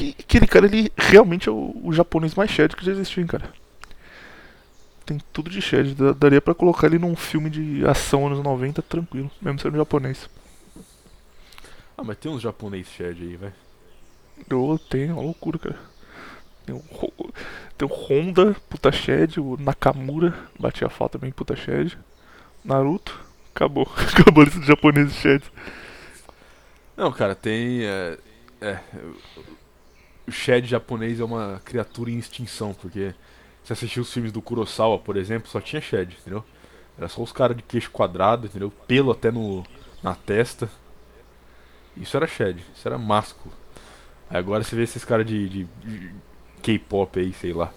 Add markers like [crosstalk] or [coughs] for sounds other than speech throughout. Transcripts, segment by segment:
que aquele cara, ele realmente é o, o japonês mais shed que já existiu, hein, cara. Tem tudo de shed. Daria pra colocar ele num filme de ação anos 90 tranquilo, mesmo sendo japonês. Ah, mas tem uns japonês shed aí, vai. Eu tenho, uma loucura, cara. Tem o, tem o Honda, puta shed, o Nakamura, batia a falta também, puta shed. Naruto, acabou. [laughs] Acabou a lista de japoneses shed. Não, cara, tem. É, é, o Shed japonês é uma criatura em extinção, porque se assistir os filmes do Kurosawa, por exemplo, só tinha Shed, entendeu? Era só os caras de queixo quadrado, entendeu? Pelo até no, na testa. Isso era Shed, isso era másculo. Aí agora você vê esses caras de, de- de K-pop aí, sei lá.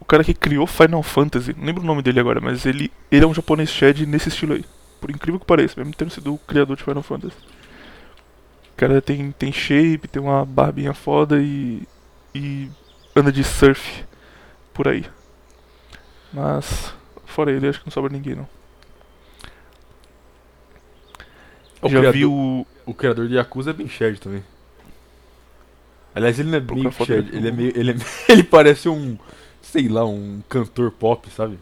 O cara que criou Final Fantasy, não lembro o nome dele agora, mas ele, ele é um japonês shed nesse estilo aí. Por incrível que pareça, mesmo tendo sido o criador de Final Fantasy. O cara tem, tem shape, tem uma barbinha foda e. e anda de surf por aí. Mas, fora ele, acho que não sobra ninguém não. O Já criador, vi o. o criador de Yakuza é bem Shed também. Aliás, ele não é meio foto Shed, ele é meio. Ele, é- [laughs] ele parece um. sei lá, um cantor pop, sabe?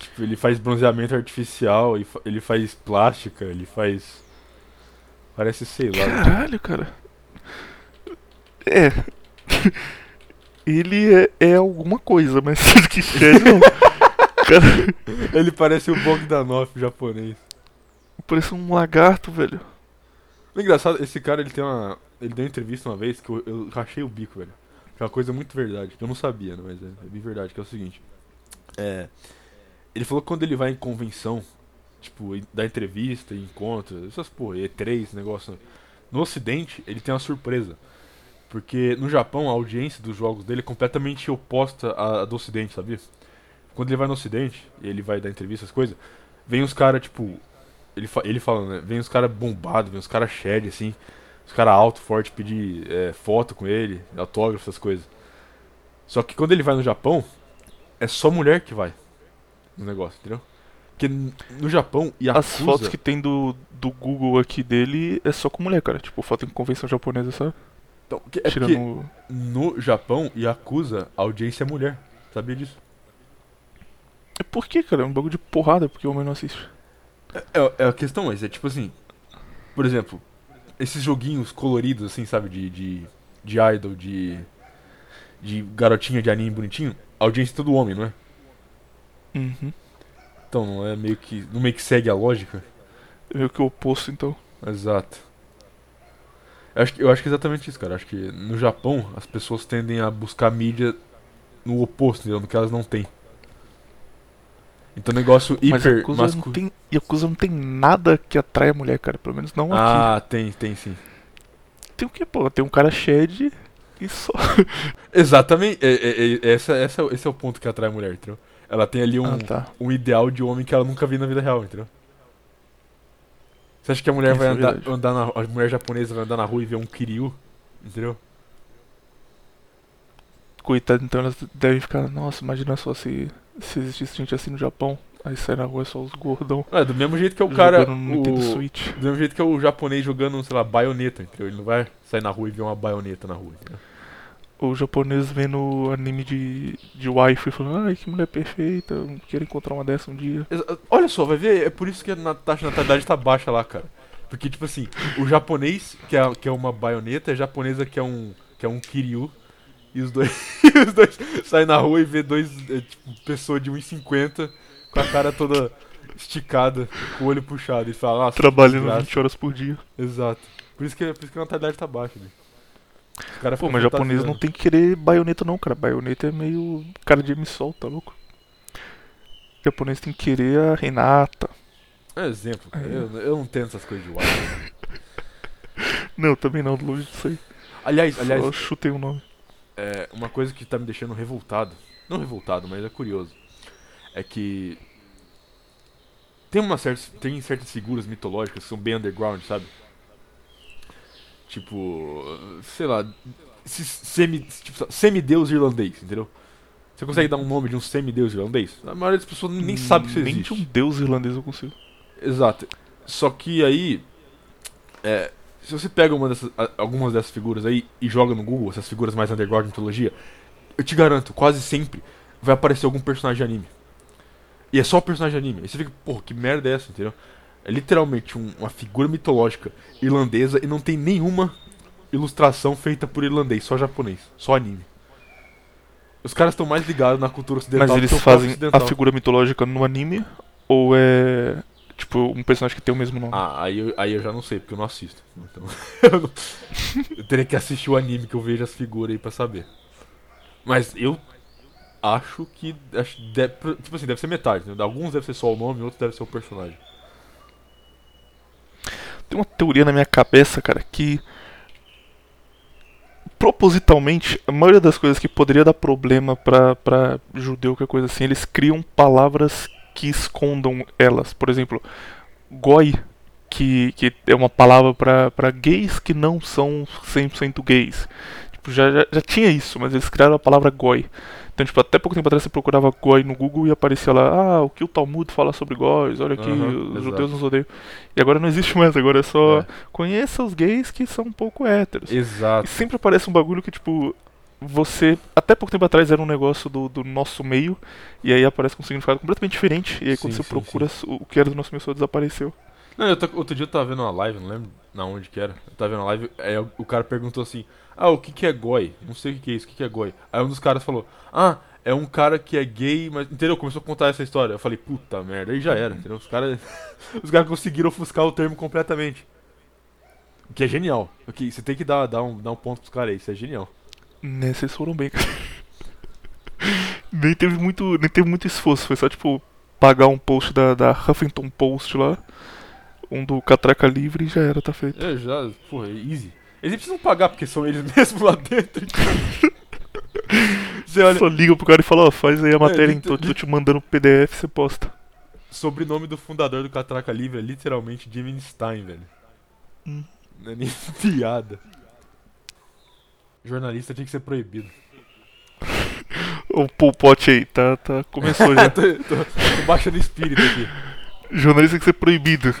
Tipo, ele faz bronzeamento artificial, ele faz plástica, ele faz. Parece, sei lá. Caralho, cara. É. [laughs] ele é, é alguma coisa, mas [laughs] que shed não. cara, Ele parece o Bogdanov japonês. parece um lagarto, velho. O engraçado, esse cara ele tem uma. Ele deu uma entrevista uma vez que eu, eu rachei o bico, velho. Que é uma coisa muito verdade, que eu não sabia, né? Mas é, é bem verdade, que é o seguinte. É. Ele falou que quando ele vai em convenção, tipo, dar entrevista, encontro, essas porra, E3, esse negócio. No ocidente, ele tem uma surpresa. Porque no Japão, a audiência dos jogos dele é completamente oposta à, do ocidente, sabia? Quando ele vai no ocidente, ele vai dar entrevista, essas coisas, vem os caras, tipo, ele, fa ele falando, né? Vem os caras bombados, vem os caras shed, assim. Os caras alto, forte, pedir é, foto com ele, autógrafo, essas coisas. Só que quando ele vai no Japão, é só mulher que vai no negócio, entendeu? Porque no Japão, e As fotos que tem do, do Google aqui dele é só com mulher, cara. Tipo, foto em convenção japonesa, sabe? Então, que- é Tirando. porque no Japão, Yakuza, a audiência é mulher. Sabia disso? É por que, cara? É um bagulho de porrada, porque o homem não assiste. É, é a questão, mas é tipo assim. Por exemplo, esses joguinhos coloridos, assim, sabe? De, de, de idol, de. De garotinha de anime bonitinho. A audiência é todo homem, não é? Uhum. Então não é meio que. Não meio que segue a lógica? É meio que o oposto, então. Exato. Eu acho, que, eu acho que é exatamente isso, cara. Eu acho que no Japão as pessoas tendem a buscar mídia no oposto, entendeu? No que elas não têm. Então negócio Mas hiper Yakuza não, masculino. tem, Yakuza não tem nada que atrai a mulher, cara. Pelo menos não aqui. Ah, tem, tem sim. Tem o que, pô? Tem um cara shed [laughs] e só. Exatamente. É, é, é, essa, essa, esse é o ponto que atrai a mulher, entendeu? Ela tem ali um, Ah, tá. um ideal de homem que ela nunca viu na vida real, entendeu? Você acha que a mulher Isso vai é andar, andar na, a mulher japonesa vai andar na rua e ver um Kiryu, entendeu? Coitado, então elas devem ficar. Nossa, imagina só se, se existisse gente assim no Japão. Aí sai na rua só os gordão. É, do mesmo jeito que o cara. jogando no Nintendo O, Switch. do mesmo jeito que o japonês jogando, sei lá, baioneta, entendeu? Ele não vai sair na rua e ver uma baioneta na rua, entendeu? O japonês vendo anime de, de wife e falando, ai que mulher perfeita, eu quero encontrar uma dessa um dia. Olha só, vai ver, é por isso que a taxa de natalidade tá baixa lá, cara. Porque, tipo assim, o japonês, que é, que é uma baioneta, é a japonesa que é um, que é um Kiryu. E os dois, [laughs] os dois saem na rua e vê dois, é, tipo, pessoa de 1,50 com a cara toda esticada, com o olho puxado. E fala, que Trabalhando desgraça." 20 horas por dia. Exato. Por isso que, por isso que a natalidade tá baixa, né? Pô, mas japonês não tem que querer baioneta não, cara. Baioneta é meio cara de M-Sol, tá louco? Japonês tem que querer a Renata. É exemplo, cara. É. Eu, eu não tenho essas coisas de wife. [laughs] Não, também não, longe disso aí. Aliás, aliás, Só chutei o nome. É, uma coisa que tá me deixando revoltado, não revoltado, mas é curioso, é que tem uma certa, tem certas figuras mitológicas que são bem underground, sabe? Tipo, sei lá, semi, tipo, semideus irlandês, entendeu? Você consegue dar um nome de um semideus irlandês? A maioria das pessoas nem sabe que isso Nem de existe. um deus irlandês eu consigo. Exato. Só que aí. É, Se você pega uma dessas, algumas dessas figuras aí e joga no Google, essas figuras mais underground de mitologia, eu te garanto, quase sempre vai aparecer algum personagem de anime. E é só personagem de anime. Aí você fica, porra, que merda é essa, entendeu? É literalmente um- uma figura mitológica irlandesa e não tem nenhuma ilustração feita por irlandês, só japonês, só anime. Os caras estão mais ligados na cultura ocidental Mas eles fazem a figura mitológica no anime? Ou é. Tipo, um personagem que tem o mesmo nome? Ah, aí eu, aí eu já não sei, porque eu não assisto. Então, [laughs] eu, não- eu teria que assistir o anime que eu vejo as figuras aí pra saber. Mas eu acho que. Acho, deve, tipo assim, deve ser metade. Né? Alguns deve ser só o nome, outros deve ser o personagem. Tem uma teoria na minha cabeça, cara, que propositalmente a maioria das coisas que poderia dar problema pra, pra judeu, que coisa assim, eles criam palavras que escondam elas. Por exemplo, goi, que, que é uma palavra pra gays que não são 100% gays. Tipo, já, já, já tinha isso, mas eles criaram a palavra goi. Então, tipo, até pouco tempo atrás você procurava goi no Google e aparecia lá, ah, o que o Talmud fala sobre góis, olha aqui, Aham, os judeus nos odeiam. E agora não existe mais, agora é só É. conheça os gays que são um pouco héteros. E Exato. sempre aparece um bagulho que, tipo, você. Até pouco tempo atrás era um negócio do, do nosso meio, e aí aparece com um significado completamente diferente, e aí quando Sim, você sim, procura, o o que era do nosso meio só desapareceu. Não, tô- outro dia eu tava vendo uma live, não lembro na onde que era. Eu tava vendo uma live, aí o, cara perguntou assim: Ah, o que que é goi? Não sei o que que é isso, o que que é goi? Aí um dos caras falou: Ah, é um cara que é gay, mas. Entendeu? Começou a contar essa história. Eu falei: Puta merda, aí já era, entendeu? Os caras [laughs] os caras conseguiram ofuscar o termo completamente. O que é genial. O que, você tem que dar, dar, um, dar um ponto pros caras aí, isso é genial. Né, vocês foram bem, cara. [laughs] nem teve muito. Nem teve muito esforço, foi só tipo pagar um post da, da Huffington Post lá. Um do Catraca Livre e já era, tá feito. É, já, porra, easy. Eles precisam pagar porque são eles [laughs] mesmos lá dentro. então. Você olha. Só liga pro cara e fala, ó, faz aí a matéria, lit- então tô te mandando PDF, você posta. Sobrenome do fundador do Catraca Livre é literalmente Jimmy Stein, velho. Hum. Não é nem [laughs] piada. Jornalista tinha que ser proibido. [laughs] O Pol Pot aí, tá, tá, começou já. tô, tô, tô baixando espírito aqui. Jornalista tem que ser proibido. [laughs]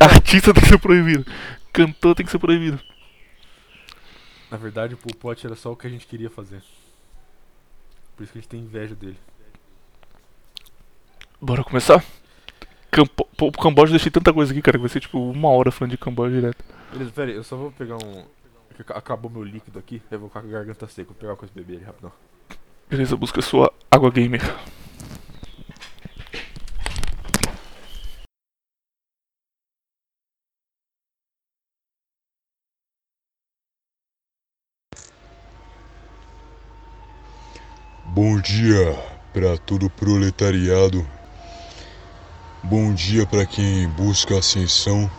Artista tem que ser proibido. Cantor tem que ser proibido. Na verdade, o Pol Pot era só o que a gente queria fazer. Por isso que a gente tem inveja dele. Bora começar? Campo... Pô, o Camboja eu deixei tanta coisa aqui, cara, que vai ser tipo uma hora falando de Camboja direto. Beleza, pera aí, eu só vou pegar um. Acabou meu líquido aqui, eu vou ficar com a garganta seca. Vou pegar uma coisa pra beber ali rapidão. Beleza, busca sua água gamer. Bom dia para todo proletariado. Bom dia para quem busca ascensão.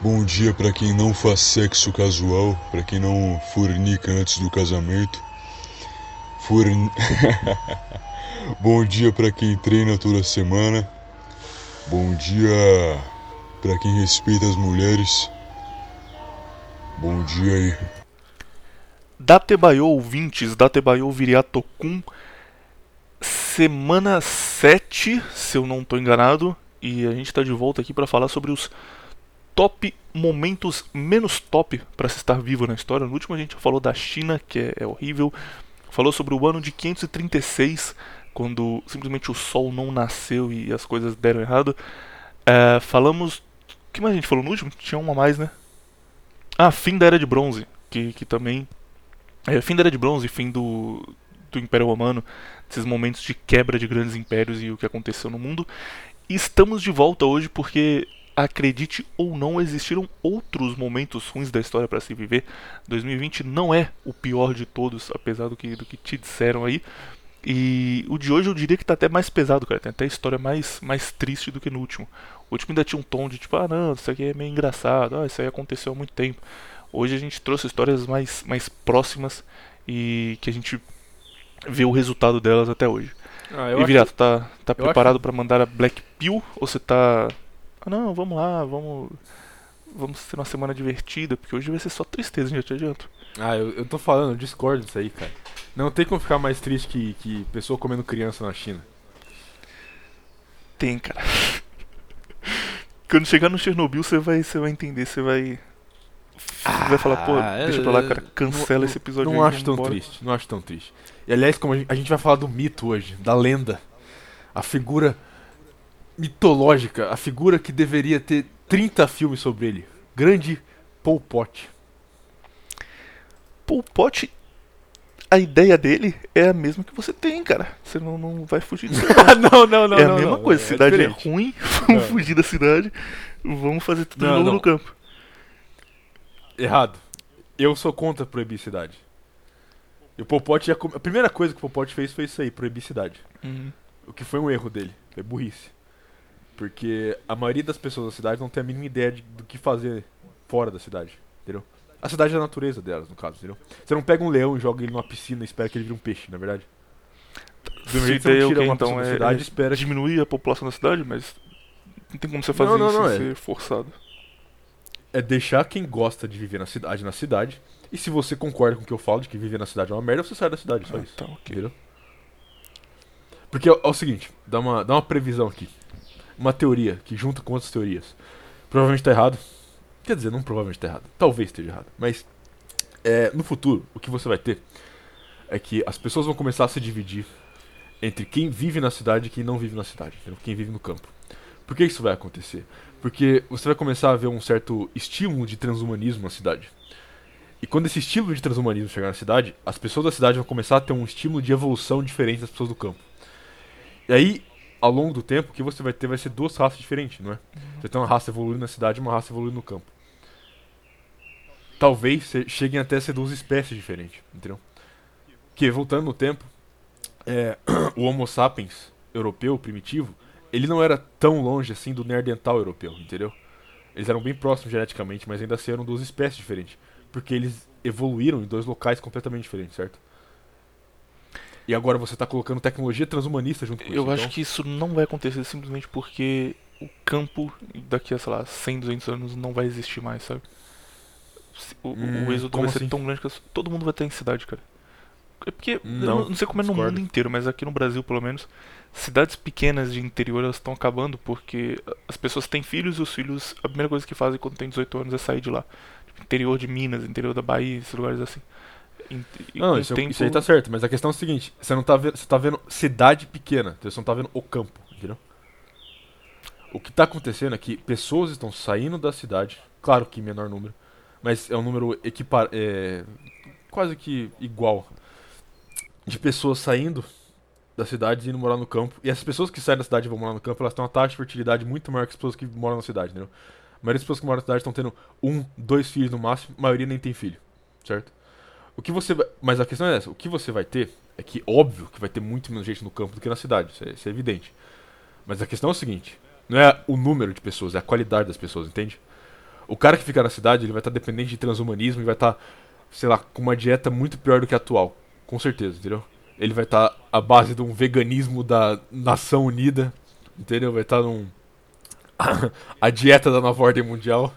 Bom dia para quem não faz sexo casual, para quem não fornica antes do casamento. Forn... [laughs] Bom dia para quem treina toda semana. Bom dia para quem respeita as mulheres. Bom dia aí. Datebayo ouvintes, Datebayo Viriatokun, semana 7, se eu não tô enganado, e a gente tá de volta aqui pra falar sobre os top momentos menos top pra se estar vivo na história. No último a gente falou da China, que é, é horrível, falou sobre o ano de 536, quando simplesmente o sol não nasceu e as coisas deram errado. É, falamos. O que mais a gente falou no último? Tinha uma a mais, né? Ah, fim da Era de Bronze, que, que também é, fim da Era de Bronze, fim do, do Império Romano, esses momentos de quebra de grandes impérios e o que aconteceu no mundo. E estamos de volta hoje porque, acredite ou não, existiram outros momentos ruins da história para se viver. 2020 não é o pior de todos, apesar do que, do que te disseram aí. E o de hoje eu diria que tá até mais pesado, cara. Tem até história mais, mais triste do que no último. O último ainda tinha um tom de tipo, ah não, isso aqui é meio engraçado, ah, isso aí aconteceu há muito tempo. Hoje a gente trouxe histórias mais, mais próximas e que a gente vê o resultado delas até hoje. Ah, e Virato, tá, tá eu preparado acho- pra mandar a Black Pill? Ou você tá. Ah não, vamos lá, vamos. Vamos ter uma semana divertida, porque hoje vai ser só tristeza, já te adianto. Ah, eu, eu tô falando, eu discordo disso aí, cara. Não tem como ficar mais triste que, que pessoa comendo criança na China. Tem, cara. [laughs] Quando chegar no Chernobyl, você vai, você vai entender, você vai, vai falar, pô, Ah, deixa pra lá, cara, cancela não- esse episódio Não aí, acho tão vambora. triste, não acho tão triste. E aliás, como a gente, vai falar do mito hoje, da lenda, a figura mitológica, a figura que deveria ter 30 filmes sobre ele. Grande Pol Pot. O Pot, a ideia dele é a mesma que você tem, cara. Você não, não vai fugir disso. [laughs] não, não, não, é a não, mesma não, coisa, é cidade é, ruim, [laughs] vamos Não. fugir da cidade, vamos fazer tudo Não, de novo não. no campo. Errado. Eu sou contra proibir cidade. E o Pol Pot já come- A primeira coisa que o Pol Pot fez foi isso aí, proibir cidade. Uhum. O que foi um erro dele. Foi burrice. Porque a maioria das pessoas da cidade não tem a mínima ideia de- do que fazer fora da cidade. Entendeu? A cidade é a natureza delas, no caso, entendeu? Você não pega um leão e joga ele numa piscina e espera que ele vire um peixe, na verdade. Do Se mesmo jeito, você é tira quê, uma então é, cidade é espera diminuir a população da cidade, mas não tem como você fazer Não, não, isso não, sem é- ser forçado. É deixar quem gosta de viver na cidade na cidade. E se você concorda com o que eu falo de que viver na cidade é uma merda, você sai da cidade, só Ah, isso. tá, ok. Entendeu? Porque é, é o seguinte, dá uma, dá uma previsão aqui. Uma teoria que junta com outras teorias. Provavelmente tá errado. Quer dizer, não provavelmente tá errado. Talvez esteja errado. Mas é, no futuro, o que você vai ter é que as pessoas vão começar a se dividir entre quem vive na cidade e quem não vive na cidade. entendeu? Quem vive no campo. Por que isso vai acontecer? Porque você vai começar a ver um certo estímulo de transhumanismo na cidade. E quando esse estímulo de transhumanismo chegar na cidade, as pessoas da cidade vão começar a ter um estímulo de evolução diferente das pessoas do campo. E aí, ao longo do tempo, o que você vai ter vai ser duas raças diferentes, não é? Você tem uma raça evoluindo na cidade e uma raça evoluindo no campo. Talvez cheguem até a ser duas espécies diferentes, entendeu? Que, voltando no tempo, é, [clears throat] o Homo sapiens europeu, primitivo, ele não era tão longe assim do Neandertal europeu, entendeu? Eles eram bem próximos geneticamente, mas ainda assim eram duas espécies diferentes. Porque eles evoluíram em dois locais completamente diferentes, certo? E agora você tá colocando tecnologia transhumanista junto com isso. Eu acho então- que isso não vai acontecer simplesmente porque o campo daqui a, sei lá, 100, 200 anos não vai existir mais, sabe? O, Hum, o êxodo vai ser assim? tão grande que todo mundo vai estar em cidade, cara. É porque, Não, não, sei como é no discordo. mundo inteiro, mas aqui no Brasil, pelo menos, cidades pequenas de interior elas estão acabando porque as pessoas têm filhos e os filhos, a primeira coisa que fazem quando tem 18 anos é sair de lá. Tipo, interior de Minas, interior da Bahia, esses lugares assim. E- Não, o isso, tempo- isso aí tá certo, mas a questão é a seguinte, você não tá vendo. Você tá vendo cidade pequena, você não tá vendo o campo, entendeu? O que tá acontecendo é que pessoas estão saindo da cidade, claro que em menor número, mas é um número equipar, é, quase que igual de pessoas saindo da cidade e indo morar no campo. E as pessoas que saem da cidade e vão morar no campo, elas têm uma taxa de fertilidade muito maior que as pessoas que moram na cidade, entendeu? A maioria das pessoas que moram na cidade estão tendo um, dois filhos no máximo, a maioria nem tem filho, certo? O que você vai... Mas a questão é essa, o que você vai ter é que, óbvio, que vai ter muito menos gente no campo do que na cidade, isso é, isso é evidente. Mas a questão é o seguinte, não é o número de pessoas, é a qualidade das pessoas, entende? O cara que fica na cidade, ele vai estar dependente de transhumanismo e vai estar, sei lá, com uma dieta muito pior do que a atual. Com certeza, entendeu? Ele vai estar à base de um veganismo da Nação Unida, entendeu? Vai estar num. [coughs] a dieta da nova ordem mundial.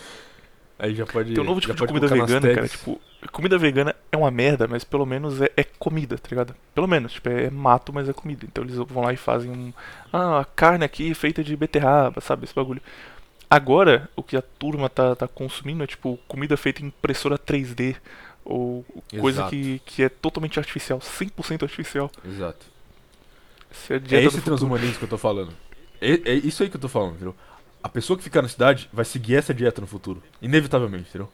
[laughs] Aí já pode. Tem um novo tipo de comida vegana, cara. Tipo, comida vegana é uma merda, mas pelo menos é, é comida, tá ligado? Pelo menos, tipo, é mato, mas é comida. Então eles vão lá e fazem um. Ah, a carne aqui é feita de beterraba, sabe? Esse bagulho. Agora, o que a turma tá, tá consumindo é, tipo, comida feita em impressora 3D. Ou coisa Exato. que, que é totalmente artificial, 100% artificial. Exato. Isso é, a É esse transhumanismo que eu tô falando. É, é isso aí que eu tô falando, entendeu? A pessoa que ficar na cidade vai seguir essa dieta no futuro. Inevitavelmente, entendeu?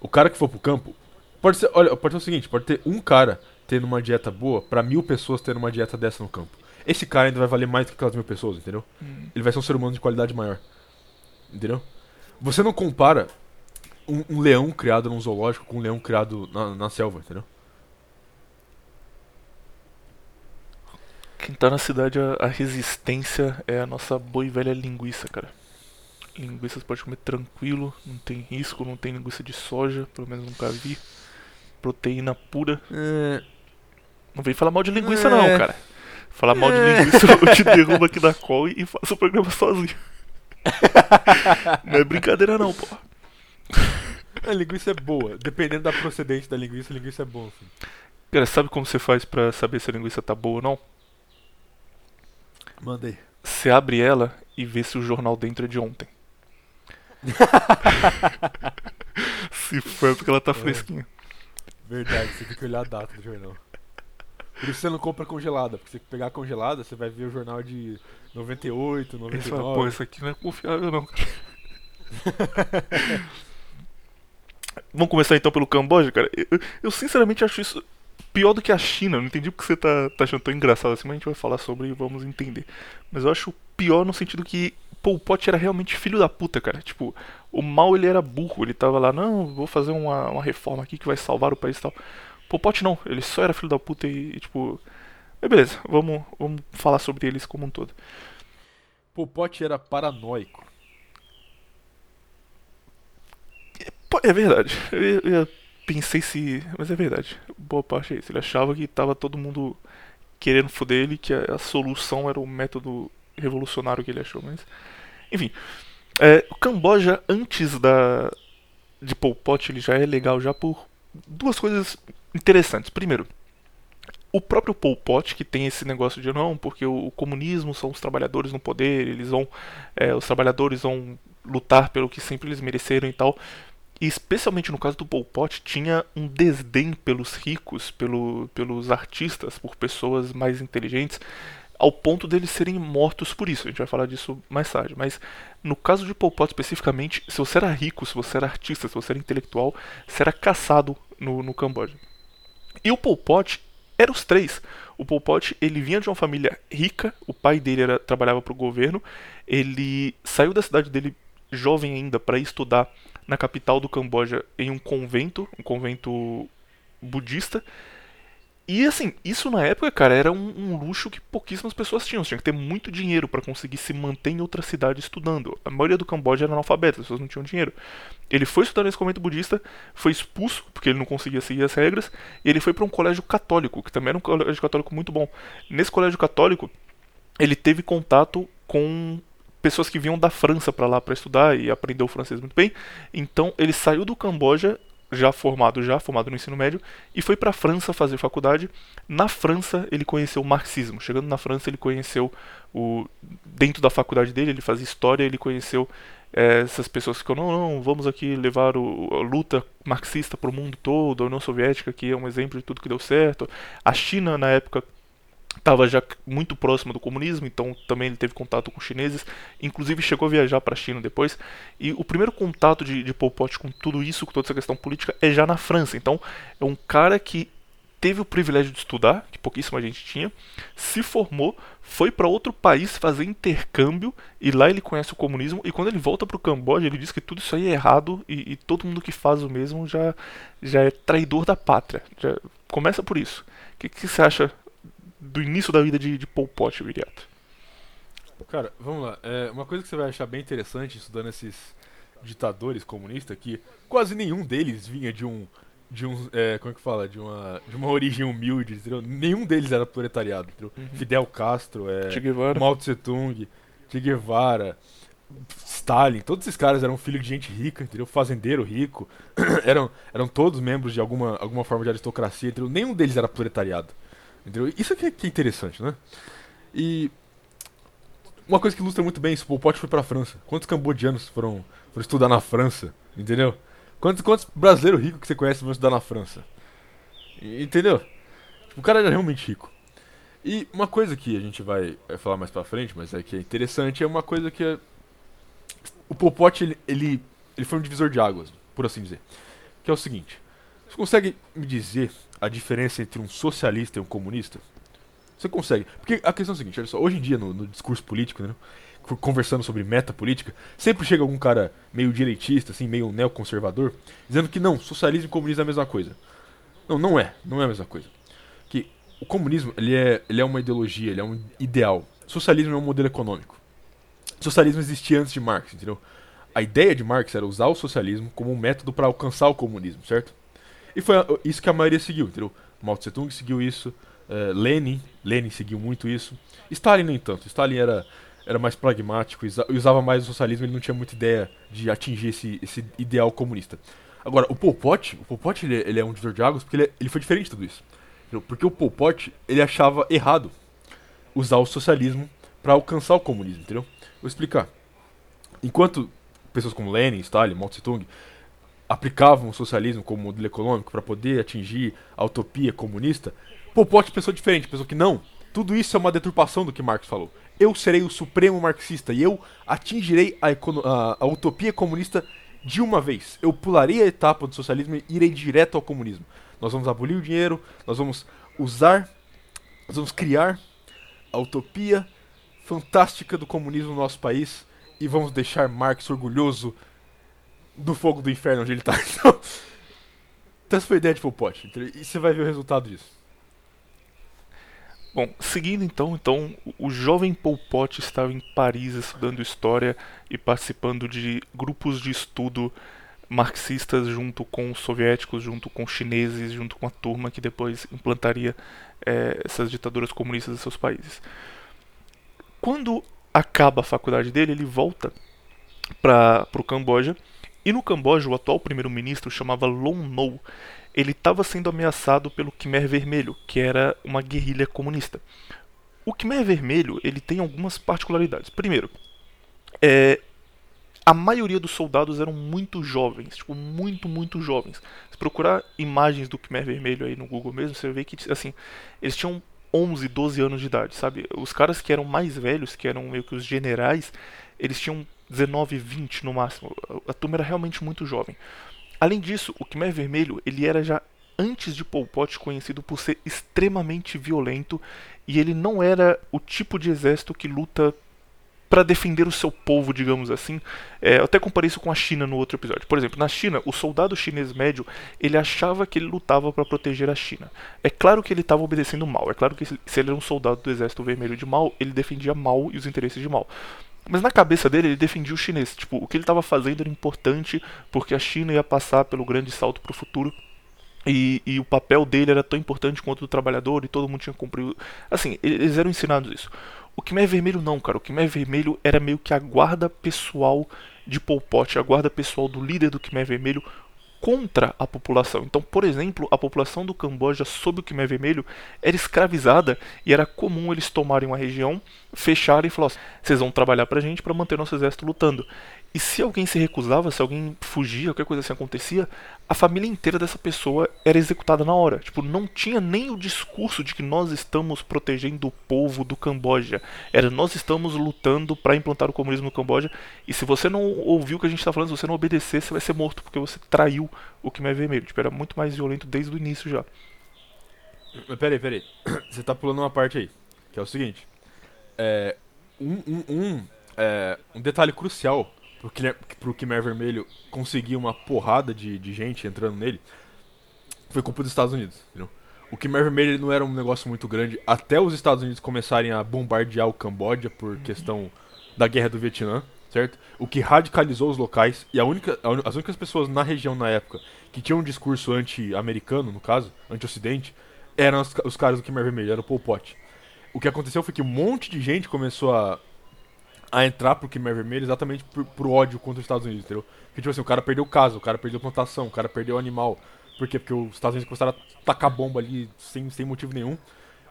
O cara que for pro campo. Pode ser, olha, pode ser o seguinte, pode ter um cara tendo uma dieta boa pra mil pessoas tendo uma dieta dessa no campo. Esse cara ainda vai valer mais do que aquelas mil pessoas, entendeu? Hum. Ele vai ser um ser humano de qualidade maior. Entendeu? Você não compara um, um leão criado num zoológico com um leão criado na, na selva, entendeu? Quem tá na cidade, a, a resistência é a nossa boa e velha linguiça, cara. Linguiça você pode comer tranquilo, não tem risco, não tem linguiça de soja, pelo menos nunca vi. Proteína pura. É, Não vem falar mal de linguiça É. não, cara. Falar mal de linguiça eu te derrubo aqui da call e faço o programa sozinho. [laughs] não é brincadeira não, pô. A linguiça é boa. Dependendo da procedência da linguiça, a linguiça é boa. Assim. Cara, sabe como você faz pra saber se a linguiça tá boa ou não? Mandei. Você abre ela e vê se o jornal dentro é de ontem. [laughs] Se foi porque ela tá fresquinha. Verdade, você tem que olhar a data do jornal. Por isso você não compra congelada, porque se pegar congelada, você vai ver o jornal de 98, Ele fala, 99. pô, isso aqui não é confiável não, cara. [laughs] Vamos começar então pelo Camboja, cara. Eu, eu- sinceramente acho isso pior do que a China. Eu não entendi porque você tá, tá achando tão engraçado assim, mas a gente vai falar sobre e vamos entender. Mas eu acho pior no sentido que Pol Pot era realmente filho da puta, cara. Tipo, o mal ele era burro. Ele tava lá, não, vou fazer uma, uma reforma aqui que vai salvar o país e tal. Pol Pot não, ele só era filho da puta e, e, tipo. Mas beleza, vamos, vamos falar sobre eles como um todo. Pol Pot era paranoico. É verdade. Eu, eu pensei se. Mas é verdade. Boa parte é isso. Ele achava que tava todo mundo querendo foder ele, que a, a solução era o método revolucionário que ele achou. Mas. Enfim. É, o Camboja, antes da. De Pol Pot, ele já é legal já por duas coisas interessantes. Primeiro. O próprio Pol Pot, que tem esse negócio de não, porque o, o comunismo são os trabalhadores no poder, eles vão. é, os trabalhadores vão lutar pelo que sempre eles mereceram e tal. E especialmente no caso do Pol Pot, tinha um desdém pelos ricos, pelo, pelos artistas, por pessoas mais inteligentes, ao ponto deles serem mortos por isso. A gente vai falar disso mais tarde. Mas no caso de Pol Pot especificamente, se você era rico, se você era artista, se você era intelectual, você era caçado no, no Camboja. E o Pol Pot era os três. O Pol Pot, ele vinha de uma família rica, o pai dele era, trabalhava para o governo, ele saiu da cidade dele jovem ainda para estudar na capital do Camboja em um convento, um convento budista. E assim, isso na época, cara, era um, um luxo que pouquíssimas pessoas tinham. Você tinha que ter muito dinheiro para conseguir se manter em outra cidade estudando. A maioria do Camboja era analfabeta, as pessoas não tinham dinheiro. Ele foi estudar nesse convento budista, foi expulso porque ele não conseguia seguir as regras, e ele foi para um colégio católico, que também era um colégio católico muito bom. Nesse colégio católico, ele teve contato com pessoas que vinham da França para lá para estudar e aprendeu o francês muito bem. Então ele saiu do Camboja já formado já formado no ensino médio e foi para a França fazer faculdade. Na França ele conheceu o marxismo. Chegando na França ele conheceu o dentro da faculdade dele ele fazia história ele conheceu eh, essas pessoas que ficam não não vamos aqui levar o, a luta marxista para o mundo todo a União Soviética que é um exemplo de tudo que deu certo. A China na época estava já muito próximo do comunismo, então também ele teve contato com chineses, inclusive chegou a viajar para a China depois. E o primeiro contato de, de Pol Pot com tudo isso, com toda essa questão política, é já na França. Então é um cara que teve o privilégio de estudar, que pouquíssima gente tinha, se formou, foi para outro país fazer intercâmbio e lá ele conhece o comunismo. E quando ele volta para o Camboja, ele diz que tudo isso aí é errado e, e todo mundo que faz o mesmo já, já é traidor da pátria. Já começa por isso. O que, que você acha do início da vida de, de Pol Pot, Viriato. Cara, vamos lá. É, uma coisa que você vai achar bem interessante estudando esses ditadores comunistas que quase nenhum deles vinha de um de um é, como é que fala de uma de uma origem humilde entendeu? nenhum deles era proletariado entendeu? Fidel Castro é. Mao Tse Tung Che Guevara Stalin todos esses caras eram filhos de gente rica entendeu fazendeiro rico [clears throat] eram eram todos membros de alguma alguma forma de aristocracia entendeu? nenhum deles era proletariado entendeu isso que é, que é interessante né e uma coisa que ilustra muito bem isso, o Pol foi pra França. Quantos cambodianos foram, foram estudar na França? Entendeu? Quantos, quantos brasileiros ricos que você conhece vão estudar na França? Entendeu? O cara era realmente rico. E uma coisa que a gente vai falar mais pra frente, mas é que é interessante, é uma coisa que é... O Pol Pot, ele, ele, ele foi um divisor de águas, por assim dizer. Que é o seguinte, você consegue me dizer a diferença entre um socialista e um comunista? Você consegue. Porque a questão é a seguinte, olha só, hoje em dia no, no discurso político, né, co- conversando sobre meta política, sempre chega algum cara meio direitista, assim, meio neoconservador, dizendo que não, socialismo e comunismo é a mesma coisa. Não, não é, não é a mesma coisa. Que o comunismo, ele é, ele é uma ideologia, ele é um ideal. Socialismo é um modelo econômico. Socialismo existia antes de Marx, entendeu? A ideia de Marx era usar o socialismo como um método para alcançar o comunismo, certo? E foi isso que a maioria seguiu, entendeu? Mao Tse Tung seguiu isso, eh, Lenin, Lenin seguiu muito isso. Stalin nem tanto. Stalin era, era mais pragmático e usa- usava mais o socialismo, ele não tinha muita ideia de atingir esse, esse ideal comunista. Agora, o Pol Pot, o Pol Pot ele, ele é um divisor de águas porque ele, ele foi diferente de tudo isso. Porque o Pol Pot, ele achava errado usar o socialismo para alcançar o comunismo, entendeu? Vou explicar. Enquanto pessoas como Lenin, Stalin, Mao Tse Tung aplicavam o socialismo como modelo econômico para poder atingir a utopia comunista, Pol Pot pensou diferente, pensou que não, tudo isso é uma deturpação do que Marx falou. Eu serei o supremo marxista e eu atingirei a, a, a utopia comunista de uma vez. Eu pularei a etapa do socialismo e irei direto ao comunismo. Nós vamos abolir o dinheiro, nós vamos usar, nós vamos criar a utopia fantástica do comunismo no nosso país e vamos deixar Marx orgulhoso do fogo do inferno onde ele está. [laughs] Então, foi a ideia de Pol Pot. E você vai ver o resultado disso. Bom, seguindo então, então o jovem Pol Pot estava em Paris estudando história e participando de grupos de estudo marxistas junto com os soviéticos, junto com chineses, junto com a turma que depois implantaria é, essas ditaduras comunistas em seus países. Quando acaba a faculdade dele, ele volta para o Camboja e no Camboja o atual primeiro-ministro chamava Lon Nol ele estava sendo ameaçado pelo Khmer Vermelho, que era uma guerrilha comunista. O Khmer Vermelho ele tem algumas particularidades. Primeiro, é, a maioria dos soldados eram muito jovens, tipo, muito, muito jovens. Se procurar imagens do Khmer Vermelho aí no Google mesmo, você vê que, assim, eles tinham 11, 12 anos de idade, sabe? Os caras que eram mais velhos, que eram meio que os generais, eles tinham 19, 20 no máximo. A turma era realmente muito jovem. Além disso, o Khmer Vermelho ele era já antes de Pol Pot conhecido por ser extremamente violento e ele não era o tipo de exército que luta para defender o seu povo, digamos assim. É, eu até comparei isso com a China no outro episódio. Por exemplo, na China, o soldado chinês médio ele achava que ele lutava para proteger a China. É claro que ele estava obedecendo mal. É claro que se ele era um soldado do Exército Vermelho de Mal, ele defendia mal e os interesses de Mal. Mas na cabeça dele, ele defendia o chinês. Tipo, o que ele estava fazendo era importante porque a China ia passar pelo grande salto para o futuro. E, e, o papel dele era tão importante quanto do trabalhador e todo mundo tinha cumprido. Assim, eles eram ensinados isso. O Khmer Vermelho não, cara. O Khmer Vermelho era meio que a guarda pessoal de Pol Pot, a guarda pessoal do líder do Khmer Vermelho contra a população. Então, por exemplo, a população do Camboja sob o Khmer Vermelho era escravizada e era comum eles tomarem uma região, fecharem e falar: vocês vão trabalhar pra gente para manter nosso exército lutando. E se alguém se recusava, se alguém fugia, qualquer coisa assim acontecia, a família inteira dessa pessoa era executada na hora. Tipo, não tinha nem o discurso de que nós estamos protegendo o povo do Camboja. Era nós estamos lutando para implantar o comunismo no Camboja. E se você não ouviu o que a gente está falando, se você não obedecer, você vai ser morto, porque você traiu o Khmer Vermelho. Tipo, era muito mais violento desde o início já. Peraí, peraí. [clears throat] Você tá pulando uma parte aí, que é o seguinte. É, um, um, um, é, um detalhe crucial pro, pro Khmer Vermelho conseguir uma porrada de, de gente entrando nele, foi culpa dos Estados Unidos, entendeu? O Khmer Vermelho não era um negócio muito grande até os Estados Unidos começarem a bombardear o Camboja por questão da guerra do Vietnã, certo? O que radicalizou os locais e a única, as únicas pessoas na região na época que tinham um discurso anti-americano, no caso, anti-ocidente, eram os, os, caras do Khmer Vermelho, era o Pol Pot. O que aconteceu foi que um monte de gente começou a a entrar pro Khmer Vermelho exatamente por, por ódio contra os Estados Unidos, entendeu? Porque, tipo assim, o cara perdeu o caso, o cara perdeu a plantação, o cara perdeu o animal. Por quê? Porque os Estados Unidos começaram a tacar bomba ali sem, sem motivo nenhum.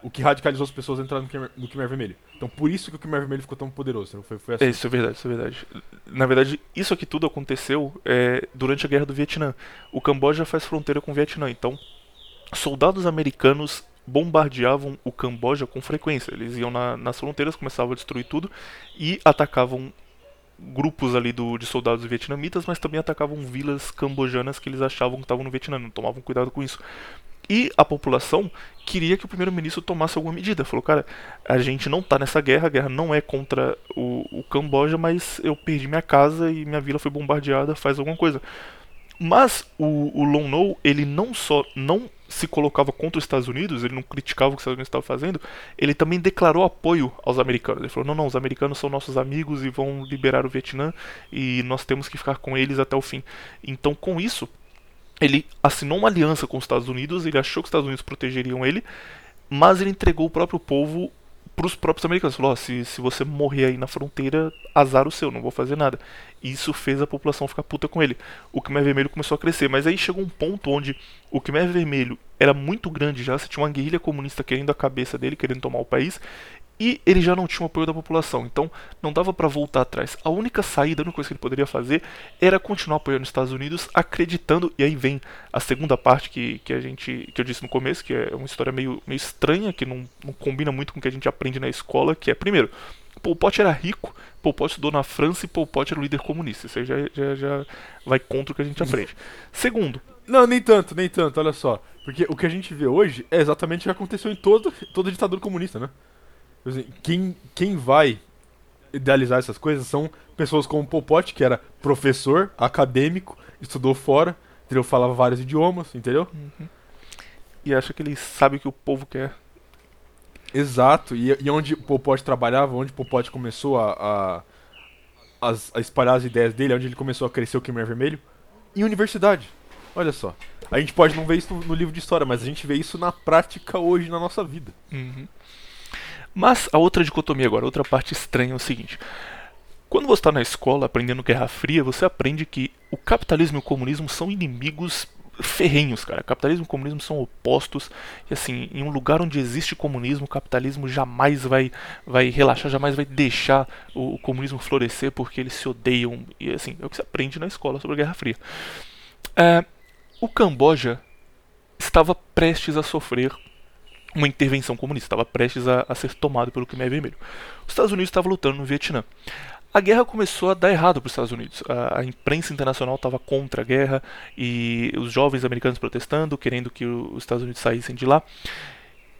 O que radicalizou as pessoas a entrar no Khmer, no Vermelho. Então, por isso que o Khmer Vermelho ficou tão poderoso. Foi, foi assim. é, isso é verdade, isso é verdade. Na verdade, isso aqui tudo aconteceu é, durante a Guerra do Vietnã. O Camboja faz fronteira com o Vietnã, então soldados americanos bombardeavam o Camboja com frequência. Eles iam na, nas fronteiras, começavam a destruir tudo e atacavam grupos ali do, de soldados vietnamitas, mas também atacavam vilas cambojanas que eles achavam que estavam no Vietnã, não tomavam cuidado com isso. E a população queria que o primeiro-ministro tomasse alguma medida. Falou, cara, a gente não está nessa guerra, a guerra não é contra o, o Camboja, mas eu perdi minha casa e minha vila foi bombardeada, faz alguma coisa. Mas o, o Lon No, ele não só não se colocava contra os Estados Unidos, ele não criticava o que os Estados Unidos estavam fazendo, ele também declarou apoio aos americanos. Ele falou: não, não, os americanos são nossos amigos e vão liberar o Vietnã e nós temos que ficar com eles até o fim. Então, com isso, ele assinou uma aliança com os Estados Unidos, ele achou que os Estados Unidos protegeriam ele, mas ele entregou o próprio povo para os próprios americanos. Falou: oh, se, se você morrer aí na fronteira, azar o seu, não vou fazer nada. Isso fez a população ficar puta com ele. O Khmer Vermelho começou a crescer, mas aí chegou um ponto onde o Khmer Vermelho era muito grande já, você tinha uma guerrilha comunista querendo a cabeça dele, querendo tomar o país, e ele já não tinha o apoio da população, então não dava para voltar atrás. A única saída, a única coisa que ele poderia fazer era continuar apoiando os Estados Unidos, acreditando, e aí vem a segunda parte que, que a gente que eu disse no começo, que é uma história meio, meio estranha, que não, não combina muito com o que a gente aprende na escola, que é, primeiro, Pol Pot era rico, Pol Pot estudou na França e Pol Pot era o líder comunista. Isso aí já, já, já vai contra o que a gente aprende. Segundo, Não, nem tanto, nem tanto, olha só. Porque o que a gente vê hoje é exatamente o que aconteceu em todo, toda ditadura comunista, né? Tipo assim, Quem, quem vai idealizar essas coisas são pessoas como Pol Pot, que era professor, acadêmico, estudou fora, entendeu? falava vários idiomas, entendeu? e acha que ele sabe o que o povo quer. Exato, e, e onde Pol Pot trabalhava, onde Pol Pot começou a, a, a espalhar as ideias dele, onde ele começou a crescer o Khmer Vermelho? Em universidade. Olha só. A gente pode não ver isso no, no livro de história, mas a gente vê isso na prática hoje na nossa vida. Mas a outra dicotomia agora, outra parte estranha é o seguinte. Quando você está na escola aprendendo Guerra Fria, você aprende que o capitalismo e o comunismo são inimigos ferrenhos, cara. Capitalismo e comunismo são opostos. E assim, em um lugar onde existe comunismo, o capitalismo jamais vai, vai relaxar, jamais vai deixar o, o comunismo florescer porque eles se odeiam. E assim, é o que você aprende na escola sobre a Guerra Fria. É, o Camboja estava prestes a sofrer uma intervenção comunista, estava prestes a, a ser tomado pelo Khmer Vermelho. Os Estados Unidos estavam lutando no Vietnã. A guerra começou a dar errado para os Estados Unidos. A, a imprensa internacional estava contra a guerra e os jovens americanos protestando, querendo que os Estados Unidos saíssem de lá.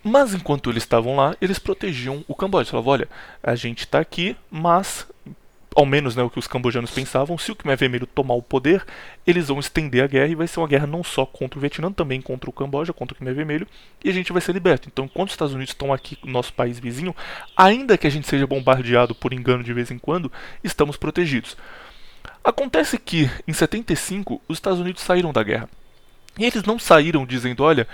Mas enquanto eles estavam lá, eles protegiam o Camboja. Falavam, olha, a gente está aqui, mas ao menos né, o que os cambojanos pensavam, se o Khmer Vermelho tomar o poder, eles vão estender a guerra e vai ser uma guerra não só contra o Vietnã, também contra o Camboja, contra o Khmer Vermelho, e a gente vai ser liberto. Então, enquanto os Estados Unidos estão aqui no nosso país vizinho, ainda que a gente seja bombardeado por engano de vez em quando, estamos protegidos. Acontece que, em 75, os Estados Unidos saíram da guerra. E eles não saíram dizendo, olha,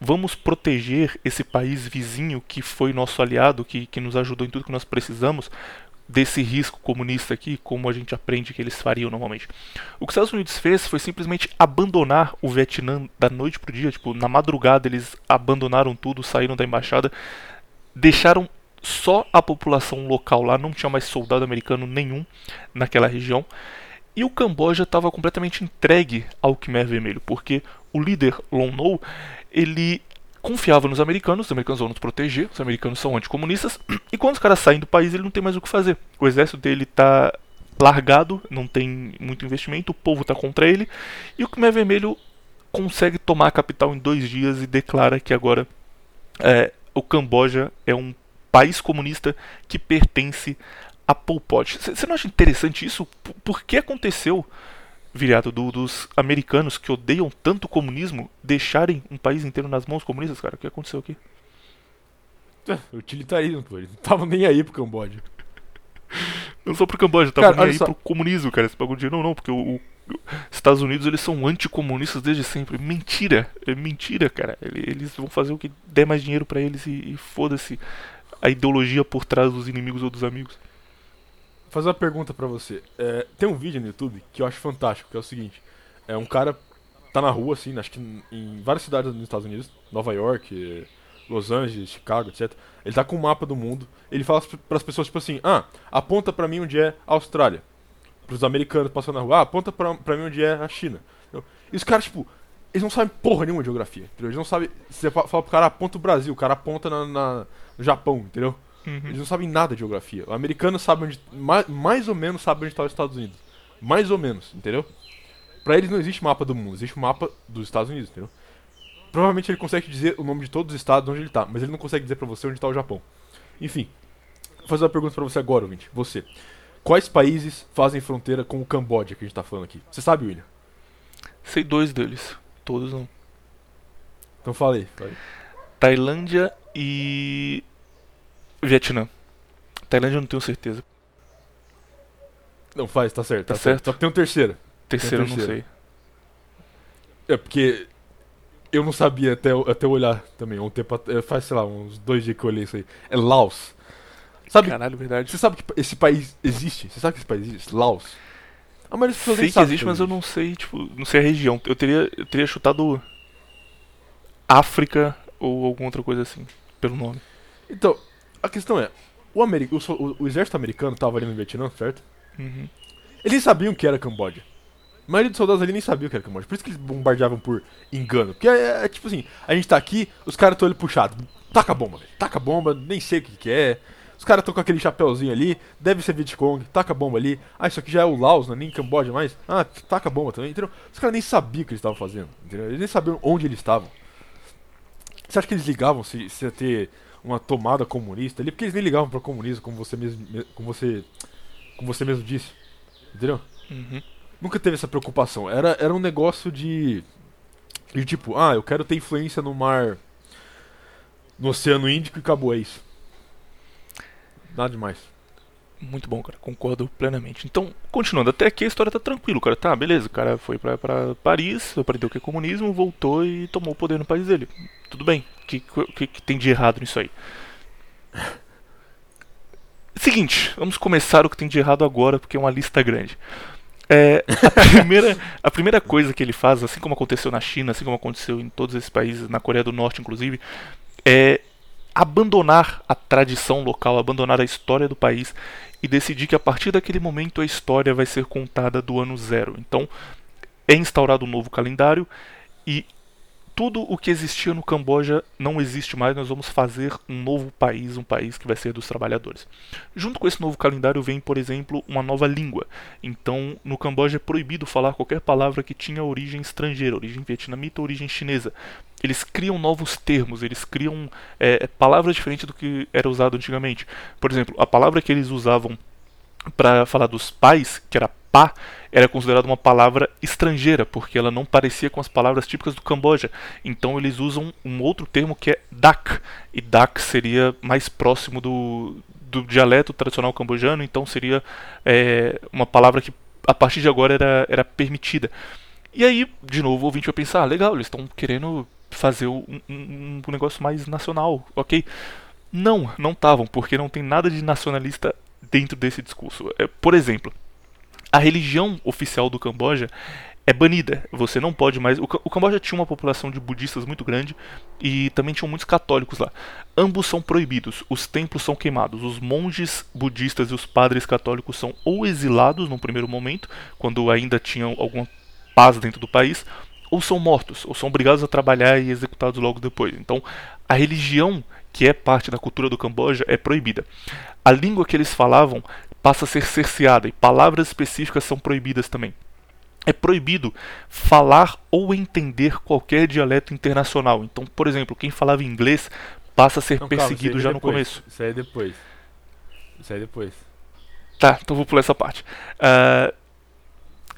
vamos proteger esse país vizinho que foi nosso aliado, que, que nos ajudou em tudo que nós precisamos, desse risco comunista aqui, como a gente aprende que eles fariam normalmente. O que os Estados Unidos fez foi simplesmente abandonar o Vietnã da noite pro dia, tipo, na madrugada eles abandonaram tudo, saíram da embaixada, deixaram só a população local lá, não tinha mais soldado americano nenhum naquela região. E o Camboja estava completamente entregue ao Khmer Vermelho, porque o líder Lon Nol, ele confiava nos americanos, os americanos vão nos proteger, os americanos são anticomunistas, [clears throat] e quando os caras saem do país, ele não tem mais o que fazer. O exército dele tá largado, não tem muito investimento, o povo tá contra ele, e o Khmer Vermelho consegue tomar a capital em dois dias e declara que agora é, o Camboja é um país comunista que pertence a Pol Pot. Você não acha interessante isso? Por que aconteceu, viriato, do- dos americanos que odeiam tanto o comunismo deixarem um país inteiro nas mãos comunistas, cara? O que aconteceu aqui? [laughs] Utilitarismo, pô. Eles não estavam nem aí pro Camboja. [laughs] Não só pro Camboja, tava Cara, nem aí só. pro comunismo, cara. Esse bagulho de não, não, porque o, o- Estados Unidos eles são anticomunistas desde sempre. Mentira, é mentira, cara. Ele- Eles vão fazer o que der mais dinheiro pra eles e, e foda-se a ideologia por trás dos inimigos ou dos amigos. Fazer uma pergunta pra você. É, tem um vídeo no YouTube que eu acho fantástico, que é o seguinte. É um cara tá na rua, assim, acho que em, várias cidades nos Estados Unidos, Nova York, Los Angeles, Chicago, etc. Ele tá com um mapa do mundo. Ele fala pras pessoas, tipo assim, ah, aponta pra mim onde é a Austrália. Pros americanos passando na rua, ah, aponta pra, pra mim onde é a China. E os caras, tipo, eles não sabem porra nenhuma de geografia, entendeu? Eles não sabem. Você fa- fala pro cara, aponta o Brasil, o cara aponta na, na- no Japão, entendeu? Eles não sabem nada de geografia. O americano sabe onde. Mais, mais ou menos sabe onde está os Estados Unidos. Mais ou menos, entendeu? Pra eles não existe mapa do mundo, existe um mapa dos Estados Unidos, entendeu? Provavelmente ele consegue dizer o nome de todos os estados onde ele tá, mas ele não consegue dizer pra você onde tá o Japão. Enfim, vou fazer uma pergunta pra você agora, ouvinte. Você. Quais países fazem fronteira com o Camboja que a gente tá falando aqui? Você sabe, William? Sei dois deles, todos não. Então. Fala aí. Tailândia e Vietnã. Tailândia eu não tenho certeza. Não, faz, tá certo. Tá, Tá certo. certo. Só que tem um terceiro. Terceiro eu não terceiro. sei. É porque eu não sabia até, eu- até olhar também. Um tempo faz, sei lá, uns dois dias que eu olhei isso aí. É Laos. Sabe, Caralho, verdade. você sabe que esse país existe? Você sabe que esse país existe? Laos. A maioria das pessoas Sei que existe, mas eu não sei, tipo, não sei a região. Eu teria, eu teria chutado África ou alguma outra coisa assim, pelo nome. Então, a questão é, o, ameri- o, o- exército americano tava ali no Vietnã, certo? Uhum. Eles sabiam que era Camboja. A maioria dos soldados ali nem sabia o que era Camboja. Por isso que eles bombardeavam por engano. Porque é, é tipo assim, a gente tá aqui, os caras estão ali puxados. Taca a bomba, velho. Taca a bomba, nem sei o que, que é. Os caras estão com aquele chapéuzinho ali, deve ser Vietcong, taca a bomba ali. Ah, isso aqui já é o Laos, não é nem Camboja mais. Ah, taca a bomba também, entendeu? Os caras nem sabiam o que eles estavam fazendo, entendeu? Eles nem sabiam onde eles estavam. Você acha que eles ligavam se, se ia ter uma tomada comunista ali? Porque eles nem ligavam para comunismo, como você mesmo, como você, como você mesmo disse, entendeu? Uhum. Nunca teve essa preocupação. Era, era um negócio de. De tipo, ah, eu quero ter influência no mar. No Oceano Índico e acabou, é isso. Nada demais. Muito bom, cara. Concordo plenamente. Então, continuando, até aqui a história tá tranquilo, cara. Tá, beleza. O cara foi pra, pra Paris, aprendeu o que é comunismo, voltou e tomou o poder no país dele. Tudo bem. O que, que, que tem de errado nisso aí? Seguinte, vamos começar o que tem de errado agora, porque é uma lista grande. É, a, [laughs] primeira, a primeira coisa que ele faz, assim como aconteceu na China, assim como aconteceu em todos esses países, na Coreia do Norte inclusive, é abandonar a tradição local, abandonar a história do país e decidir que a partir daquele momento a história vai ser contada do ano zero. Então é instaurado um novo calendário e tudo o que existia no Camboja não existe mais, nós vamos fazer um novo país, um país que vai ser dos trabalhadores. Junto com esse novo calendário vem, por exemplo, uma nova língua. Então, no Camboja é proibido falar qualquer palavra que tinha origem estrangeira, origem vietnamita ou origem chinesa. Eles criam novos termos, eles criam é, palavras diferentes do que era usado antigamente. Por exemplo, a palavra que eles usavam para falar dos pais, que era pá, era considerada uma palavra estrangeira, porque ela não parecia com as palavras típicas do Camboja. Então eles usam um outro termo que é dak, e dak seria mais próximo do, do dialeto tradicional cambojano, então seria é, uma palavra que a partir de agora era, era permitida. E aí, de novo, o ouvinte vai pensar, ah, legal, eles estão querendo fazer um, um, um negócio mais nacional, ok? Não, não estavam, porque não tem nada de nacionalista dentro desse discurso. É, por exemplo, a religião oficial do Camboja é banida. Você não pode mais. O, Camboja tinha uma população de budistas muito grande e também tinham muitos católicos lá. Ambos são proibidos. Os templos são queimados. Os monges budistas e os padres católicos são ou exilados no primeiro momento, quando ainda tinham alguma paz dentro do país, ou são mortos, ou são obrigados a trabalhar e executados logo depois. Então, a religião que é parte da cultura do Camboja é proibida. A língua que eles falavam passa a ser cerceada e palavras específicas são proibidas também. É proibido falar ou entender qualquer dialeto internacional. Então, por exemplo, quem falava inglês passa a ser Não, calma, perseguido isso aí já é no depois. começo. Isso aí é depois. Isso aí é depois. Tá, então vou pular essa parte. Ah,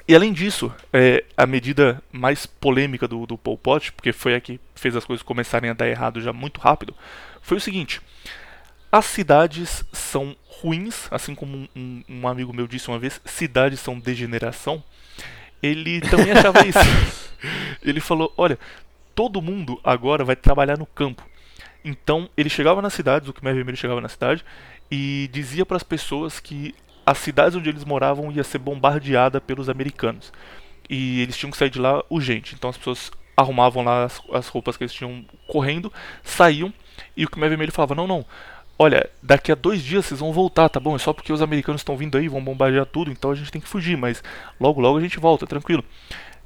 e além disso, é, a medida mais polêmica do, do Pol Pot, porque foi a que fez as coisas começarem a dar errado já muito rápido, foi o seguinte: as cidades são ruins, assim como um, um- amigo meu disse uma vez, cidades são degeneração. Ele também achava isso. [laughs] Ele falou: olha, todo mundo agora vai trabalhar no campo. Então ele chegava nas cidades, o Khmer Vermelho chegava na cidade e dizia para as pessoas que as cidades onde eles moravam ia ser bombardeada pelos americanos e eles tinham que sair de lá urgente. Então as pessoas arrumavam lá as, as roupas que eles tinham correndo, saíam e o Khmer Vermelho falava: não, não. Olha, daqui a dois dias vocês vão voltar, tá bom? É só porque os americanos estão vindo aí, vão bombardear tudo, então a gente tem que fugir, mas logo logo a gente volta, tranquilo.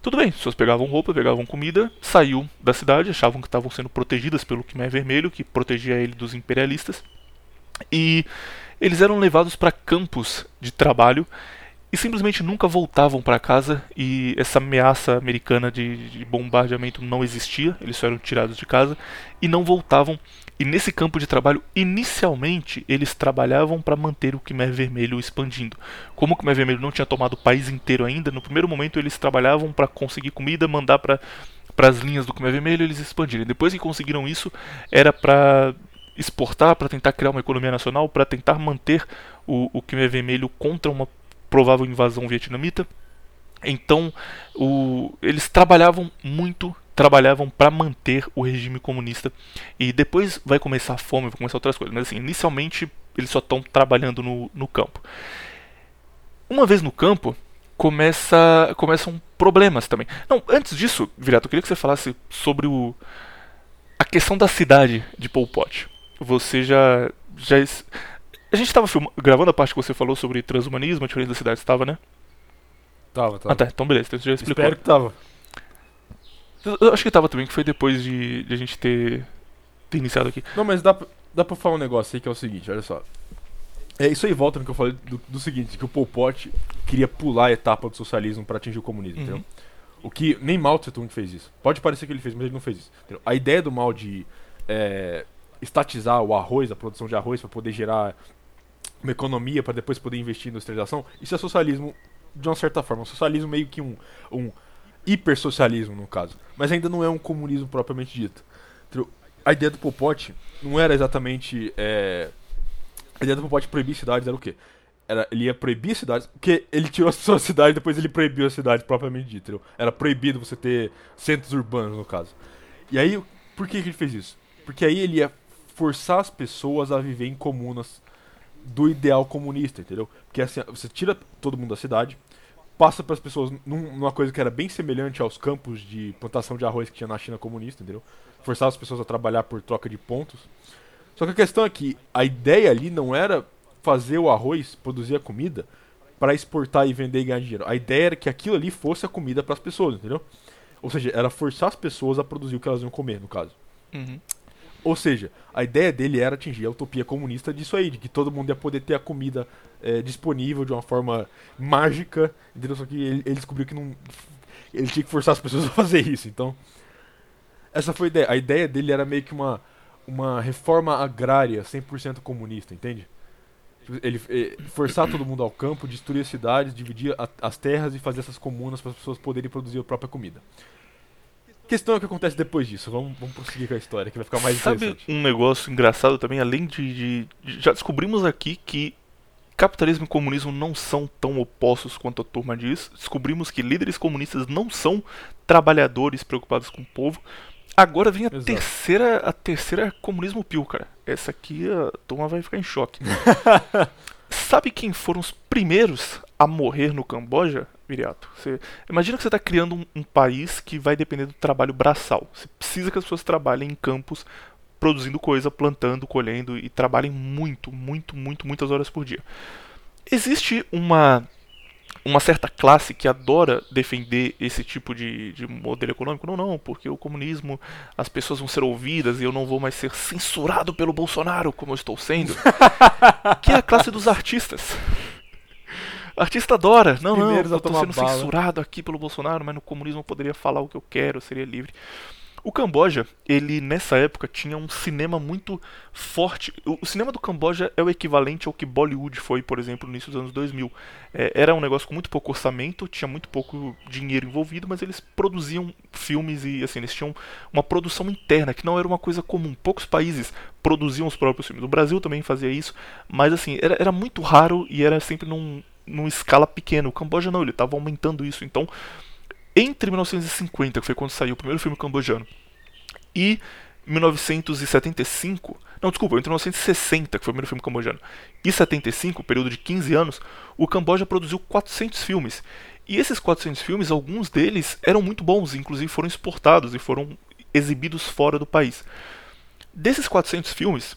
Tudo bem, as pessoas pegavam roupa, pegavam comida, saíam da cidade, achavam que estavam sendo protegidas pelo Khmer Vermelho, que protegia ele dos imperialistas, e eles eram levados para campos de trabalho e simplesmente nunca voltavam para casa e essa ameaça americana de, de bombardeamento não existia, eles só eram tirados de casa e não voltavam. E nesse campo de trabalho, inicialmente, eles trabalhavam para manter o Khmer Vermelho expandindo. Como o Khmer Vermelho não tinha tomado o país inteiro ainda, no primeiro momento eles trabalhavam para conseguir comida, mandar para as linhas do Khmer Vermelho, eles expandirem. Depois que conseguiram isso, era para exportar, para tentar criar uma economia nacional, para tentar manter o, o Khmer Vermelho contra uma provável invasão vietnamita. Então, o, eles trabalhavam muito, trabalhavam para manter o regime comunista. E depois vai começar a fome, vai começar outras coisas. Mas assim, inicialmente eles só estão trabalhando no, no campo. Uma vez no campo, começa, começam problemas também. Não, antes disso, Virato, eu queria que você falasse sobre o, a questão da cidade de Pol Pot. você já. já a gente tava filma- gravando a parte que você falou sobre transhumanismo, a diferença das cidades, tava, né? Tava, tava. Ah tá, então beleza, então você já explicou. Espero que tava. Eu- acho que tava também, que foi depois de, de a gente ter, ter iniciado aqui. Não, mas dá, pra- dá pra falar um negócio aí que é o seguinte, olha só. É isso aí volta no que eu falei do, do seguinte, que o Pol Pot queria pular a etapa do socialismo pra atingir o comunismo, Uhum. entendeu? O que nem Mao Tse Tung fez isso. Pode parecer que ele fez, mas ele não fez isso. entendeu? A ideia do Mao de é, estatizar o arroz, a produção de arroz, pra poder gerar uma economia, pra depois poder investir em industrialização, isso é socialismo de uma certa forma. Um socialismo meio que um, um hipersocialismo, no caso. Mas ainda não é um comunismo propriamente dito. A ideia do Pol Pot não era exatamente. é, A ideia do Pol Pot proibir cidades era o quê? Era, ele ia proibir cidades, porque ele tirou as suas cidades depois ele proibiu as cidades propriamente dito. entendeu? Era proibido você ter centros urbanos, no caso. E aí, por que, que ele fez isso? Porque aí ele ia forçar as pessoas a viver em comunas do ideal comunista, entendeu? Porque assim, você tira todo mundo da cidade, passa para as pessoas num- numa coisa que era bem semelhante aos campos de plantação de arroz que tinha na China comunista, entendeu? Forçar as pessoas a trabalhar por troca de pontos. Só que a questão é que a ideia ali não era fazer o arroz, produzir a comida para exportar e vender e ganhar dinheiro. A ideia era que aquilo ali fosse a comida para as pessoas, entendeu? Ou seja, era forçar as pessoas a produzir o que elas iam comer, no caso. Uhum. Ou seja, a ideia dele era atingir a utopia comunista disso aí, de que todo mundo ia poder ter a comida eh, disponível de uma forma mágica, entendeu? Só que ele, ele descobriu que não. Ele tinha que forçar as pessoas [laughs] a fazer isso, então. Essa foi a ideia. A ideia dele era meio que uma, uma reforma agrária 100% comunista, entende? Ele eh, forçar todo mundo ao campo, destruir as cidades, dividir a- as terras e fazer essas comunas para as pessoas poderem produzir a própria comida. A questão é o que acontece depois disso. Vamos, vamos prosseguir com a história, que vai ficar mais Sabe interessante. um negócio engraçado também, além de, de- de- Já descobrimos aqui que capitalismo e comunismo não são tão opostos quanto a turma diz. Descobrimos que líderes comunistas não são trabalhadores preocupados com o povo. Agora vem a Exato. terceira, a terceira comunismo pio, cara. Essa aqui a turma vai ficar em choque. [laughs] Sabe quem foram os primeiros a morrer no Camboja, Você, imagina que você está criando um, um país que vai depender do trabalho braçal. Você precisa que as pessoas trabalhem em campos, produzindo coisa, plantando, colhendo e trabalhem muito, muito, muito, muitas horas por dia. Existe uma uma certa classe que adora defender esse tipo de, de modelo econômico. Não, não, porque o comunismo, as pessoas vão ser ouvidas e eu não vou mais ser censurado pelo Bolsonaro, como eu estou sendo. [laughs] que é a classe dos artistas. Artista adora. Não, não, eu estou tomar sendo bala. censurado aqui pelo Bolsonaro, mas no comunismo eu poderia falar o que eu quero, eu seria livre. O Camboja, ele nessa época tinha um cinema muito forte. O, o cinema do Camboja é o equivalente ao que Bollywood foi, por exemplo, no início dos anos 2000. É, era um negócio com muito pouco orçamento, tinha muito pouco dinheiro envolvido, mas eles produziam filmes e assim, eles tinham uma produção interna, que não era uma coisa comum. Poucos países produziam os próprios filmes. O Brasil também fazia isso, mas assim, era, era muito raro e era sempre num, numa escala pequena. O Camboja não, ele estava aumentando isso. Então, entre 1950, que foi quando saiu o primeiro filme cambojano, e 1975, não, desculpa, entre 1960, que foi o primeiro filme cambojano, e 75, período de 15 anos, o Camboja produziu 400 filmes. E esses 400 filmes, alguns deles eram muito bons, inclusive foram exportados e foram exibidos fora do país. Desses 400 filmes,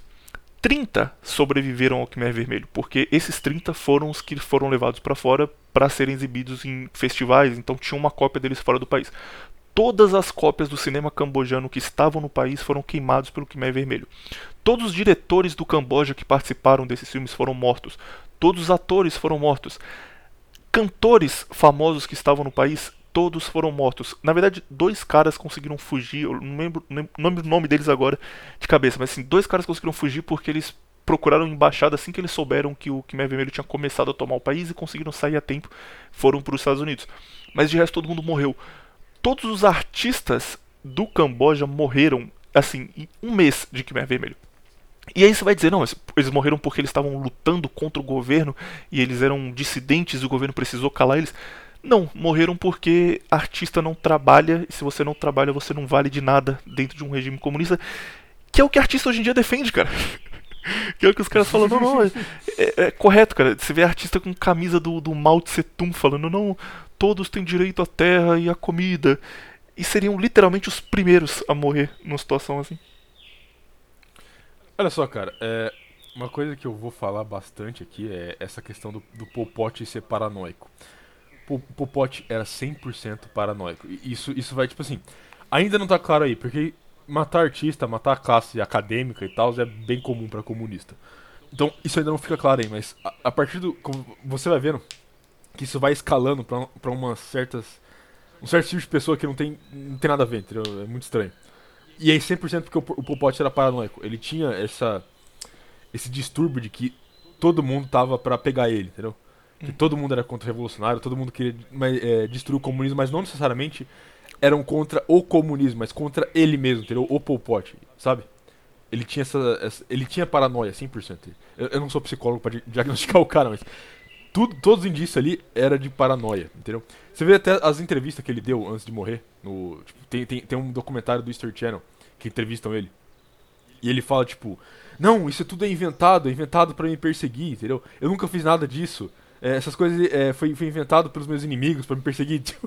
30 sobreviveram ao Khmer Vermelho, porque esses 30 foram os que foram levados para fora para serem exibidos em festivais, então tinha uma cópia deles fora do país. Todas as cópias do cinema cambojano que estavam no país foram queimados pelo Khmer Vermelho. Todos os diretores do Camboja que participaram desses filmes foram mortos. Todos os atores foram mortos. Cantores famosos que estavam no país, todos foram mortos. Na verdade, dois caras conseguiram fugir. Eu não lembro, não lembro o nome deles agora de cabeça, mas assim, dois caras conseguiram fugir porque eles procuraram embaixada assim que eles souberam que o Khmer Vermelho tinha começado a tomar o país e conseguiram sair a tempo. Foram para os Estados Unidos. Mas de resto todo mundo morreu todos os artistas do Camboja morreram, assim, em um mês de Khmer Vermelho. E aí você vai dizer, não, eles morreram porque eles estavam lutando contra o governo e eles eram dissidentes e o governo precisou calar eles. Não, morreram porque artista não trabalha e se você não trabalha você não vale de nada dentro de um regime comunista, que é o que artista hoje em dia defende, cara. [laughs] Que é o que os caras falam, não, não, é, é- é correto, cara. Você vê artista com camisa do, do Mao Tse Tung falando, não, todos têm direito à terra e à comida. E seriam literalmente os primeiros a morrer numa situação assim. Olha só, cara, é, uma coisa que eu vou falar bastante aqui é essa questão do, do Pol Pot ser paranoico. Pot era 100% paranoico. Isso, isso vai, tipo assim, ainda não tá claro aí, porque matar artista, matar a classe acadêmica e tal é bem comum pra comunista. Então, isso ainda não fica claro aí, mas a, a partir do. Você vai vendo que isso vai escalando pra, pra umas certas. Um certo tipo de pessoa que não tem, não tem nada a ver, entendeu? É muito estranho. E aí 100% porque o, o Pol Pot era paranoico. Ele tinha essa esse distúrbio de que todo mundo tava pra pegar ele, entendeu? Que todo mundo era contra-revolucionário, todo mundo queria mas, é, destruir o comunismo, mas não necessariamente eram contra o comunismo, mas contra ele mesmo, entendeu? O Pol Pot, sabe? Ele tinha essa, essa- ele tinha paranoia, 100%. Eu, eu não sou psicólogo di- diagnosticar [laughs] o cara, mas tudo, todos os indícios ali era de paranoia, entendeu? Você vê até as entrevistas que ele deu antes de morrer, no, tipo, tem, tem, tem um documentário do History Channel que entrevistam ele. E ele fala, tipo, não, isso tudo é inventado, é inventado pra me perseguir, entendeu? Eu nunca fiz nada disso. É, essas coisas é, foi, foi inventado pelos meus inimigos pra me perseguir. [laughs] tipo,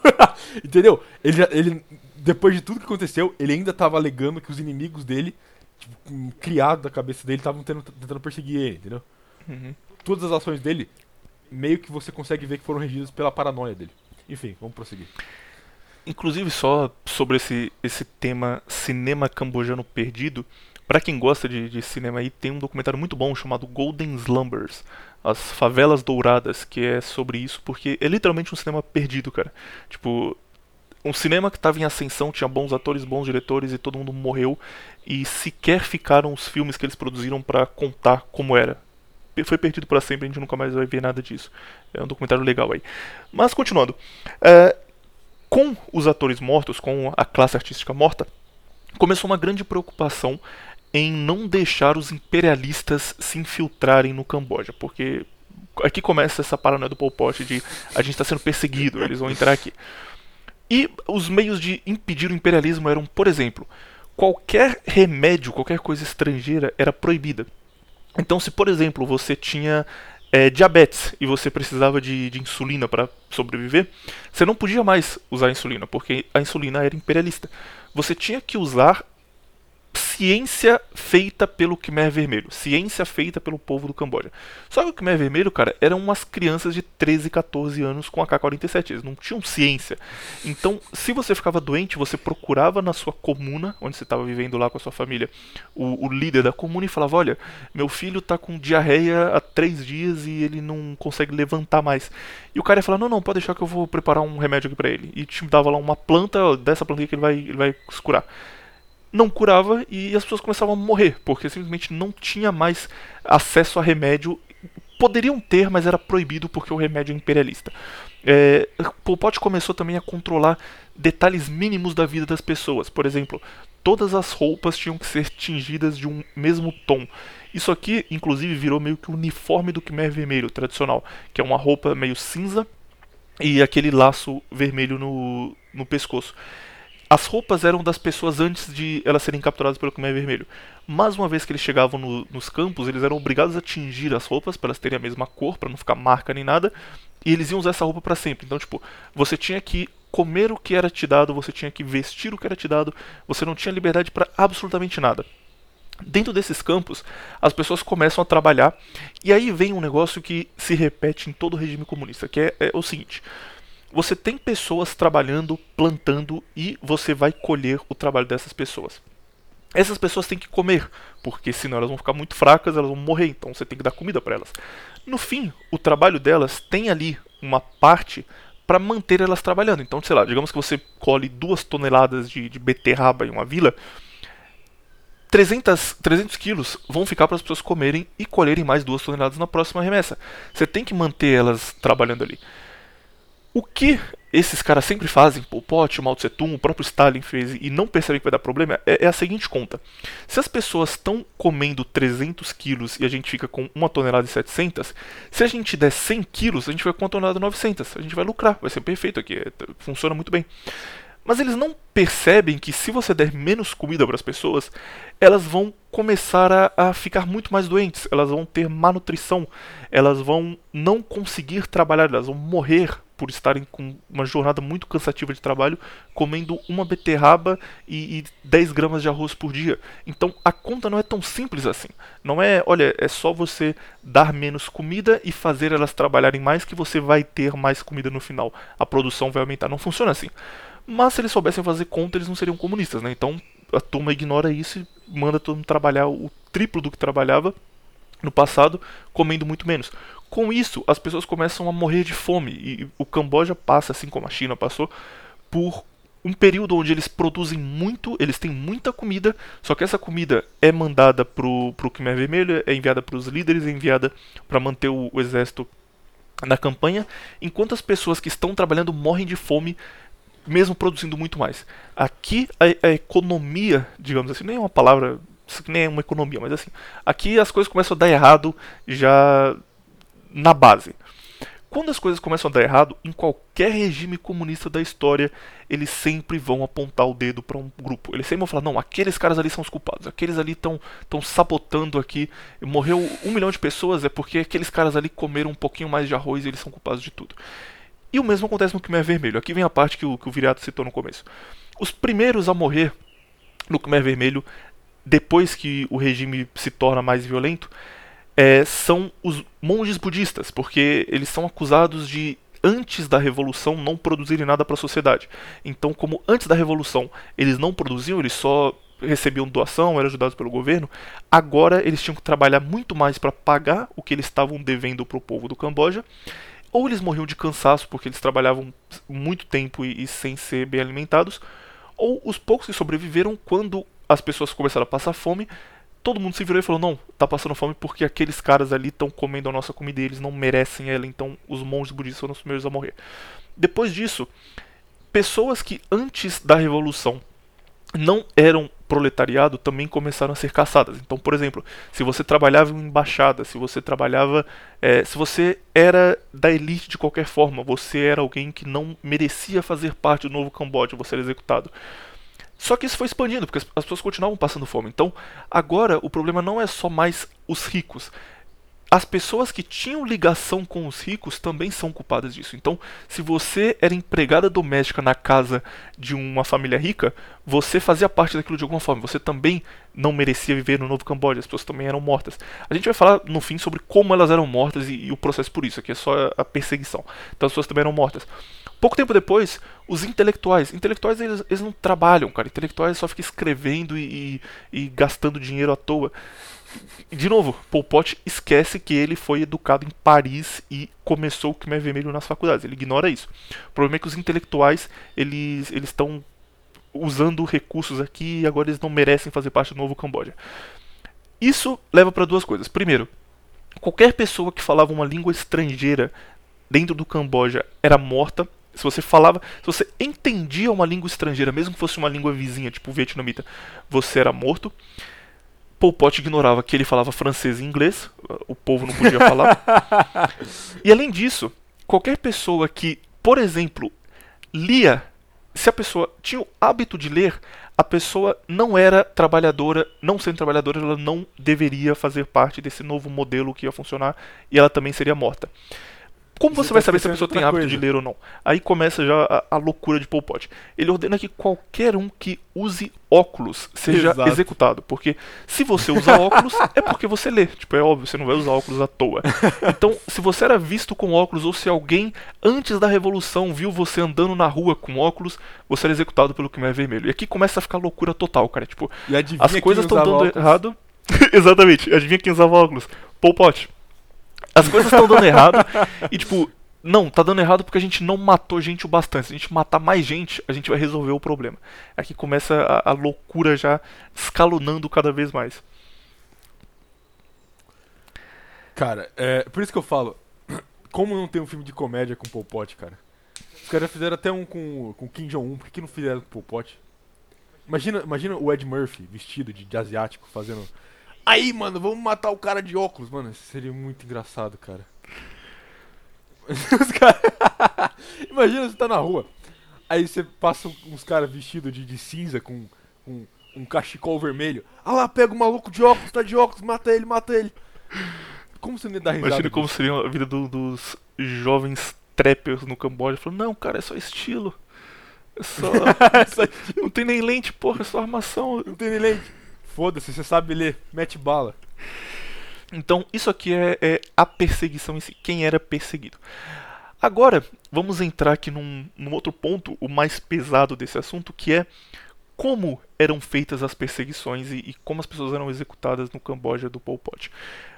entendeu? Ele, ele, depois de tudo que aconteceu, ele ainda tava alegando que os inimigos dele, tipo, criado da cabeça dele, estavam tentando, perseguir ele, entendeu? Uhum. Todas as ações dele, meio que você consegue ver que foram regidas pela paranoia dele. Enfim, vamos prosseguir. Inclusive, só sobre esse, esse tema cinema cambojano perdido, pra quem gosta de, de cinema aí, tem um documentário muito bom chamado Golden Slumbers As Favelas Douradas, que é sobre isso, porque é literalmente um cinema perdido, cara. Tipo, um cinema que estava em ascensão, tinha bons atores, bons diretores e todo mundo morreu, e sequer ficaram os filmes que eles produziram pra contar como era. Foi perdido pra sempre, a gente nunca mais vai ver nada disso. É um documentário legal aí. Mas continuando. É, com os atores mortos, com a classe artística morta, começou uma grande preocupação em não deixar os imperialistas se infiltrarem no Camboja, porque aqui começa essa paranoia do Pol Pot de a gente está sendo perseguido, eles vão entrar aqui. E os meios de impedir o imperialismo eram, por exemplo, qualquer remédio, qualquer coisa estrangeira era proibida. Então, se por exemplo você tinha é, diabetes e você precisava de, de insulina para sobreviver, você não podia mais usar insulina, porque a insulina era imperialista. Você tinha que usar ciência feita pelo Khmer Vermelho, ciência feita pelo povo do Camboja. Só que o Khmer Vermelho, cara, eram umas crianças de 13, 14 anos com AK-47, eles não tinham ciência. Então, se você ficava doente, você procurava na sua comuna, onde você estava vivendo lá com a sua família, o, o líder da comuna e falava: Olha, meu filho tá com diarreia há três dias e ele não consegue levantar mais. E o cara ia falar: Não, não, pode deixar que eu vou preparar um remédio aqui pra ele. E te dava lá uma planta, dessa planta que ele vai, ele vai se curar não curava e as pessoas começavam a morrer, porque simplesmente não tinha mais acesso a remédio. Poderiam ter, mas era proibido porque o remédio é imperialista. É, Pol Pot começou também a controlar detalhes mínimos da vida das pessoas. Por exemplo, todas as roupas tinham que ser tingidas de um mesmo tom. Isso aqui, inclusive, virou meio que o uniforme do Khmer Vermelho tradicional, que é uma roupa meio cinza e aquele laço vermelho no, no pescoço. As roupas eram das pessoas antes de elas serem capturadas pelo Khmer Vermelho. Mas uma vez que eles chegavam no- nos campos, eles eram obrigados a tingir as roupas para elas terem a mesma cor, para não ficar marca nem nada, e eles iam usar essa roupa para sempre. Então, tipo, você tinha que comer o que era te dado, você tinha que vestir o que era te dado, você não tinha liberdade para absolutamente nada. Dentro desses campos, as pessoas começam a trabalhar, e aí vem um negócio que se repete em todo o regime comunista, que é, é o seguinte: você tem pessoas trabalhando, plantando e você vai colher o trabalho dessas pessoas. Essas pessoas têm que comer, porque senão elas vão ficar muito fracas, elas vão morrer, então você tem que dar comida para elas. No fim, o trabalho delas tem ali uma parte para manter elas trabalhando. Então, sei lá, digamos que você colhe duas toneladas de, de beterraba em uma vila, 300, 300 quilos vão ficar para as pessoas comerem e colherem mais duas toneladas na próxima remessa. Você tem que manter elas trabalhando ali. O que esses caras sempre fazem, Pol Pot, o Mao Tse o próprio Stalin fez e não percebem que vai dar problema, é, é a seguinte conta. Se as pessoas estão comendo 300 quilos e a gente fica com uma tonelada e 700, se a gente der 100 quilos, a gente vai com uma tonelada e 900. A gente vai lucrar, vai ser perfeito aqui, é, funciona muito bem. Mas eles não percebem que se você der menos comida para as pessoas, elas vão começar a, a ficar muito mais doentes, elas vão ter má nutrição, elas vão não conseguir trabalhar, elas vão morrer por estarem com uma jornada muito cansativa de trabalho, comendo uma beterraba e, e 10 gramas de arroz por dia. Então a conta não é tão simples assim. Não é, olha, é só você dar menos comida e fazer elas trabalharem mais que você vai ter mais comida no final. A produção vai aumentar. Não funciona assim. Mas se eles soubessem fazer conta, eles não seriam comunistas, né? Então a turma ignora isso e manda todo mundo trabalhar o triplo do que trabalhava no passado, comendo muito menos. Com isso, as pessoas começam a morrer de fome e o Camboja passa, assim como a China passou, por um período onde eles produzem muito, eles têm muita comida, só que essa comida é mandada pro, pro Khmer Vermelho, é enviada para os líderes, é enviada para manter o, o exército na campanha, enquanto as pessoas que estão trabalhando morrem de fome, mesmo produzindo muito mais. Aqui a, a economia, digamos assim, nem é uma palavra, nem é uma economia, mas assim, aqui as coisas começam a dar errado já na base. Quando as coisas começam a dar errado, em qualquer regime comunista da história, eles sempre vão apontar o dedo para um grupo. Eles sempre vão falar: não, aqueles caras ali são os culpados, aqueles ali estão sabotando aqui. Morreu um milhão de pessoas, é porque aqueles caras ali comeram um pouquinho mais de arroz e eles são culpados de tudo. E o mesmo acontece no Khmer Vermelho. Aqui vem a parte que o, que o Viriato citou no começo. Os primeiros a morrer no Khmer Vermelho, depois que o regime se torna mais violento, é, são os monges budistas, porque eles são acusados de antes da revolução não produzirem nada para a sociedade. Então, como antes da revolução eles não produziam, eles só recebiam doação, eram ajudados pelo governo, agora eles tinham que trabalhar muito mais para pagar o que eles estavam devendo para o povo do Camboja. Ou eles morriam de cansaço porque eles trabalhavam muito tempo e, e sem ser bem alimentados, ou os poucos que sobreviveram quando as pessoas começaram a passar fome, todo mundo se virou e falou: não, tá passando fome porque aqueles caras ali estão comendo a nossa comida e eles não merecem ela, então os monges budistas foram os primeiros a morrer. Depois disso, pessoas que antes da revolução não eram proletariado também começaram a ser caçadas. Então, por exemplo, se você trabalhava em embaixada, se você trabalhava, é, se você era da elite de qualquer forma, você era alguém que não merecia fazer parte do novo Camboja, você era executado. Só que isso foi expandindo, porque as pessoas continuavam passando fome. Então, agora o problema não é só mais os ricos. As pessoas que tinham ligação com os ricos também são culpadas disso. Então, se você era empregada doméstica na casa de uma família rica, você fazia parte daquilo de alguma forma. Você também não merecia viver no Novo Camboja. As pessoas também eram mortas. A gente vai falar no fim sobre como elas eram mortas e, e o processo por isso. Aqui é só a perseguição. Então, as pessoas também eram mortas. Pouco tempo depois, os intelectuais. Intelectuais eles, eles não trabalham, cara. Intelectuais só ficam escrevendo e, e, e gastando dinheiro à toa. De novo, Pol Pot esquece que ele foi educado em Paris e começou o Khmer Vermelho nas faculdades. Ele ignora isso. O problema é que os intelectuais eles estão usando recursos aqui e agora eles não merecem fazer parte do novo Camboja. Isso leva para duas coisas. Primeiro, qualquer pessoa que falava uma língua estrangeira dentro do Camboja era morta se você falava, se você entendia uma língua estrangeira, mesmo que fosse uma língua vizinha, tipo vietnamita, você era morto. Pol Pot ignorava que ele falava francês e inglês, o povo não podia falar. [laughs] e além disso, qualquer pessoa que, por exemplo, lia, se a pessoa tinha o hábito de ler, a pessoa não era trabalhadora, não sendo trabalhadora, ela não deveria fazer parte desse novo modelo que ia funcionar e ela também seria morta. Como você, você vai tá saber se a pessoa tem hábito coisa. de ler ou não? Aí começa já a, a, loucura de Pol Pot. Ele ordena que qualquer um que use óculos seja Exato. executado. Porque se você usa [laughs] óculos, é porque você lê. Tipo, é óbvio, você não vai usar óculos à toa. Então, se você era visto com óculos, ou se alguém antes da Revolução viu você andando na rua com óculos, você era executado pelo Khmer Vermelho. E aqui começa a ficar loucura total, cara. Tipo, as coisas estão dando óculos? errado. [laughs] Exatamente, adivinha quem usava óculos? Pol Pot. As coisas estão dando errado. E tipo, não, tá dando errado porque a gente não matou gente o bastante. Se a gente matar mais gente, a gente vai resolver o problema. Aqui começa a, a loucura já escalonando cada vez mais. Cara, é, por isso que eu falo, [clears throat] como não tem um filme de comédia com Pol cara? Os caras fizeram até um com, com Kim Jong-un, por que não fizeram com? Imagina, imagina o Ed Murphy vestido de, de asiático fazendo Aí, mano, vamos matar o cara de óculos. Mano, isso seria muito engraçado, cara. cara... [laughs] Imagina você tá na rua. Aí você passa uns caras vestidos de, de, cinza com, com um cachecol vermelho. Ah lá, pega o maluco de óculos, tá de óculos, mata ele, mata ele. Como você não ia dar risada? Imagina como seria a vida do, dos jovens trappers no Camboja falando, não, cara, é só estilo. É só. [laughs] [laughs] não tem nem lente, porra, é só armação. Não tem nem lente. Foda-se, você sabe ler, mete bala. Então, isso aqui é, é, a perseguição em si, quem era perseguido. Agora, vamos entrar aqui num, num outro ponto, o mais pesado desse assunto, que é como eram feitas as perseguições e, e, como as pessoas eram executadas no Camboja do Pol Pot.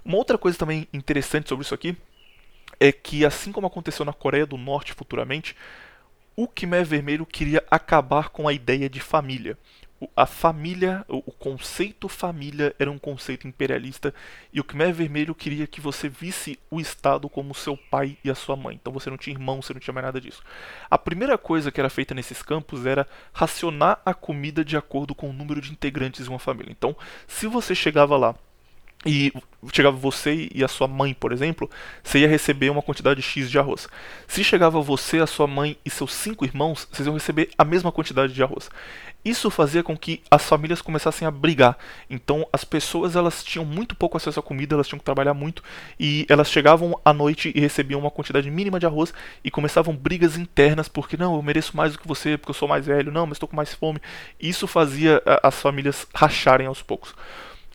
Uma outra coisa também interessante sobre isso aqui é que, assim como aconteceu na Coreia do Norte futuramente, o Khmer Vermelho queria acabar com a ideia de família a família, o conceito família era um conceito imperialista e o Khmer Vermelho queria que você visse o Estado como seu pai e a sua mãe. Então você não tinha irmão, você não tinha mais nada disso. A primeira coisa que era feita nesses campos era racionar a comida de acordo com o número de integrantes de uma família. Então, se você chegava lá e chegava você e a sua mãe, por exemplo, você ia receber uma quantidade X de arroz. Se chegava você, a sua mãe e seus cinco irmãos, vocês iam receber a mesma quantidade de arroz. Isso fazia com que as famílias começassem a brigar. Então as pessoas elas tinham muito pouco acesso à comida, elas tinham que trabalhar muito e elas chegavam à noite e recebiam uma quantidade mínima de arroz e começavam brigas internas porque não, eu mereço mais do que você, porque eu sou mais velho, não, mas estou com mais fome. Isso fazia as famílias racharem aos poucos.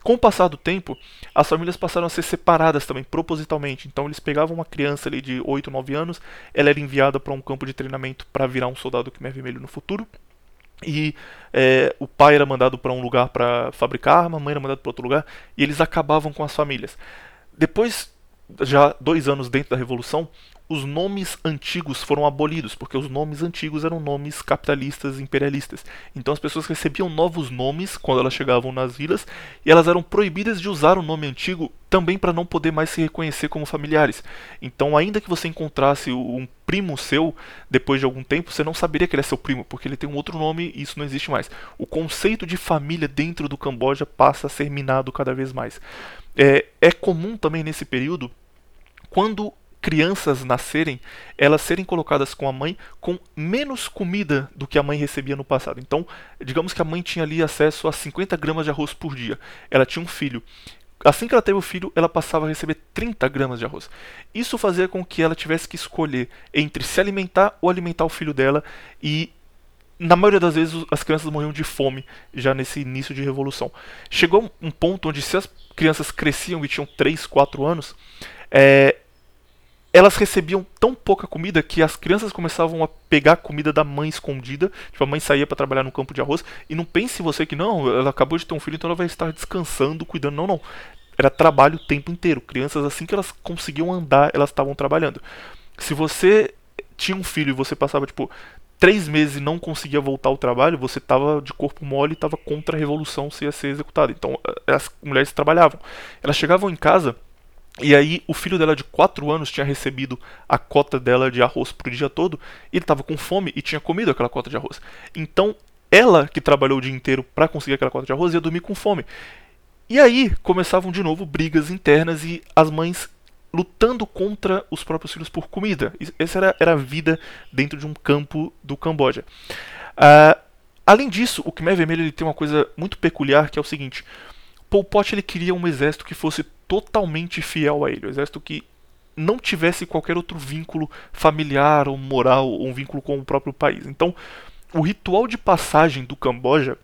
Com o passar do tempo, as famílias passaram a ser separadas também, propositalmente. Então eles pegavam uma criança ali de 8, 9 anos, ela era enviada para um campo de treinamento para virar um soldado que é vermelho no futuro. E é, o pai era mandado para um lugar para fabricar arma, a mãe era mandada para outro lugar, e eles acabavam com as famílias. Depois, já dois anos dentro da Revolução, os nomes antigos foram abolidos, porque os nomes antigos eram nomes capitalistas imperialistas. Então as pessoas recebiam novos nomes quando elas chegavam nas vilas e elas eram proibidas de usar o nome antigo também para não poder mais se reconhecer como familiares. Então, ainda que você encontrasse um primo seu depois de algum tempo, você não saberia que ele é seu primo, porque ele tem um outro nome e isso não existe mais. O conceito de família dentro do Camboja passa a ser minado cada vez mais. É, é comum também nesse período, quando crianças nascerem, elas serem colocadas com a mãe com menos comida do que a mãe recebia no passado. Então, digamos que a mãe tinha ali acesso a 50 gramas de arroz por dia. Ela tinha um filho. Assim que ela teve o filho, ela passava a receber 30 gramas de arroz. Isso fazia com que ela tivesse que escolher entre se alimentar ou alimentar o filho dela e na maioria das vezes as crianças morriam de fome já nesse início de revolução. Chegou um ponto onde se as crianças cresciam e tinham 3, 4 anos, é, elas recebiam tão pouca comida que as crianças começavam a pegar a comida da mãe escondida. Tipo, a mãe saía para trabalhar no campo de arroz. E não pense você que não, ela acabou de ter um filho, então ela vai estar descansando, cuidando. Não, não. Era trabalho o tempo inteiro. Crianças, assim que elas conseguiam andar, elas estavam trabalhando. Se você tinha um filho e você passava, tipo, três meses e não conseguia voltar ao trabalho, você estava de corpo mole e estava contra a revolução se ia ser executada. Então, as mulheres trabalhavam. Elas chegavam em casa e aí o filho dela de 4 anos tinha recebido a cota dela de arroz pro dia todo, e ele estava com fome e tinha comido aquela cota de arroz. Então, ela que trabalhou o dia inteiro para conseguir aquela cota de arroz ia dormir com fome. E aí começavam de novo brigas internas e as mães lutando contra os próprios filhos por comida. Essa era, era a vida dentro de um campo do Camboja. Uh, além disso, o Khmer Vermelho ele tem uma coisa muito peculiar que é o seguinte: Pol Pot ele queria um exército que fosse totalmente fiel a ele, um exército que não tivesse qualquer outro vínculo familiar ou moral ou um vínculo com o próprio país. Então, o ritual de passagem do Camboja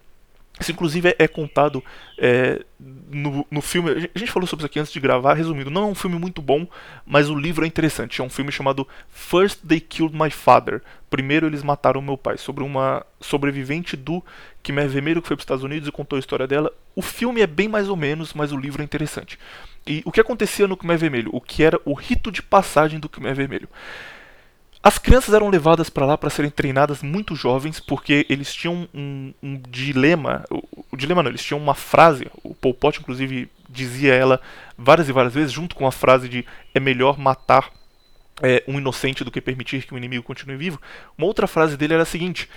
isso, inclusive, é, é contado é, no, no filme. A gente falou sobre isso aqui antes de gravar. Resumindo, não é um filme muito bom, mas o livro é interessante. É um filme chamado First They Killed My Father. Primeiro eles mataram meu pai. Sobre uma sobrevivente do Khmer Vermelho que foi para os Estados Unidos e contou a história dela. O filme é bem mais ou menos, mas o livro é interessante. E o que acontecia no Khmer Vermelho? O que era o rito de passagem do Khmer Vermelho? As crianças eram levadas para lá para serem treinadas muito jovens, porque eles tinham um, um dilema. O, o, dilema não, eles tinham uma frase. O Pol Pot, inclusive, dizia ela várias e várias vezes, junto com a frase de é melhor matar é, um inocente do que permitir que um inimigo continue vivo. Uma outra frase dele era a seguinte: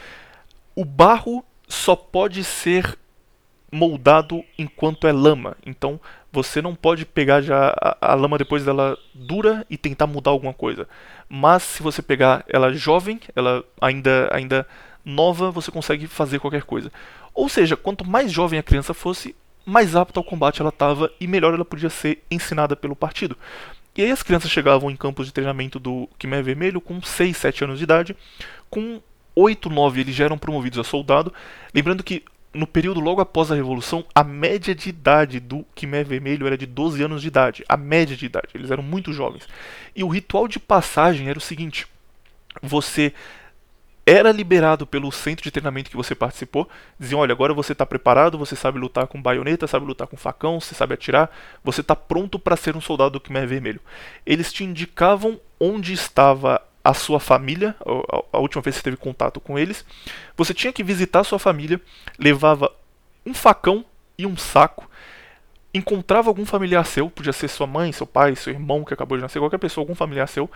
O barro só pode ser moldado enquanto é lama. Então você não pode pegar já a, a, lama depois dela dura e tentar mudar alguma coisa. Mas se você pegar ela jovem, ela ainda ainda nova, você consegue fazer qualquer coisa. Ou seja, quanto mais jovem a criança fosse, mais apta ao combate ela estava e melhor ela podia ser ensinada pelo partido. E aí as crianças chegavam em campos de treinamento do Khmer Vermelho com 6, 7 anos de idade, com 8, 9 eles já eram promovidos a soldado. Lembrando que no período logo após a Revolução, a média de idade do Khmer Vermelho era de 12 anos de idade. A média de idade, eles eram muito jovens. E o ritual de passagem era o seguinte: você era liberado pelo centro de treinamento que você participou. Diziam: olha, agora você está preparado, você sabe lutar com baioneta, sabe lutar com facão, você sabe atirar, você está pronto para ser um soldado do Khmer Vermelho. Eles te indicavam onde estava a sua família, a última vez que você teve contato com eles. Você tinha que visitar a sua família, levava um facão e um saco. Encontrava algum familiar seu, podia ser sua mãe, seu pai, seu irmão que acabou de nascer, qualquer pessoa, algum familiar seu,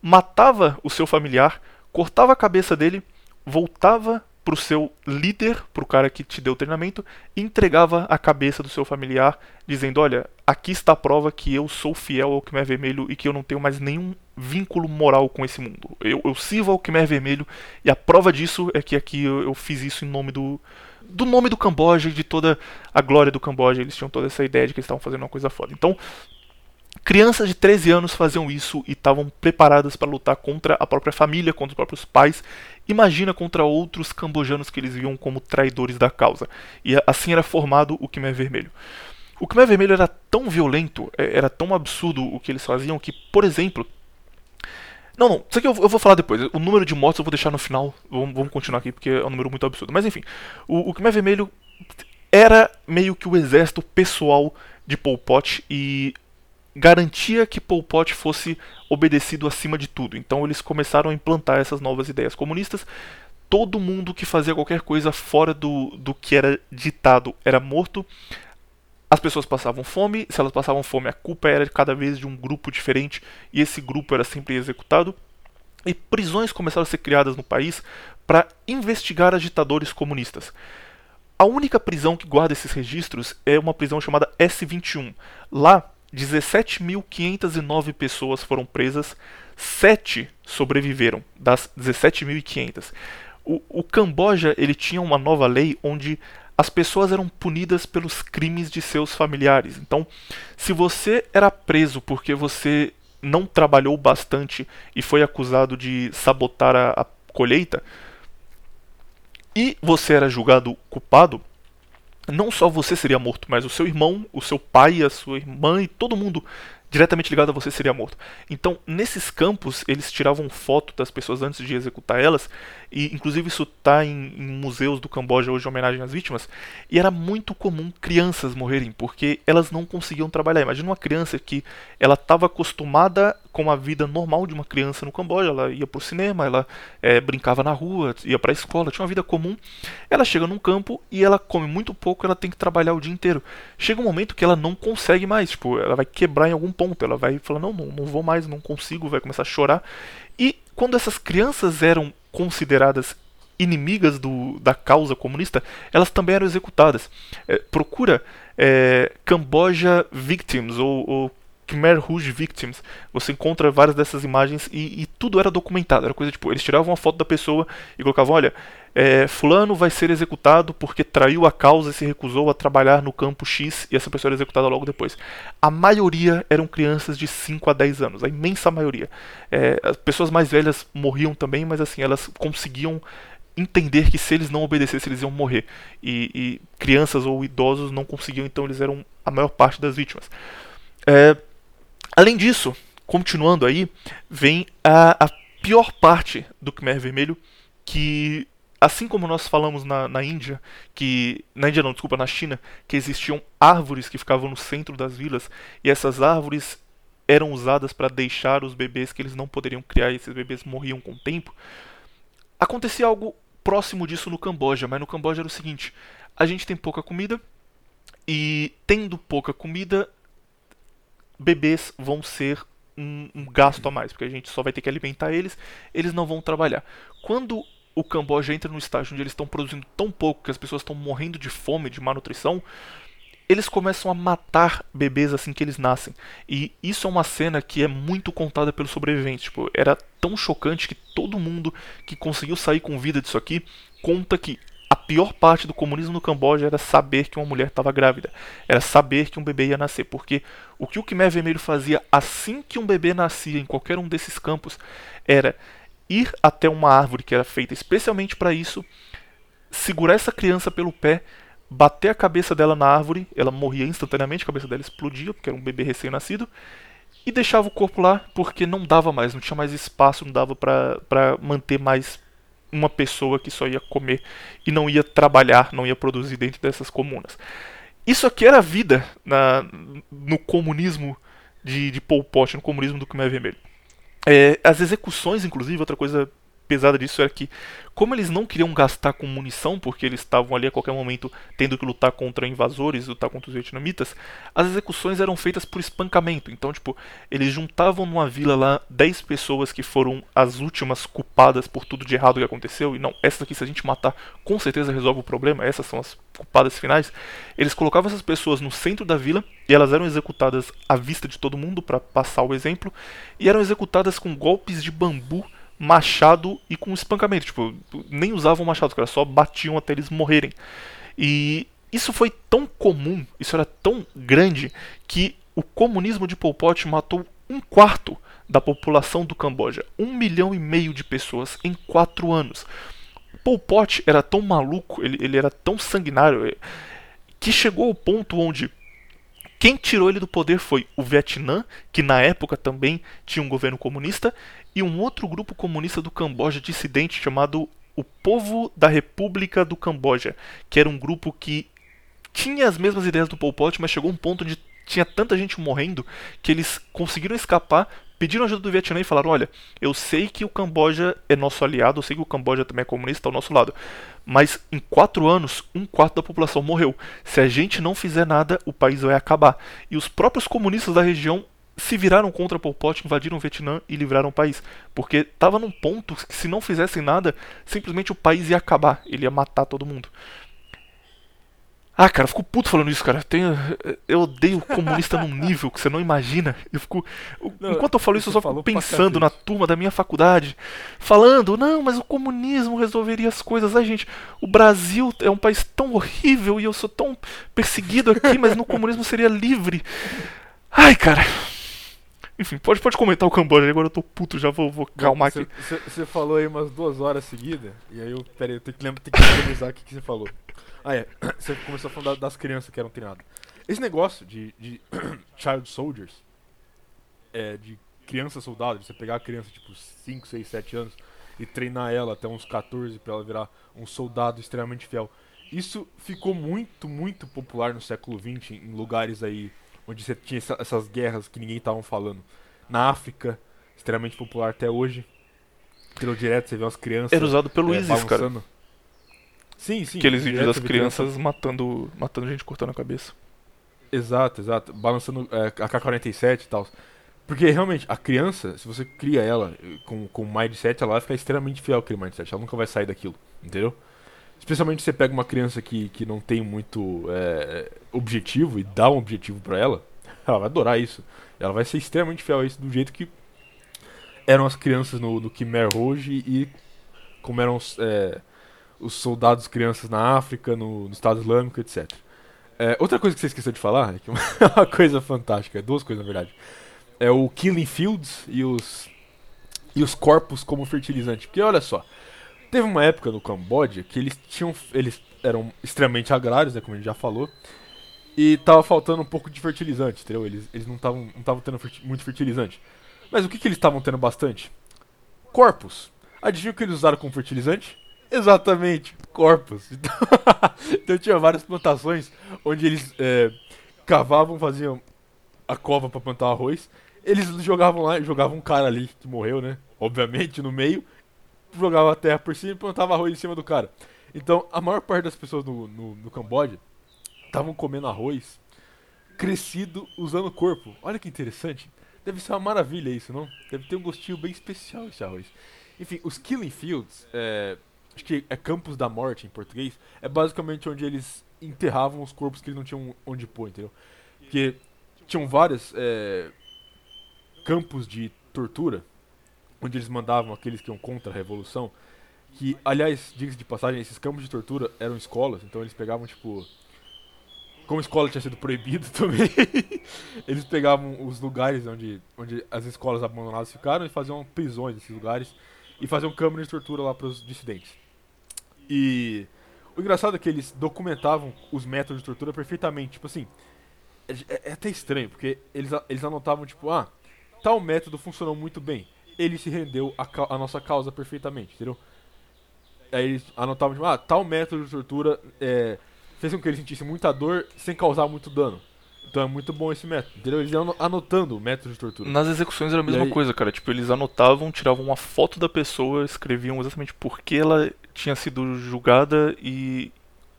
matava o seu familiar, cortava a cabeça dele, voltava pro seu líder, pro cara que te deu o treinamento, e entregava a cabeça do seu familiar, dizendo: Olha, aqui está a prova que eu sou fiel ao Khmer Vermelho e que eu não tenho mais nenhum vínculo moral com esse mundo. Eu, eu sirvo ao Khmer Vermelho e a prova disso é que aqui eu, eu fiz isso em nome do, do nome do Camboja e de toda a glória do Camboja. Eles tinham toda essa ideia de que eles estavam fazendo uma coisa foda. Então, Crianças de 13 anos faziam isso e estavam preparadas para lutar contra a própria família, contra os próprios pais. Imagina contra outros cambojanos que eles viam como traidores da causa. E assim era formado o Khmer Vermelho. O Khmer Vermelho era tão violento, é, era tão absurdo o que eles faziam que, por exemplo. Não, não, isso aqui eu, vou falar depois. O número de mortos eu vou deixar no final. Vamos, vamos continuar aqui porque é um número muito absurdo. Mas enfim, o, o Khmer Vermelho era meio que o exército pessoal de Pol Pot e garantia que Pol Pot fosse obedecido acima de tudo. Então eles começaram a implantar essas novas ideias comunistas. Todo mundo que fazia qualquer coisa fora do, do que era ditado era morto. As pessoas passavam fome, se elas passavam fome, a culpa era cada vez de um grupo diferente e esse grupo era sempre executado. E prisões começaram a ser criadas no país para investigar agitadores comunistas. A única prisão que guarda esses registros é uma prisão chamada S21. Lá 17.509 pessoas foram presas, 7 sobreviveram das 17.500. O, o Camboja ele tinha uma nova lei onde as pessoas eram punidas pelos crimes de seus familiares. Então, se você era preso porque você não trabalhou bastante e foi acusado de sabotar a, a colheita, e você era julgado culpado, não só você seria morto, mas o seu irmão, o seu pai, a sua irmã e todo mundo diretamente ligado a você seria morto. Então, nesses campos, eles tiravam foto das pessoas antes de executar elas, e inclusive isso está em, em, museus do Camboja hoje em homenagem às vítimas, e era muito comum crianças morrerem, porque elas não conseguiam trabalhar. Imagina uma criança que ela estava acostumada com a vida normal de uma criança no Camboja, ela ia para o cinema, ela é, brincava na rua, ia para a escola, tinha uma vida comum. Ela chega num campo e ela come muito pouco, ela tem que trabalhar o dia inteiro. Chega um momento que ela não consegue mais, tipo, ela vai quebrar em algum ponto, ela vai falar: não, não, não vou mais, não consigo, vai começar a chorar. E quando essas crianças eram consideradas inimigas do, da causa comunista, elas também eram executadas. É, procura é, Camboja Victims ou, ou Khmer Rouge Victims. Você encontra várias dessas imagens e, e, tudo era documentado. Era coisa tipo, eles tiravam uma foto da pessoa e colocavam, olha, é, fulano vai ser executado porque traiu a causa e se recusou a trabalhar no campo X e essa pessoa era executada logo depois. A maioria eram crianças de 5 a 10 anos, a imensa maioria. É, as pessoas mais velhas morriam também, mas assim, elas conseguiam entender que se eles não obedecessem eles iam morrer. E, e crianças ou idosos não conseguiam, então eles eram a maior parte das vítimas. É, Além disso, continuando aí, vem a, a pior parte do Khmer Vermelho, que assim como nós falamos na, na Índia, que na Índia não, desculpa, na China, que existiam árvores que ficavam no centro das vilas e essas árvores eram usadas para deixar os bebês que eles não poderiam criar e esses bebês morriam com o tempo. Acontecia algo próximo disso no Camboja, mas no Camboja era o seguinte: a gente tem pouca comida e tendo pouca comida, bebês vão ser um, um, gasto a mais, porque a gente só vai ter que alimentar eles, eles não vão trabalhar. Quando o Camboja entra no estágio onde eles estão produzindo tão pouco que as pessoas estão morrendo de fome, de malnutrição, eles começam a matar bebês assim que eles nascem. E isso é uma cena que é muito contada pelos sobreviventes. Tipo, era tão chocante que todo mundo que conseguiu sair com vida disso aqui conta que a pior parte do comunismo no Camboja era saber que uma mulher estava grávida, era saber que um bebê ia nascer, porque o que o Khmer Vermelho fazia assim que um bebê nascia em qualquer um desses campos era ir até uma árvore que era feita especialmente para isso, segurar essa criança pelo pé, bater a cabeça dela na árvore, ela morria instantaneamente, a cabeça dela explodia, porque era um bebê recém-nascido, e deixava o corpo lá porque não dava mais, não tinha mais espaço, não dava para manter mais uma pessoa que só ia comer e não ia trabalhar, não ia produzir dentro dessas comunas. Isso aqui era vida na, no comunismo de, de Pol Pot, no comunismo do Khmer Vermelho. É, as execuções, inclusive, outra coisa pesada disso era que, como eles não queriam gastar com munição, porque eles estavam ali a qualquer momento tendo que lutar contra invasores, lutar contra os vietnamitas, as execuções eram feitas por espancamento. Então, tipo, eles juntavam numa vila lá 10 pessoas que foram as últimas culpadas por tudo de errado que aconteceu, e não, essas aqui, se a gente matar, com certeza resolve o problema, essas são as culpadas finais. Eles colocavam essas pessoas no centro da vila e elas eram executadas à vista de todo mundo para passar o exemplo, e eram executadas com golpes de bambu machado e com espancamento. Tipo, nem usavam machado, os caras só batiam até eles morrerem. E isso foi tão comum, isso era tão grande, que o comunismo de Pol Pot matou um quarto da população do Camboja. Um milhão e meio de pessoas em quatro anos. Pol Pot era tão maluco, ele, ele era tão sanguinário, eh, que chegou ao ponto onde quem tirou ele do poder foi o Vietnã, que na época também tinha um governo comunista, e um outro grupo comunista do Camboja dissidente chamado o Povo da República do Camboja, que era um grupo que tinha as mesmas ideias do Pol Pot, mas chegou um ponto onde tinha tanta gente morrendo que eles conseguiram escapar, pediram ajuda do Vietnã e falaram: Olha, eu sei que o Camboja é nosso aliado, eu sei que o Camboja também é comunista, está ao nosso lado, mas em quatro anos, um quarto da população morreu. Se a gente não fizer nada, o país vai acabar. E os próprios comunistas da região se viraram contra Pol Pot, invadiram o Vietnã e livraram o país. Porque estava num ponto que se não fizessem nada, simplesmente o país ia acabar, ele ia matar todo mundo. Ah, cara, eu fico puto falando isso, cara. Eu, tenho, eu odeio comunista num nível que você não imagina. Eu fico. Não, enquanto eu falo isso, eu só fico pensando na turma da minha faculdade. Falando, não, mas o comunismo resolveria as coisas. Ai, gente, o Brasil é um país tão horrível e eu sou tão perseguido aqui, mas no comunismo seria livre. Ai, cara. Enfim, pode, pode comentar o Camboja, agora eu tô puto, já vou, vou calmar aqui. Você falou aí umas duas horas seguidas, e aí eu, peraí, eu tenho que lembrar, tenho que revisar o que você falou. Ah, é, [coughs] você começou a falar das crianças que eram treinadas. Esse negócio de, de [coughs] child soldiers, é, de criança soldado, de você pegar a criança tipo 5, 6, 7 anos e treinar ela até uns 14 para ela virar um soldado extremamente fiel. Isso ficou muito, muito popular no século 20 em lugares aí onde você tinha essa, essas guerras que ninguém estava falando. Na África, extremamente popular até hoje. Pelo direto, você vê as crianças. Era usado pelo é, ISIS, cara. Sim, sim. Aqueles vídeos das crianças matando, matando gente cortando a cabeça. Exato, exato. Balançando é, a K-47 e tal. Porque realmente, a criança, se você cria ela com, com mindset, ela vai ficar extremamente fiel àquele mindset. Ela nunca vai sair daquilo, entendeu? Especialmente se você pega uma criança que, que não tem muito é, objetivo e dá um objetivo para ela, ela vai adorar isso. Ela vai ser extremamente fiel a isso do jeito que eram as crianças no, no Khmer Rouge e como eram os, é, os soldados crianças na África, no, no Estado Islâmico, etc. É, outra coisa que você esqueceu de falar, é [laughs] que é uma coisa fantástica, duas coisas na verdade, é o Killing Fields e os, e os corpos como fertilizante. Porque olha só, Teve uma época no Camboja que eles tinham. Eles eram extremamente agrários, né, como a gente já falou. E tava faltando um pouco de fertilizante, entendeu? Eles, eles não estavam não tendo ferti muito fertilizante. Mas o que, que eles estavam tendo bastante? Corpos. Adivinha o que eles usaram como fertilizante? Exatamente, corpos. Então, [laughs] então tinha várias plantações onde eles é, cavavam, faziam a cova para plantar arroz. Eles jogavam lá, jogavam um cara ali que morreu, né? Obviamente, no meio jogava a terra por cima e plantava arroz em cima do cara. Então, a maior parte das pessoas no, no, no Camboja estavam comendo arroz crescido usando o corpo. Olha que interessante. Deve ser uma maravilha isso, não? Deve ter um gostinho bem especial esse arroz. Enfim, os Killing Fields, é, acho que é Campos da Morte em português, é basicamente onde eles enterravam os corpos que eles não tinham onde pôr, entendeu? Porque tinham vários é, campos de tortura onde eles mandavam aqueles que iam contra a revolução, Que, aliás, diga-se de passagem, esses campos de tortura eram escolas, então eles pegavam, tipo. Como escola tinha sido proibido [laughs] também, eles pegavam os lugares onde, onde as escolas abandonadas ficaram e faziam prisões nesses lugares e faziam câmaras de tortura lá para os dissidentes. E o engraçado é que eles documentavam os métodos de tortura perfeitamente. Tipo assim, é, é até estranho, porque eles, eles anotavam, tipo, ah, tal método funcionou muito bem. Ele se rendeu a, nossa causa perfeitamente, entendeu? Aí eles anotavam, tipo, ah, tal método de tortura é, fez com que ele sentisse muita dor sem causar muito dano. Então é muito bom esse método, entendeu? Eles iam anotando o método de tortura. Nas execuções era a mesma aí... coisa, cara. Tipo, eles anotavam, tiravam uma foto da pessoa, escreviam exatamente por que ela tinha sido julgada e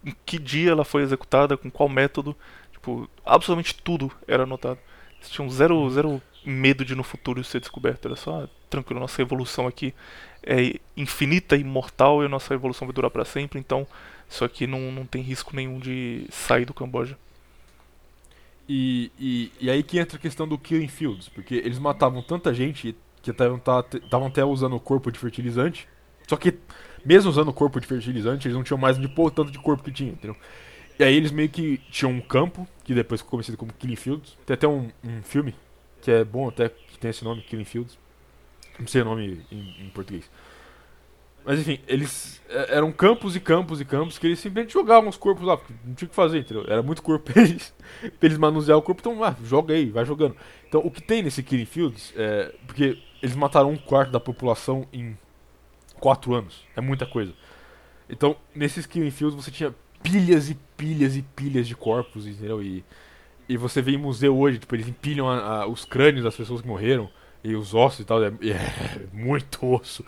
em que dia ela foi executada, com qual método. Tipo, absolutamente tudo era anotado. Eles tinham zero, zero medo de no futuro ser descoberto. Era só, tranquilo, nossa evolução aqui é infinita, imortal e a nossa evolução vai durar para sempre, então isso aqui não, não tem risco nenhum de sair do Camboja. E, e, e aí que entra a questão do Killing Fields, porque eles matavam tanta gente que estavam até usando o corpo de fertilizante, só que mesmo usando o corpo de fertilizante, eles não tinham mais de pôr tanto de corpo que tinham, entendeu? E aí eles meio que tinham um campo, que depois ficou conhecido como Killing Fields. Tem até um, um filme que é bom até que tem esse nome, Killing Fields. Não sei o nome em, em português. Mas enfim, eles é, eram campos e campos e campos que eles simplesmente jogavam os corpos lá, porque não tinha o que fazer, entendeu? Era muito corpo pra eles, [laughs] pra eles manusear o corpo, então ah, joga aí, vai jogando. Então o que tem nesse Killing Fields é. Porque eles mataram um quarto da população em quatro anos. É muita coisa. Então, nesses Killing Fields você tinha pilhas e pilhas e pilhas de corpos, entendeu? E, e você vê em museu hoje, tipo, eles empilham a, a, os crânios das pessoas que morreram e os ossos e tal. É, [laughs] é muito osso.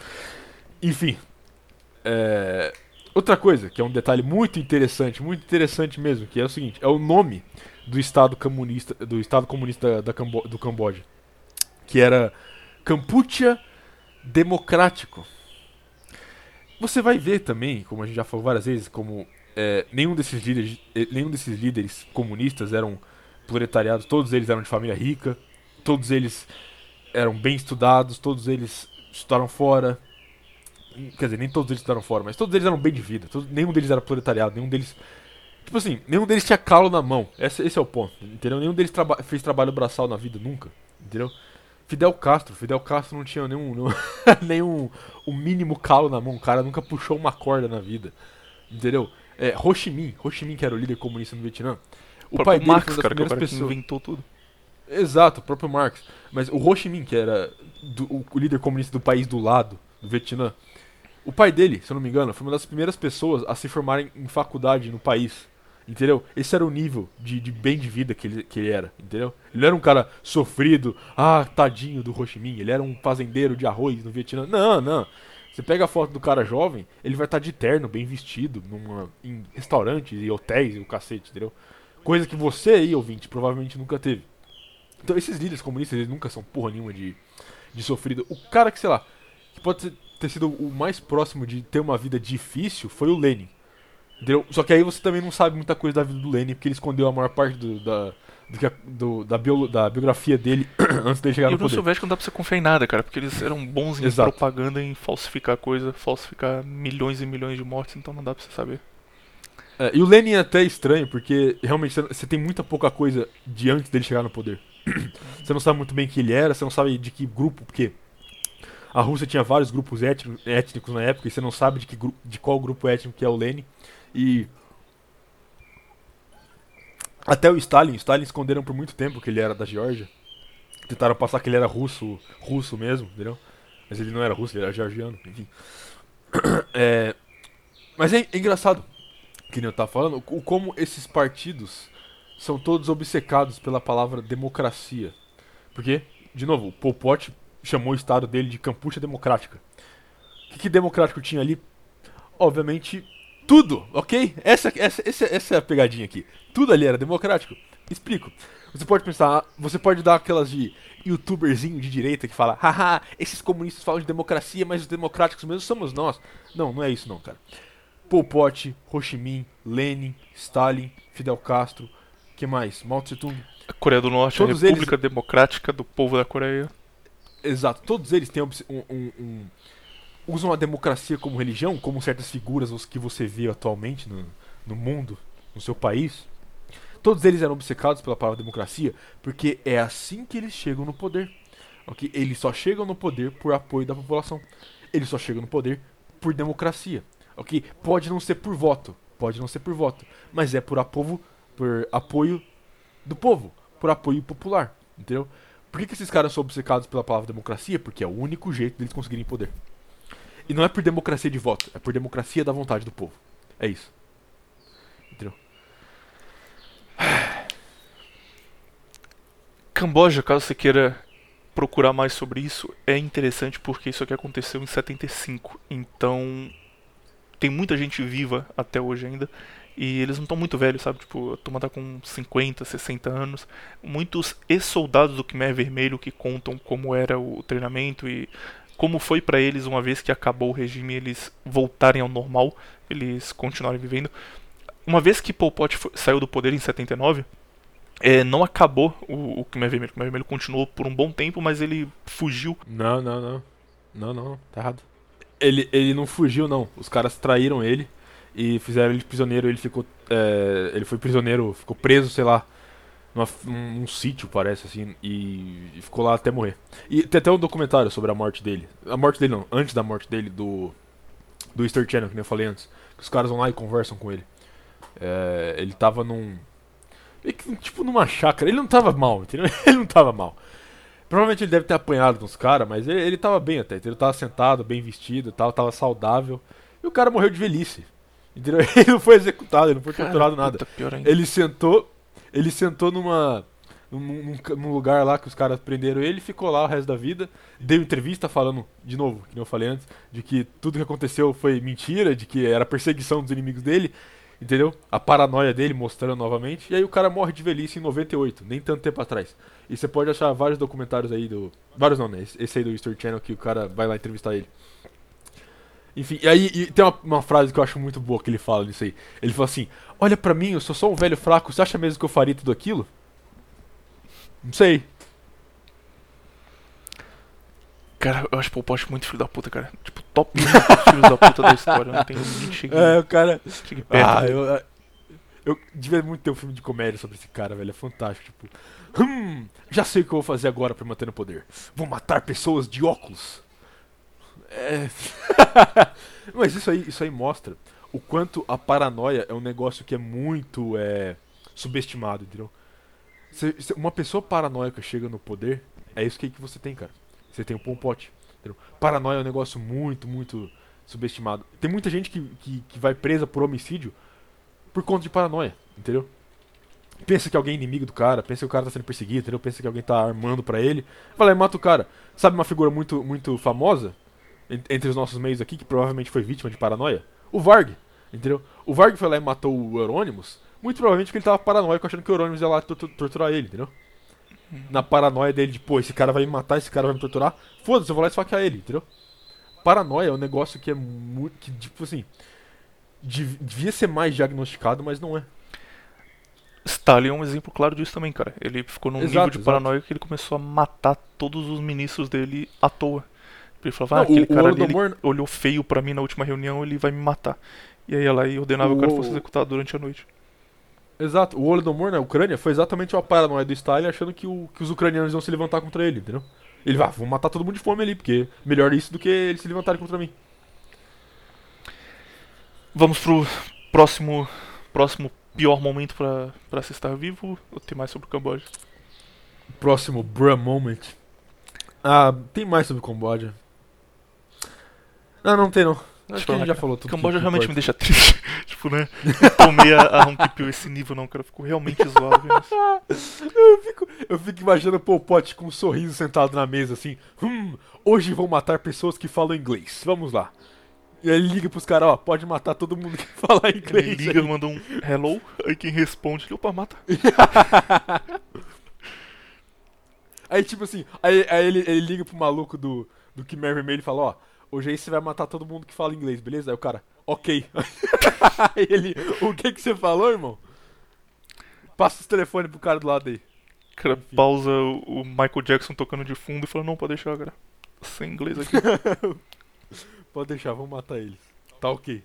Enfim. É... Outra coisa, que é um detalhe muito interessante, muito interessante mesmo, que é o seguinte, é o nome do Estado comunista, do Estado comunista da Cambo do Camboja, que era Kampuchea Democrático. Você vai ver também, como a gente já falou várias vezes, como é, nenhum desses líderes, eh, nenhum desses líderes comunistas eram proletariados, todos eles eram de família rica, todos eles eram bem estudados, todos eles estudaram fora, Quer dizer, nem todos eles estudaram fora, mas todos eles eram bem de vida. Todos, nenhum deles era proletariado, nenhum deles. Tipo assim, nenhum deles tinha calo na mão. Esse, esse é o ponto, entendeu? Nenhum deles traba fez trabalho braçal na vida nunca, entendeu? Fidel Castro, Fidel Castro não tinha nenhum, nenhum, [laughs] nenhum o mínimo calo na mão. O cara nunca puxou uma corda na vida, entendeu? É, Ho Chi Minh, Ho Chi Minh que era o líder comunista no Vietnã. O, o pai dele Marx, cara, que pessoas. inventou tudo. Exato, o próprio Marx. Mas o Ho Chi Minh, que era do, o líder comunista do país do lado, do Vietnã, o pai dele, se eu não me engano, foi uma das primeiras pessoas a se formarem em faculdade no país. Entendeu? Esse era o nível de, de bem de vida que ele, que ele era, entendeu? Ele não era um cara sofrido, ah, tadinho do Ho Chi Minh, ele era um fazendeiro de arroz no Vietnã. Não, não. Você pega a foto do cara jovem, ele vai estar de terno, bem vestido, numa, em restaurantes e hotéis e o cacete, entendeu? Coisa que você aí, ouvinte, provavelmente nunca teve. Então esses líderes comunistas, eles nunca são porra nenhuma de, de sofrido. O cara que, sei lá, que pode ter sido o mais próximo de ter uma vida difícil foi o Lenin. Entendeu? Só que aí você também não sabe muita coisa da vida do Lenin, porque ele escondeu a maior parte do, da, do, da, bio, da, biografia dele [clears throat] antes de chegar e no poder. E o Soviético não dá pra você confiar em nada, cara, porque eles eram bons em Exato. propaganda, em falsificar coisa, falsificar milhões e milhões de mortes, então não dá pra você saber. É, e o Lenin é até estranho, porque realmente você tem muita pouca coisa de antes dele chegar no poder. [clears throat] você não sabe muito bem quem ele era, você não sabe de que grupo, porque a Rússia tinha vários grupos étnicos na época e você não sabe de, que, de qual grupo étnico que é o Lenin. E até o Stalin, Stalin esconderam por muito tempo que ele era da Geórgia. Tentaram passar que ele era russo, russo mesmo, entendeu? Mas ele não era russo, ele era georgiano, enfim. [clears throat] É, mas é, é engraçado, que nem eu tava falando, o, como esses partidos são todos obcecados pela palavra democracia. Porque, de novo, o Pol Pot chamou o estado dele de Campucha Democrática. O que, que democrático tinha ali? Obviamente, tudo, ok? Essa, essa, essa, essa é a pegadinha aqui. Tudo ali era democrático. Explico. Você pode pensar, você pode dar aquelas de youtuberzinho de direita que fala, haha, esses comunistas falam de democracia, mas os democráticos mesmo somos nós. Não, não é isso não, cara. Pol Pot, Ho Chi Minh, Lenin, Stalin, Fidel Castro, que mais? Mao Tse Tung. A Coreia do Norte, Todos a República eles... Democrática do Povo da Coreia. Exato, todos eles têm um, um, um, usam a democracia como religião, como certas figuras os que você vê atualmente no, no mundo, no seu país. Todos eles eram obcecados pela palavra democracia, porque é assim que eles chegam no poder. ok? Eles só chegam no poder por apoio da população. Eles só chegam no poder por democracia. Ok? Pode não ser por voto, pode não ser por voto, mas é por, apovo, por apoio do povo, por apoio popular, entendeu? Por que, que esses caras são obcecados pela palavra democracia? Porque é o único jeito deles conseguirem poder. E não é por democracia de voto, é por democracia da vontade do povo. É isso. Entendeu? Camboja, caso você queira procurar mais sobre isso, é interessante porque isso aqui aconteceu em 75. Então, tem muita gente viva até hoje ainda. E eles não estão muito velhos, sabe? Tipo, a turma tá com 50, 60 anos. Muitos ex-soldados do Khmer Vermelho que contam como era o treinamento e como foi para eles uma vez que acabou o regime eles voltarem ao normal, eles continuarem vivendo. Uma vez que Pol Pot foi, saiu do poder em 79, é, não acabou o, o Khmer Vermelho. O Khmer Vermelho continuou por um bom tempo, mas ele fugiu. Não, não, não. Não, não, tá errado. Ele, ele não fugiu, não. Os caras traíram ele e fizeram ele prisioneiro. Ele ficou. É, ele foi prisioneiro, ficou preso, sei lá, numa, num, sítio, parece assim, e, e ficou lá até morrer. E tem até um documentário sobre a morte dele. A morte dele não, antes da morte dele, do. Do Easter Channel, que nem eu falei antes. Que os caras vão lá e conversam com ele. É, ele tava num. Tipo numa chácara. Ele não tava mal, entendeu? [laughs] Ele não tava mal. Provavelmente ele deve ter apanhado nos caras, mas ele, ele tava bem até. Ele tava sentado, bem vestido e tal, tava saudável. E o cara morreu de velhice. Entendeu? [laughs] Ele não foi executado, ele não foi torturado nada. Ele sentou. Ele sentou numa. Num, num- num lugar lá que os caras prenderam ele, ficou lá o resto da vida. Deu entrevista falando, de novo, que nem eu falei antes, de que tudo que aconteceu foi mentira, de que era perseguição dos inimigos dele, entendeu? A paranoia dele mostrando novamente. E aí o cara morre de velhice em 98, nem tanto tempo atrás. E você pode achar vários documentários aí do. Vários não, né? Esse aí do History Channel que o cara vai lá entrevistar ele. Enfim, e aí e tem uma, uma frase que eu acho muito boa que ele fala nisso aí. Ele fala assim: Olha pra mim, eu sou só um velho fraco, você acha mesmo que eu faria tudo aquilo? Não sei. Cara, eu acho o Pol Pot muito filho da puta, cara. Tipo, top [laughs] 1 filhos da puta da história. Não tem ninguém chegue, É, o cara. chegue perto. Ah, eu, eu devia muito ter um filme de comédia sobre esse cara, velho. É fantástico. Tipo, hum, já sei o que eu vou fazer agora pra manter no poder. Vou matar pessoas de óculos. É. [laughs] Mas isso aí, isso aí mostra o quanto a paranoia é um negócio que é muito é, subestimado, entendeu? Se- se uma pessoa paranoica chega no poder, é isso que, que você tem, cara. Você tem o Pol Pot. Entendeu? Paranoia é um negócio muito, muito subestimado. Tem muita gente que, que, que vai presa por homicídio por conta de paranoia, entendeu? Pensa que alguém é inimigo do cara, pensa que o cara tá sendo perseguido, entendeu? Pensa que alguém tá armando pra ele. Vai lá e mata o cara. Sabe uma figura muito, muito famosa en- entre os nossos meios aqui, que provavelmente foi vítima de paranoia? O Varg, entendeu? O Varg foi lá e matou o Eurônimos, muito provavelmente porque ele tava paranoico achando que o Eurônimos ia lá to- to- torturar ele, entendeu? Na paranoia dele de, pô, esse cara vai me matar, esse cara vai me torturar, foda-se, eu vou lá esfaquear ele, entendeu? Paranoia é um negócio que é muito. que, tipo assim. dev- devia ser mais diagnosticado, mas não é. Stalin é um exemplo claro disso também, cara. Ele ficou num Exato, nível de exato. paranoia que ele começou a matar todos os ministros dele à toa. Ele falava, ah, Não, aquele o- o cara ali ele Holodomor- olhou feio pra mim na última reunião, ele vai me matar. E aí ela ia ordenava que o cara O- fosse executado durante a noite. Exato, o Holodomor na Ucrânia foi exatamente uma paranoia do Stalin achando que, o- que os ucranianos iam se levantar contra ele, entendeu? Ele vai, ah, vou matar todo mundo de fome ali, porque melhor isso do que eles se levantarem contra mim. Vamos pro próximo próximo pior momento pra, pra se estar vivo ou tem mais sobre o Camboja? Próximo Bruh Moment. Ah, tem mais sobre Camboja. Não, não tem não. Acho que a gente já falou tudo. Camboja realmente me deixa triste. [laughs] tipo, né? Eu tomei a, a esse nível não, cara. Ficou realmente zoado. [laughs] Eu fico, eu fico imaginando o Pol Pot com um sorriso sentado na mesa assim. Hum, hoje vou matar pessoas que falam inglês. Vamos lá. E aí ele liga pros caras, ó, pode matar todo mundo que [laughs] fala inglês. Ele liga, aí. manda um hello, aí quem responde, opa, mata. Aí, tipo assim, aí, aí ele, ele liga pro maluco do, do Khmer Vermelho e fala, ó, hoje aí você vai matar todo mundo que fala inglês, beleza? Aí o cara, ok. aí [laughs] ele, o que que você falou, irmão? Passa os telefones pro cara do lado aí. O cara Enfim. pausa o Michael Jackson tocando de fundo e fala, não, pode deixar, cara. Sem inglês aqui. [laughs] Pode deixar, vamos matar eles. Tá ok.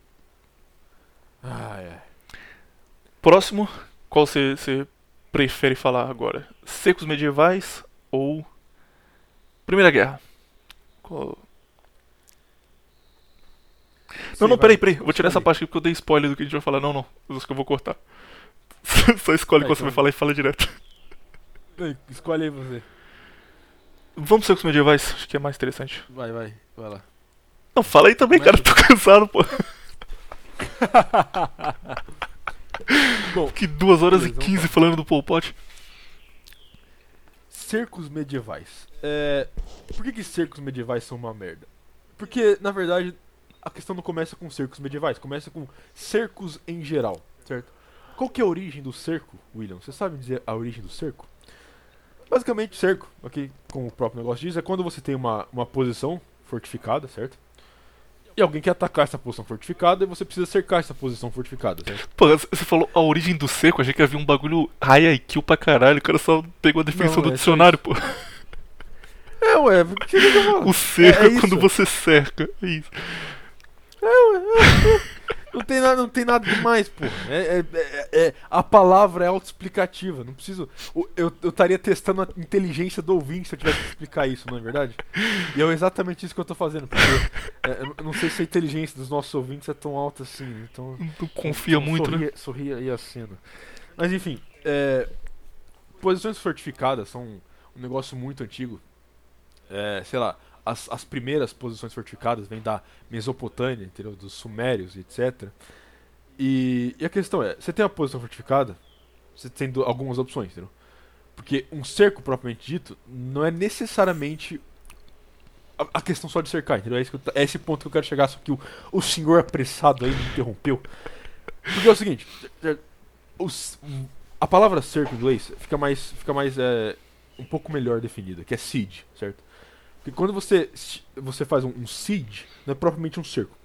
Ah, é. Próximo, qual você você prefere falar agora? Secos medievais ou Primeira Guerra? Qual- Não, não, peraí, peraí. Vou tirar essa parte aqui porque eu dei spoiler do que a gente vai falar. Não, não. Acho que eu vou cortar. [laughs] Só escolhe Tá, qual você então. vai falar e fala direto. Escolhe aí você. Vamos secos medievais, acho que é mais interessante. Vai, vai, vai lá. Não, fala aí também, Mas- cara. Tô cansado, pô. [laughs] Bom, Que 2 horas Beleza, e vamos 15 falando do Pol Pot. cercos medievais. É, por que, que cercos medievais são uma merda? Porque, na verdade, a questão não começa com cercos medievais, começa com cercos em geral, certo? Qual que é a origem do cerco, William? Você sabe dizer a origem do cerco? Basicamente, cerco, aqui, como o próprio negócio diz, é quando você tem uma, uma posição fortificada, certo? E alguém quer atacar essa posição fortificada e você precisa cercar essa posição fortificada, certo? Pô, você falou a origem do seco, achei que havia um bagulho high IQ pra caralho. O cara só pegou a definição Não, do é dicionário, pô. É, ué, o que você? [laughs] O seco É- é, quando você cerca. É isso. [laughs] Não tem nada, não tem nada demais, pô. É, é- é- é- a palavra é autoexplicativa. Não preciso. Eu estaria testando a inteligência do ouvinte se eu tivesse que explicar isso, não é verdade? E é exatamente isso que eu tô fazendo. Porque é, eu não sei se a inteligência dos nossos ouvintes é tão alta assim. Então. Não confia então muito, né? sorria, Sorria aí a cena. Mas enfim, é, posições fortificadas são um negócio muito antigo. Sei lá, as, as primeiras posições fortificadas vêm da Mesopotâmia, entendeu? Dos Sumérios, etc. E, e a questão é, você tem uma posição fortificada, você tem algumas opções, entendeu? Porque um cerco propriamente dito não é necessariamente a, a questão só de cercar, entendeu? É, que eu é esse ponto que eu quero chegar, só que o, o senhor apressado aí me interrompeu. Porque é o seguinte, é, os- a palavra cerco em inglês fica mais, fica mais é, um pouco melhor definida, que é siege, certo? Porque quando você, você faz um, um siege, não é propriamente um cerco.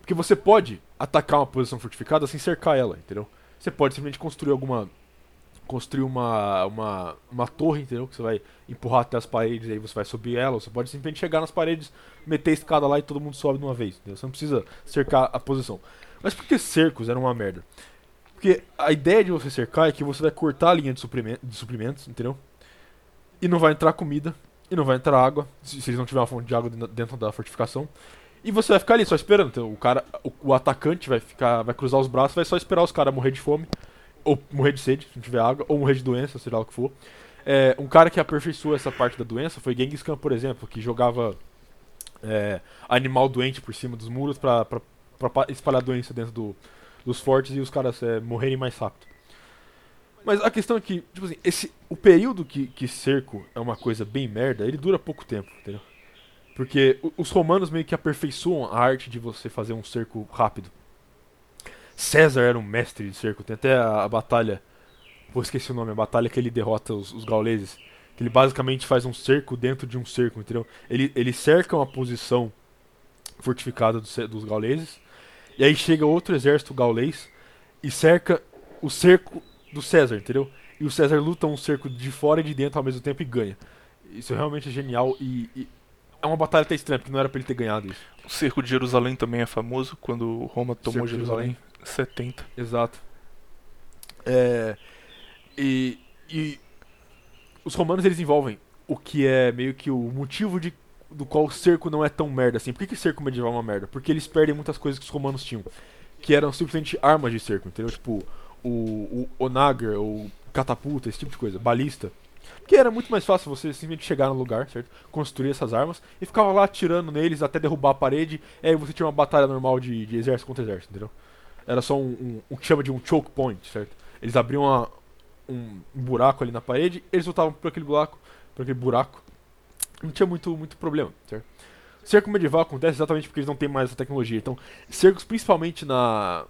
Porque você pode atacar uma posição fortificada sem cercar ela, entendeu? Você pode simplesmente construir alguma. Construir uma, uma, uma torre, entendeu? Que você vai empurrar até as paredes e aí você vai subir ela. Ou você pode simplesmente chegar nas paredes, meter a escada lá e todo mundo sobe de uma vez, entendeu? Você não precisa cercar a posição. Mas por que cercos eram uma merda? Porque a ideia de você cercar é que você vai cortar a linha de, suprimen- de suprimentos, entendeu? E não vai entrar comida, e não vai entrar água, se, eles não tiverem uma fonte de água dentro- da fortificação. E você vai ficar ali só esperando. Então, o cara, o, o atacante vai ficar, vai cruzar os braços, vai só esperar os caras morrer de fome, ou morrer de sede, se não tiver água, ou morrer de doença, sei lá o que for. É, um cara que aperfeiçoou essa parte da doença foi Genghis Khan, por exemplo, que jogava é, animal doente por cima dos muros pra, pra, pra pa- espalhar doença dentro do, dos fortes e os caras é, morrerem mais rápido. Mas a questão é que, tipo assim, esse, o período que, que cerco é uma coisa bem merda, ele dura pouco tempo, entendeu? Porque os romanos meio que aperfeiçoam a arte de você fazer um cerco rápido. César era um mestre de cerco, tem até a, a batalha. Pô, esqueci o nome, a batalha que ele derrota os, os gauleses. Que ele basicamente faz um cerco dentro de um cerco, entendeu? Ele, ele cerca uma posição fortificada dos, dos gauleses. E aí chega outro exército gaulês e cerca o cerco do César, entendeu? E o César luta um cerco de fora e de dentro ao mesmo tempo e ganha. Isso realmente é genial e, e é uma batalha até estranha, porque não era pra ele ter ganhado isso. O cerco de Jerusalém também é famoso, quando Roma tomou de Jerusalém. 70. Exato. É, e, e os romanos eles envolvem o que é meio que o motivo de, do qual o cerco não é tão merda assim. Por que, que cerco medieval é uma merda? Porque eles perdem muitas coisas que os romanos tinham, que eram simplesmente armas de cerco, entendeu? Tipo, o, o onager, ou catapulta, esse tipo de coisa, balista. Porque era muito mais fácil você simplesmente chegar no lugar, certo? Construir essas armas e ficava lá atirando neles até derrubar a parede. E aí você tinha uma batalha normal de, de exército contra exército, entendeu? Era só um, um, o que chama de um choke point, certo? Eles abriam uma- um, buraco ali na parede, eles lutavam por aquele buraco, por aquele buraco. Não tinha muito, muito problema, certo? Cerco medieval acontece exatamente porque eles não têm mais essa tecnologia. Então, cercos principalmente na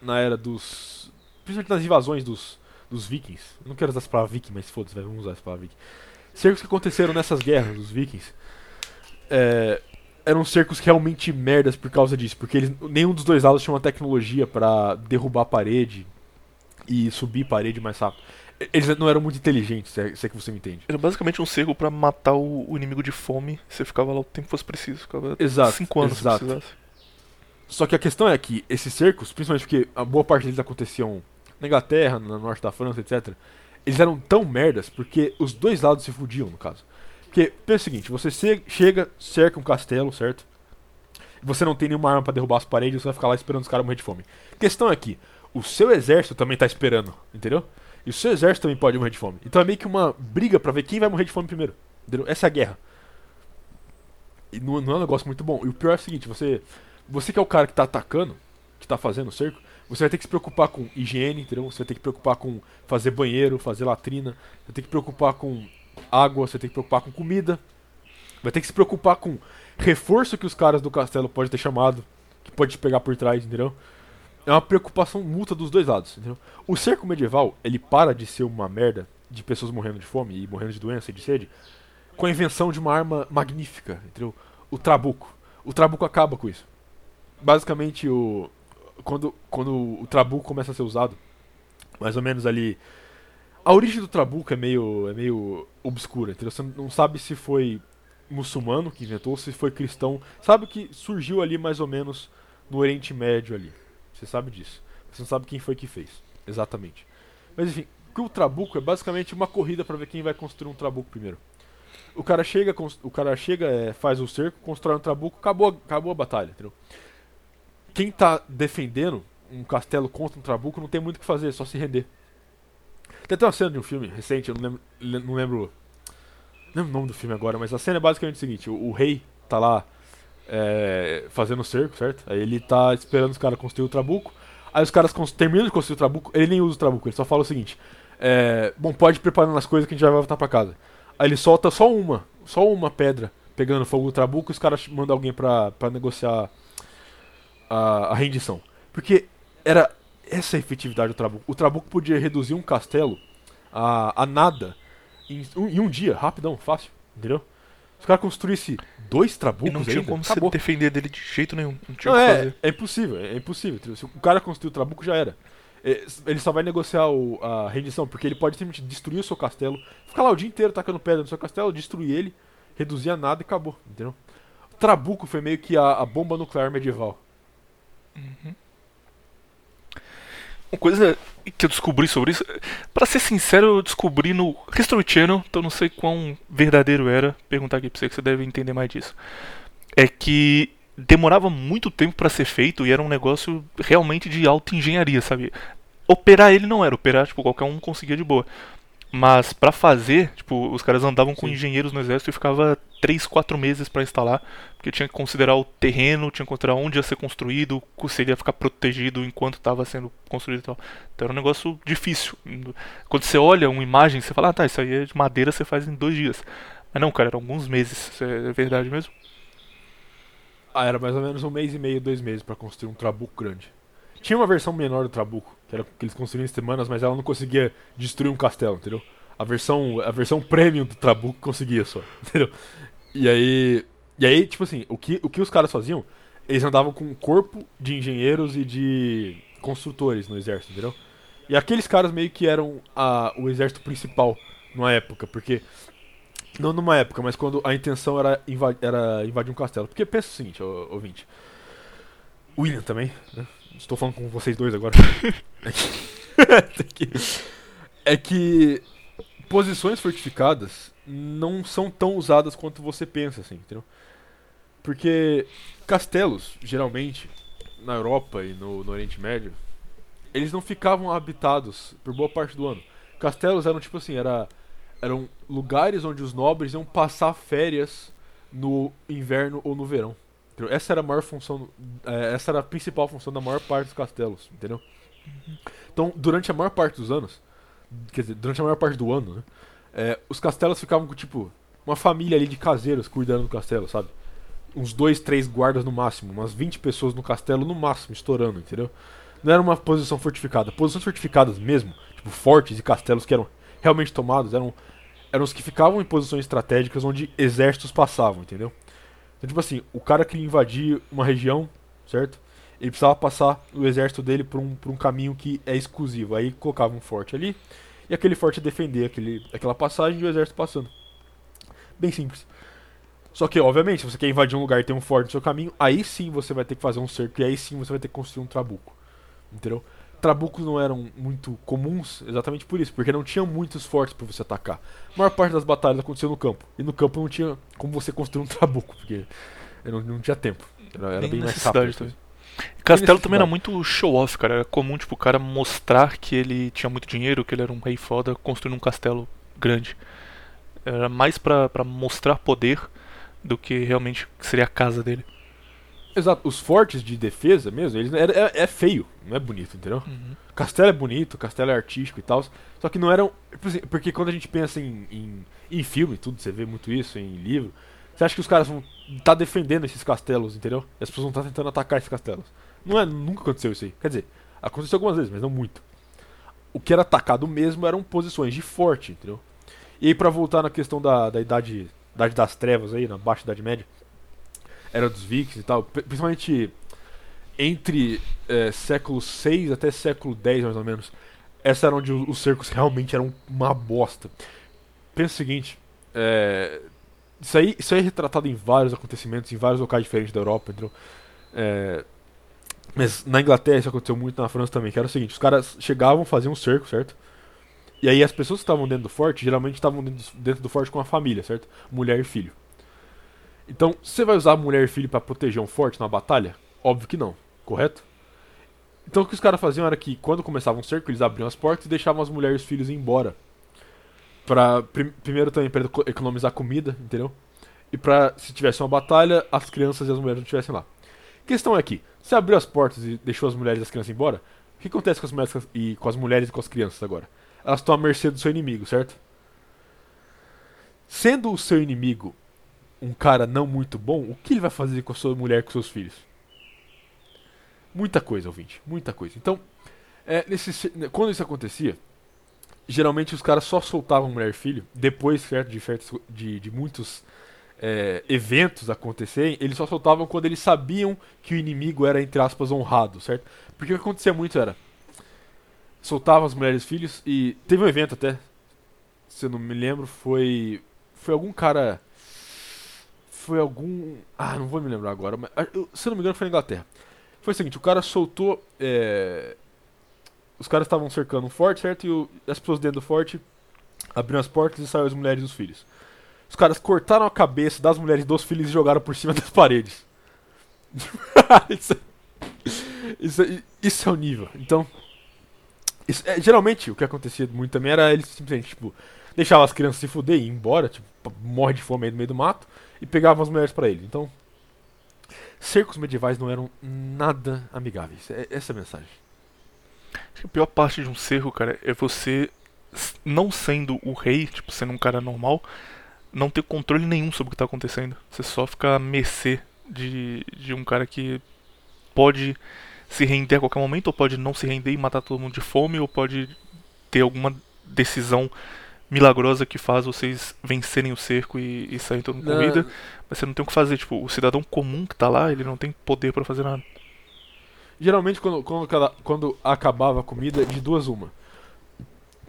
na era dos principalmente nas invasões dos dos vikings. Eu não quero usar essa palavra viking, mas foda-se, vamos usar essa palavra viking. Cercos que aconteceram nessas guerras dos vikings é, eram cercos realmente merdas por causa disso, porque eles, nenhum dos dois lados tinha uma tecnologia pra derrubar a parede e subir parede mais rápido. Eles não eram muito inteligentes, se é, se é que você me entende. Era basicamente um cerco pra matar o, o inimigo de fome. Você ficava lá o tempo que fosse preciso. Ficava Exato, cinco anos exato. se precisasse. Só que a questão é que esses cercos, principalmente porque a boa parte deles aconteciam na Inglaterra, no norte da França, etc. Eles eram tão merdas porque os dois lados se fudiam, no caso. Porque, pensa o seguinte, você chega, cerca um castelo, certo? Você não tem nenhuma arma pra derrubar as paredes, você vai ficar lá esperando os caras morrer de fome. Questão é que o seu exército também tá esperando, entendeu? E o seu exército também pode morrer de fome. Então é meio que uma briga pra ver quem vai morrer de fome primeiro. Entendeu? Essa é a guerra. E não, não é um negócio muito bom. E o pior é o seguinte, você. Você que é o cara que tá atacando, que tá fazendo o cerco, você vai ter que se preocupar com higiene, entendeu? Você vai ter que preocupar com fazer banheiro, fazer latrina, você vai ter que preocupar com água, você vai ter que preocupar com comida. Vai ter que se preocupar com reforço que os caras do castelo podem ter chamado, que pode te pegar por trás, entendeu? É uma preocupação mútua dos dois lados, entendeu? O cerco medieval, ele para de ser uma merda de pessoas morrendo de fome e morrendo de doença e de sede com a invenção de uma arma magnífica, entendeu? O trabuco. O trabuco acaba com isso. Basicamente, o quando, quando o trabuco começa a ser usado, mais ou menos ali. A origem do trabuco é meio, é meio obscura, entendeu? Você não sabe se foi muçulmano que inventou, se foi cristão. Sabe que surgiu ali mais ou menos no Oriente Médio ali. Você sabe disso. Você não sabe quem foi que fez, exatamente. Mas enfim, o trabuco é basicamente uma corrida pra ver quem vai construir um trabuco primeiro. O cara chega, o cara chega, é, faz o cerco, constrói um trabuco, acabou, acabou a batalha, entendeu? Quem tá defendendo um castelo contra um trabuco não tem muito o que fazer, é só se render. Tem até uma cena de um filme recente, eu não lembro, le- não lembro, não lembro o nome do filme agora, mas a cena é basicamente o seguinte: o, o rei tá lá é, fazendo o cerco, certo? Aí ele tá esperando os caras construir o trabuco. Aí os caras terminam de construir o trabuco, ele nem usa o trabuco, ele só fala o seguinte: é, Bom, pode preparando as coisas que a gente já vai voltar pra casa. Aí ele solta só uma, só uma pedra pegando fogo no trabuco e os caras mandam alguém pra, pra negociar a, a rendição. Porque era essa a efetividade do trabuco. O trabuco podia reduzir um castelo a, a nada em um, em um dia, rapidão, fácil, entendeu? Se os caras construíssem dois E trabucos não tinha ainda, como acabou. você defender dele de jeito nenhum. Não tinha Não, o é, fazer. é impossível, é impossível. Se o cara construiu o trabuco, já era. É, Ele só vai negociar o- a rendição, porque ele pode simplesmente destruir o seu castelo, ficar lá o dia inteiro tacando pedra no seu castelo, destruir ele, reduzir a nada e acabou, entendeu? O trabuco foi meio que a, a bomba nuclear medieval. Uma coisa que eu descobri sobre isso, pra ser sincero, eu descobri no History Channel, então não sei quão verdadeiro era. Perguntar aqui pra você que você deve entender mais disso. É que demorava muito tempo pra ser feito e era um negócio realmente de alta engenharia, sabe? Operar ele não era, operar tipo qualquer um conseguia de boa. Mas pra fazer, tipo, os caras andavam com Sim. engenheiros no exército e ficava 3, 4 meses pra instalar, porque tinha que considerar o terreno, tinha que considerar onde ia ser construído, se ele ia ficar protegido enquanto estava sendo construído e tal. Então era um negócio difícil. Quando você olha uma imagem, você fala, ah tá, isso aí é de madeira, você faz em dois dias. Mas não, cara, eram alguns meses. Isso é verdade mesmo? Ah, era mais ou menos um mês e meio, dois meses pra construir um trabuco grande. Tinha uma versão menor do trabuco, que era que eles construíam em semanas, mas ela não conseguia destruir um castelo, entendeu? A versão, a versão premium do trabuco conseguia só, [laughs] entendeu? E aí, e aí, tipo assim, o que, o que os caras faziam? Eles andavam com um corpo de engenheiros e de construtores no exército, entendeu? E aqueles caras meio que eram a, o exército principal numa época, porque não numa época, mas quando a intenção era, inva era invadir um castelo. Porque pensa o seguinte, ouvinte. William também, né? Estou falando com vocês dois agora. [laughs] é, que, é que posições fortificadas não são tão usadas quanto você pensa, assim, entendeu? Porque castelos, geralmente, na Europa e no, no Oriente Médio, eles não ficavam habitados por boa parte do ano. Castelos eram tipo assim, era, eram lugares onde os nobres iam passar férias no inverno ou no verão. Entendeu? Essa era a maior função, é, essa era a principal função da maior parte dos castelos, entendeu? Então, durante a maior parte dos anos, quer dizer, durante a maior parte do ano, né, é, os castelos ficavam com tipo uma família ali de caseiros cuidando do castelo, sabe? Uns dois, três guardas no máximo, umas 20 pessoas no castelo no máximo, estourando, entendeu? Não era uma posição fortificada. Posições fortificadas mesmo, tipo fortes e castelos que eram realmente tomados, eram, eram os que ficavam em posições estratégicas onde exércitos passavam, entendeu? Então, tipo assim, o cara queria invadir uma região, certo? Ele precisava passar o exército dele por um, por um caminho que é exclusivo. Aí colocava um forte ali e aquele forte ia defender aquele, aquela passagem e o exército passando. Bem simples. Só que, obviamente, se você quer invadir um lugar e tem um forte no seu caminho, aí sim você vai ter que fazer um cerco e aí sim você vai ter que construir um trabuco. Entendeu? Trabucos não eram muito comuns exatamente por isso, porque não tinha muitos fortes para você atacar. A maior parte das batalhas aconteceu no campo. E no campo não tinha como você construir um trabuco, porque não, não tinha tempo. Era, era bem mais rápido. Também. Castelo também era muito show-off, cara. Era comum, tipo, o cara mostrar que ele tinha muito dinheiro, que ele era um rei foda, construindo um castelo grande. Era mais pra, pra mostrar poder do que realmente seria a casa dele. Exato, os fortes de defesa mesmo, eles é, é, é feio, não é bonito, entendeu? Uhum. Castelo é bonito, castelo é artístico e tal, só que não eram. Porque quando a gente pensa em, em, em filme, tudo, você vê muito isso, em livro, você acha que os caras vão estar tá defendendo esses castelos, entendeu? E as pessoas vão estar tá tentando atacar esses castelos. Não é, nunca aconteceu isso aí. Quer dizer, aconteceu algumas vezes, mas não muito. O que era atacado mesmo eram posições de forte, entendeu? E aí, pra voltar na questão da, da idade, idade das trevas aí, na Baixa Idade Média, era dos vikings e tal, principalmente entre é, século 6 até século 10 mais ou menos, essa era onde os cercos realmente eram uma bosta. Pensa o seguinte, é, isso aí, isso aí é retratado em vários acontecimentos, em vários locais diferentes da Europa, entendeu? É, mas na Inglaterra isso aconteceu muito, na França também, que era o seguinte, os caras chegavam, faziam um cerco, certo? E aí as pessoas que estavam dentro do forte, geralmente estavam dentro, dentro do forte com a família, certo? Mulher e filho. Então, você vai usar mulher e filho para proteger um forte na batalha? Óbvio que não, correto? Então o que os caras faziam era que quando começava um cerco, eles abriam as portas e deixavam as mulheres e os filhos embora Pra, prim, primeiro também para economizar comida, entendeu? E pra, se tivesse uma batalha, as crianças e as mulheres não estivessem lá. Questão é que, se abriu as portas e deixou as mulheres e as crianças embora, o que acontece com as mulheres e com as mulheres e com as crianças agora? Elas estão à mercê do seu inimigo, certo? Sendo o seu inimigo um cara não muito bom, o que ele vai fazer com a sua mulher com seus filhos? Muita coisa, ouvinte, muita coisa. Então, é, nesse, quando isso acontecia, geralmente os caras só soltavam mulher e filho depois certo, de, de, de muitos é, eventos acontecerem, eles só soltavam quando eles sabiam que o inimigo era, entre aspas, honrado, certo? Porque o que acontecia muito era. Soltavam as mulheres e filhos e. Teve um evento até. Se eu não me lembro, foi. Foi algum cara. Foi algum. Ah, não vou me lembrar agora. Mas, se eu não me engano, foi na Inglaterra. Foi o seguinte: o cara soltou. É, os caras estavam cercando um forte, certo? E o, as pessoas dentro do forte abriram as portas e saíram as mulheres e os filhos. Os caras cortaram a cabeça das mulheres e dos filhos e jogaram por cima das paredes. [laughs] isso, isso, isso, é o nível. Então, isso, é, geralmente o que acontecia muito também era eles simplesmente, tipo, deixavam as crianças se fuder e ir embora, tipo, morre de fome aí no meio do mato, e pegavam as mulheres para ele. Então, cercos medievais não eram nada amigáveis. É, essa é a mensagem. A pior parte de um cerco, cara, é você, não sendo o rei, tipo, sendo um cara normal, não ter controle nenhum sobre o que está acontecendo. Você só fica a mercê de, de um cara que pode se render a qualquer momento, ou pode não se render e matar todo mundo de fome, ou pode ter alguma decisão milagrosa que faz vocês vencerem o cerco e, e saírem todo mundo corrida. Mas você não tem o que fazer. Tipo, o cidadão comum que tá lá, ele não tem poder para fazer nada. Geralmente, quando, quando, quando acabava a comida, de duas uma.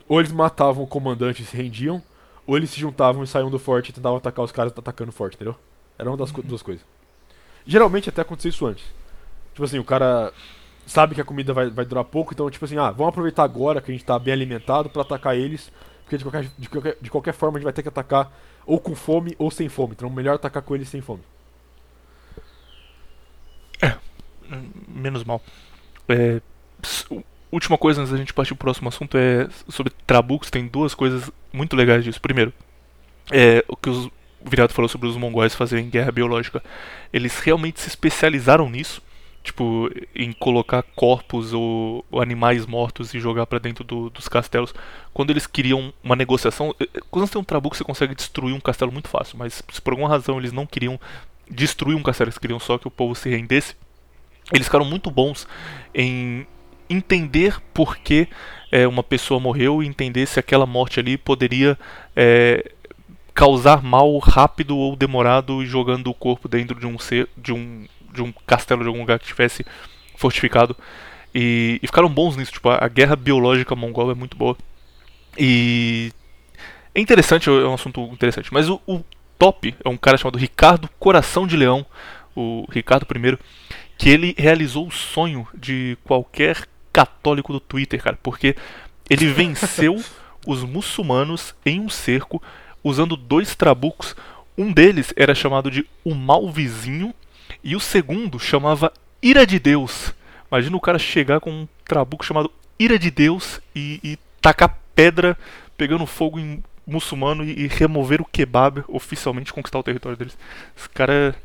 Ou eles matavam o comandante e se rendiam, ou eles se juntavam e saíam do forte e tentavam atacar os caras atacando o forte, entendeu? Era uma das co duas coisas. Geralmente até acontecia isso antes. Tipo assim, o cara sabe que a comida vai, vai durar pouco, então tipo assim, ah, vamos aproveitar agora que a gente tá bem alimentado para atacar eles, porque de qualquer, de, qualquer, de qualquer forma a gente vai ter que atacar ou com fome ou sem fome, então melhor atacar com eles sem fome. É, menos mal. É, última coisa antes da gente partir pro próximo assunto é sobre Trabucos. Tem duas coisas muito legais disso. Primeiro, é, o que os, o Virado falou sobre os mongóis fazerem guerra biológica. Eles realmente se especializaram nisso. Tipo, em colocar corpos ou, ou animais mortos e jogar para dentro do, dos castelos. Quando eles queriam uma negociação. É, é, quando você tem um trabuco, você consegue destruir um castelo muito fácil. Mas se por alguma razão eles não queriam destruir um castelo, eles queriam só que o povo se rendesse eles ficaram muito bons em entender por que é, uma pessoa morreu e entender se aquela morte ali poderia é, causar mal rápido ou demorado jogando o corpo dentro de um ser, de um de um castelo de algum lugar que estivesse fortificado e, e, ficaram bons nisso tipo a, a guerra biológica mongol é muito boa E é interessante, é um assunto interessante. Mas o, o top é um cara chamado Ricardo Coração de Leão, o Ricardo I, que ele realizou o sonho de qualquer católico do Twitter, cara, porque ele [laughs] venceu os muçulmanos em um cerco usando dois trabucos. Um deles era chamado de o mal vizinho e o segundo chamava Ira de Deus. Imagina o cara chegar com um trabuco chamado Ira de Deus e, e tacar pedra pegando fogo em muçulmano e, e, remover o kebab oficialmente conquistar o território deles. Esse cara é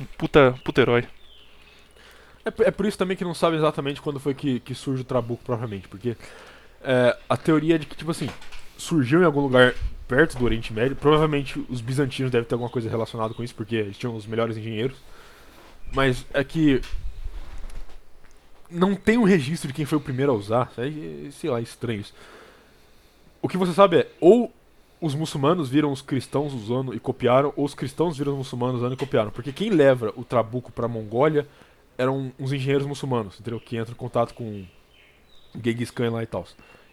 um puta, puta herói. É, é por isso também que não sabe exatamente quando foi que, que surge o trabuco propriamente, porque é, a teoria é de que, tipo assim, surgiu em algum lugar perto do Oriente Médio, provavelmente os bizantinos devem ter alguma coisa relacionada com isso, porque eles tinham os melhores engenheiros, mas é que não tem um registro de quem foi o primeiro a usar, sei lá, estranhos. O que você sabe é, ou os muçulmanos viram os cristãos usando e copiaram, ou os cristãos viram os muçulmanos usando e copiaram. Porque quem leva o trabuco para a Mongólia eram uns engenheiros muçulmanos, entendeu? Que entram em contato com Genghis Khan lá e tal.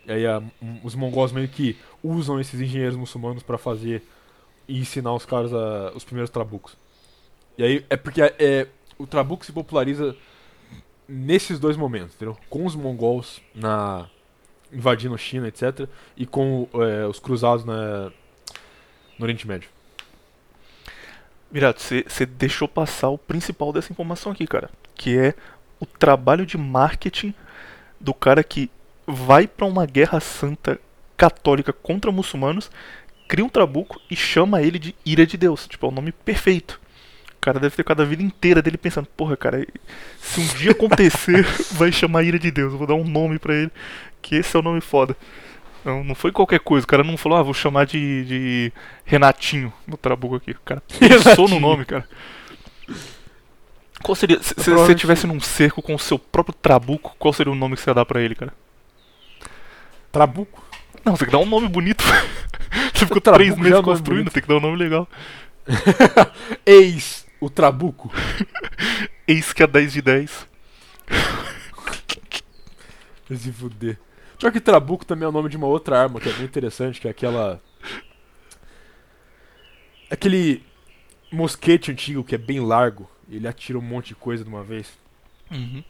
E aí a, os mongóis meio que usam esses engenheiros muçulmanos para fazer e ensinar os caras a, os primeiros trabucos. E aí é porque é, o trabuco se populariza nesses dois momentos, entendeu? Com os mongols na invadindo a China, etc. E com é, os cruzados na, no Oriente Médio. Mirato, você deixou passar o principal dessa informação aqui, cara. Que é o trabalho de marketing do cara que vai para uma guerra santa católica contra muçulmanos, cria um trabuco e chama ele de Ira de Deus. Tipo, é o nome perfeito. O cara deve ter ficado a vida inteira dele pensando, porra, cara, se um dia acontecer, [laughs] vai chamar Ira de Deus. Eu vou dar um nome para ele que esse é o nome foda. Não, não foi qualquer coisa, o cara não falou, ah, vou chamar de, de Renatinho no Trabuco aqui. O cara [laughs] pensou no nome, cara. Qual seria. Se você estivesse num cerco com o seu próprio Trabuco, qual seria o nome que você ia dar pra ele, cara? Trabuco? Não, você tem que dar um nome bonito. [laughs] você ficou Trabuco três meses construindo, tem que dar um nome legal. Eis o Trabuco. [laughs] Eis que é 10 de 10. Se [laughs] fuder. Pior que Trabuco também é o nome de uma outra arma que é bem interessante, que é aquela. Aquele mosquete antigo que é bem largo. E ele atira um monte de coisa de uma vez. Uhum.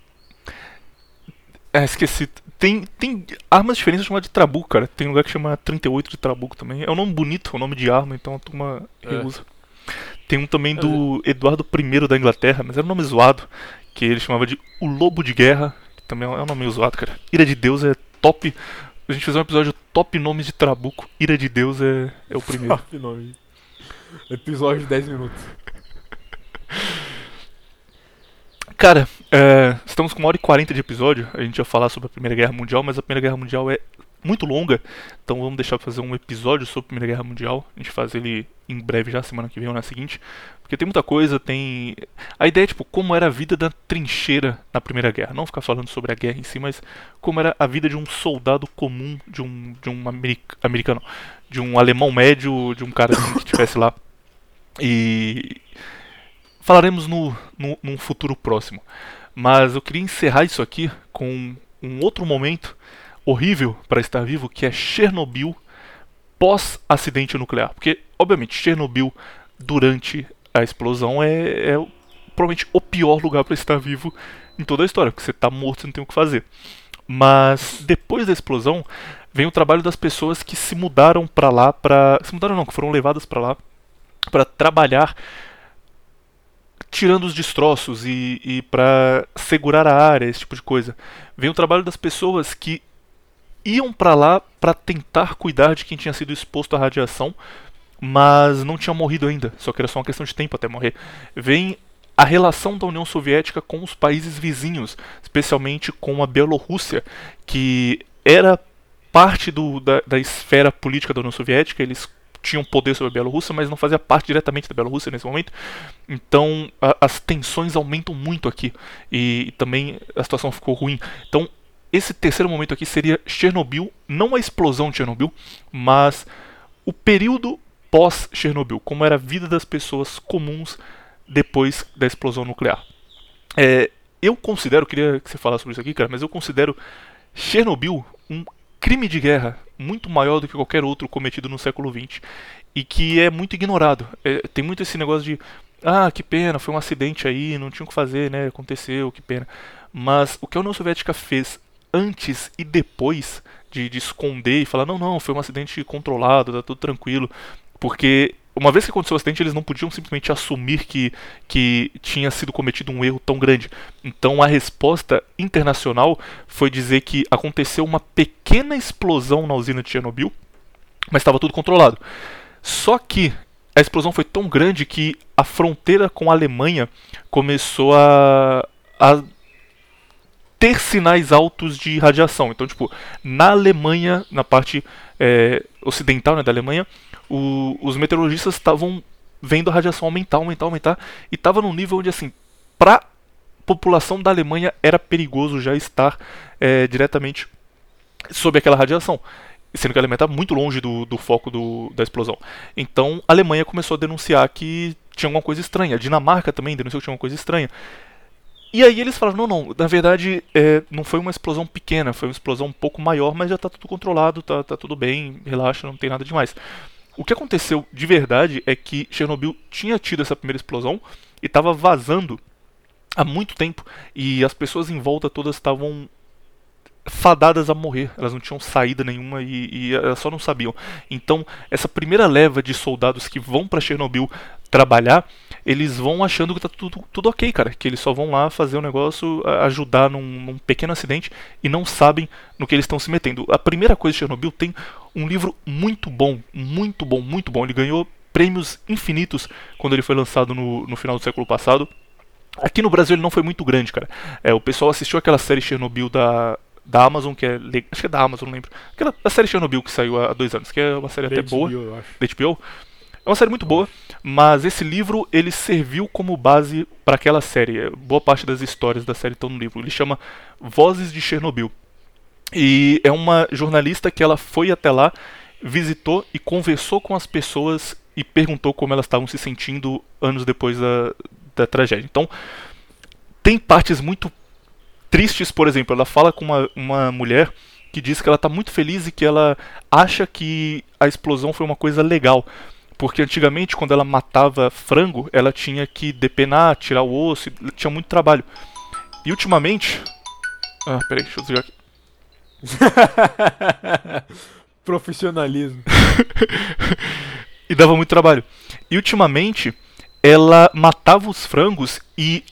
É, esqueci. Tem, tem armas diferentes chamadas de Trabuco, cara. Tem um lugar que chama 38 de Trabuco também. É um nome bonito, é um nome de arma, então a turma é. Tem um também do Eduardo I da Inglaterra, mas era um nome zoado, que ele chamava de O Lobo de Guerra, que também é um nome zoado, cara. Ira de Deus é top. A gente fez um episódio top nomes de Trabuco. Ira de Deus é, é o [laughs] primeiro. Top nome. Episódio de 10 minutos. Cara, é, estamos com uma hora e 40 de episódio. A gente ia falar sobre a Primeira Guerra Mundial, mas a Primeira Guerra Mundial é muito longa. Então vamos deixar pra fazer um episódio sobre a Primeira Guerra Mundial. A gente faz ele em breve já, semana que vem ou na seguinte. Porque tem muita coisa, tem. A ideia é tipo, como era a vida da trincheira na Primeira Guerra. Não ficar falando sobre a guerra em si, mas como era a vida de um soldado comum, de um, de um americano, de um alemão médio, de um cara assim, que estivesse lá. E falaremos no, no, num futuro próximo. Mas eu queria encerrar isso aqui com um outro momento horrível para estar vivo, que é Chernobyl pós-acidente nuclear. Porque, obviamente, Chernobyl durante a explosão é, é provavelmente o pior lugar para estar vivo em toda a história, porque você está morto, você não tem o que fazer. Mas depois da explosão, vem o trabalho das pessoas que se mudaram para lá, para se mudaram não, que foram levadas para lá para trabalhar tirando os destroços e, e para segurar a área, esse tipo de coisa. Vem o trabalho das pessoas que iam para lá para tentar cuidar de quem tinha sido exposto à radiação, mas não tinha morrido ainda, só que era só uma questão de tempo até morrer. Vem a relação da União Soviética com os países vizinhos, especialmente com a Bielorrússia, que era parte do, da, da esfera política da União Soviética, eles tinham poder sobre a Bielorrússia, mas não fazia parte diretamente da Bielorrússia nesse momento. Então a, as tensões aumentam muito aqui e, e, também a situação ficou ruim. Então esse terceiro momento aqui seria Chernobyl, não a explosão de Chernobyl, mas o período pós-Chernobyl, como era a vida das pessoas comuns depois da explosão nuclear. É, eu considero, queria que você falasse sobre isso aqui, cara, mas eu considero Chernobyl um crime de guerra muito maior do que qualquer outro cometido no século XX e que é muito ignorado. É, tem muito esse negócio de ah, que pena, foi um acidente aí, não tinha o que fazer, né? Aconteceu, que pena. Mas o que a União Soviética fez antes e depois de, de esconder e falar, não, não, foi um acidente controlado, tá tudo tranquilo. Porque uma vez que aconteceu o acidente, eles não podiam simplesmente assumir que, que tinha sido cometido um erro tão grande. Então a resposta internacional foi dizer que aconteceu uma pequena explosão na usina de Chernobyl, mas estava tudo controlado. Só que a explosão foi tão grande que a fronteira com a Alemanha começou a, a ter sinais altos de radiação. Então, tipo, na Alemanha, na parte é, ocidental né, da Alemanha, o, os meteorologistas estavam vendo a radiação aumentar, aumentar, aumentar, e estava num nível onde, assim, para população da Alemanha era perigoso já estar é, diretamente sob aquela radiação sendo que a Alemanha está muito longe do, do foco do, da explosão. Então a Alemanha começou a denunciar que tinha alguma coisa estranha. A Dinamarca também denunciou que tinha alguma coisa estranha. E aí eles falaram, não, não, na verdade é, não foi uma explosão pequena, foi uma explosão um pouco maior, mas já está tudo controlado, tá, tá tudo bem, relaxa, não tem nada demais. O que aconteceu de verdade é que Chernobyl tinha tido essa primeira explosão e estava vazando há muito tempo e as pessoas em volta todas estavam fadadas a morrer, elas não tinham saída nenhuma e, e, elas só não sabiam. Então, essa primeira leva de soldados que vão para Chernobyl trabalhar, eles vão achando que tá tudo, tudo ok, cara, que eles só vão lá fazer um negócio, ajudar num, num, pequeno acidente e não sabem no que eles estão se metendo. A primeira coisa de Chernobyl tem um livro muito bom, muito bom, muito bom. Ele ganhou prêmios infinitos quando ele foi lançado no, no final do século passado. Aqui no Brasil ele não foi muito grande, cara. É, o pessoal assistiu aquela série Chernobyl da da Amazon, que é. Acho que é da Amazon, não lembro. Aquela a série Chernobyl que saiu há dois anos, que é uma série da até HBO, boa. Eu acho. Da HBO. É uma série muito boa, mas esse livro ele serviu como base para aquela série. Boa parte das histórias da série estão no livro. Ele chama Vozes de Chernobyl. E é uma jornalista que ela foi até lá, visitou e conversou com as pessoas e perguntou como elas estavam se sentindo anos depois da, da tragédia. Então, tem partes muito tristes, por exemplo. Ela fala com uma, uma mulher que diz que ela está muito feliz e que ela acha que a explosão foi uma coisa legal. Porque antigamente, quando ela matava frango, ela tinha que depenar, tirar o osso, tinha muito trabalho. E ultimamente. Ah, peraí, deixa eu desligar aqui. [laughs] Profissionalismo. [laughs] e dava muito trabalho. E ultimamente, ela matava os frangos e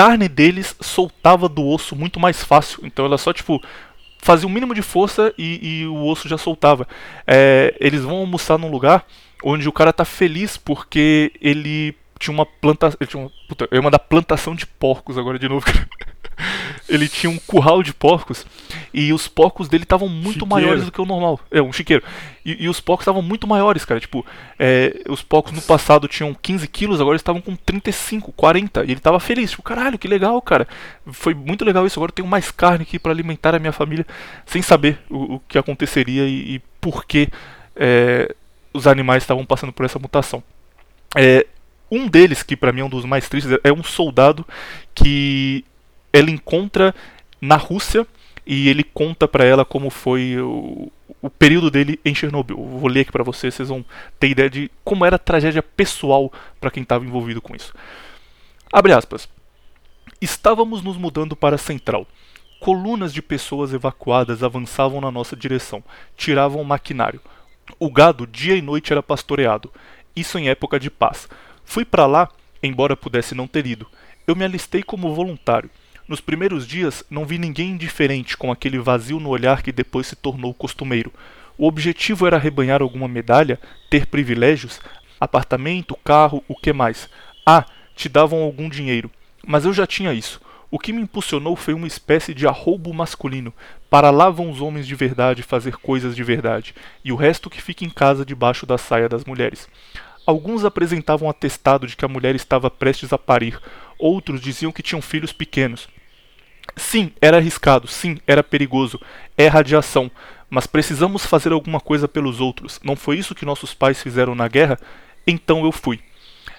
carne deles soltava do osso muito mais fácil. Então ela só, tipo, fazia o um mínimo de força e, e, o osso já soltava. É, eles vão almoçar num lugar onde o cara tá feliz porque ele tinha uma plantação. Ele tinha uma, puta, eu ia mandar plantação de porcos agora de novo, cara. [laughs] ele tinha um curral de porcos e os porcos dele estavam muito chiqueiro. maiores do que o normal. É, um chiqueiro. E, e os porcos estavam muito maiores, cara. Tipo, é, os porcos no passado tinham 15 quilos, agora eles estavam com 35, 40. E ele tava feliz. Tipo, caralho, que legal, cara. Foi muito legal isso. Agora eu tenho mais carne aqui para alimentar a minha família, sem saber o, o que aconteceria e, e por que é, os animais estavam passando por essa mutação. É, um deles, que para mim é um dos mais tristes, é um soldado que ela encontra na Rússia e ele conta para ela como foi o, o, período dele em Chernobyl. Eu vou ler aqui para vocês, vocês vão ter ideia de como era a tragédia pessoal para quem estava envolvido com isso. Abre aspas. Estávamos nos mudando para a central. Colunas de pessoas evacuadas avançavam na nossa direção, tiravam maquinário. O gado dia e noite era pastoreado, isso em época de paz. Fui para lá, embora pudesse não ter ido. Eu me alistei como voluntário. Nos primeiros dias, não vi ninguém indiferente com aquele vazio no olhar que depois se tornou costumeiro. O objetivo era arrebanhar alguma medalha, ter privilégios, apartamento, carro, o que mais. Ah, te davam algum dinheiro. Mas eu já tinha isso. O que me impulsionou foi uma espécie de arroubo masculino. Para lá vão os homens de verdade fazer coisas de verdade, e o resto que fica em casa debaixo da saia das mulheres. Alguns apresentavam atestado de que a mulher estava prestes a parir, outros diziam que tinham filhos pequenos. Sim, era arriscado, sim, era perigoso, é radiação, mas precisamos fazer alguma coisa pelos outros. Não foi isso que nossos pais fizeram na guerra? Então eu fui.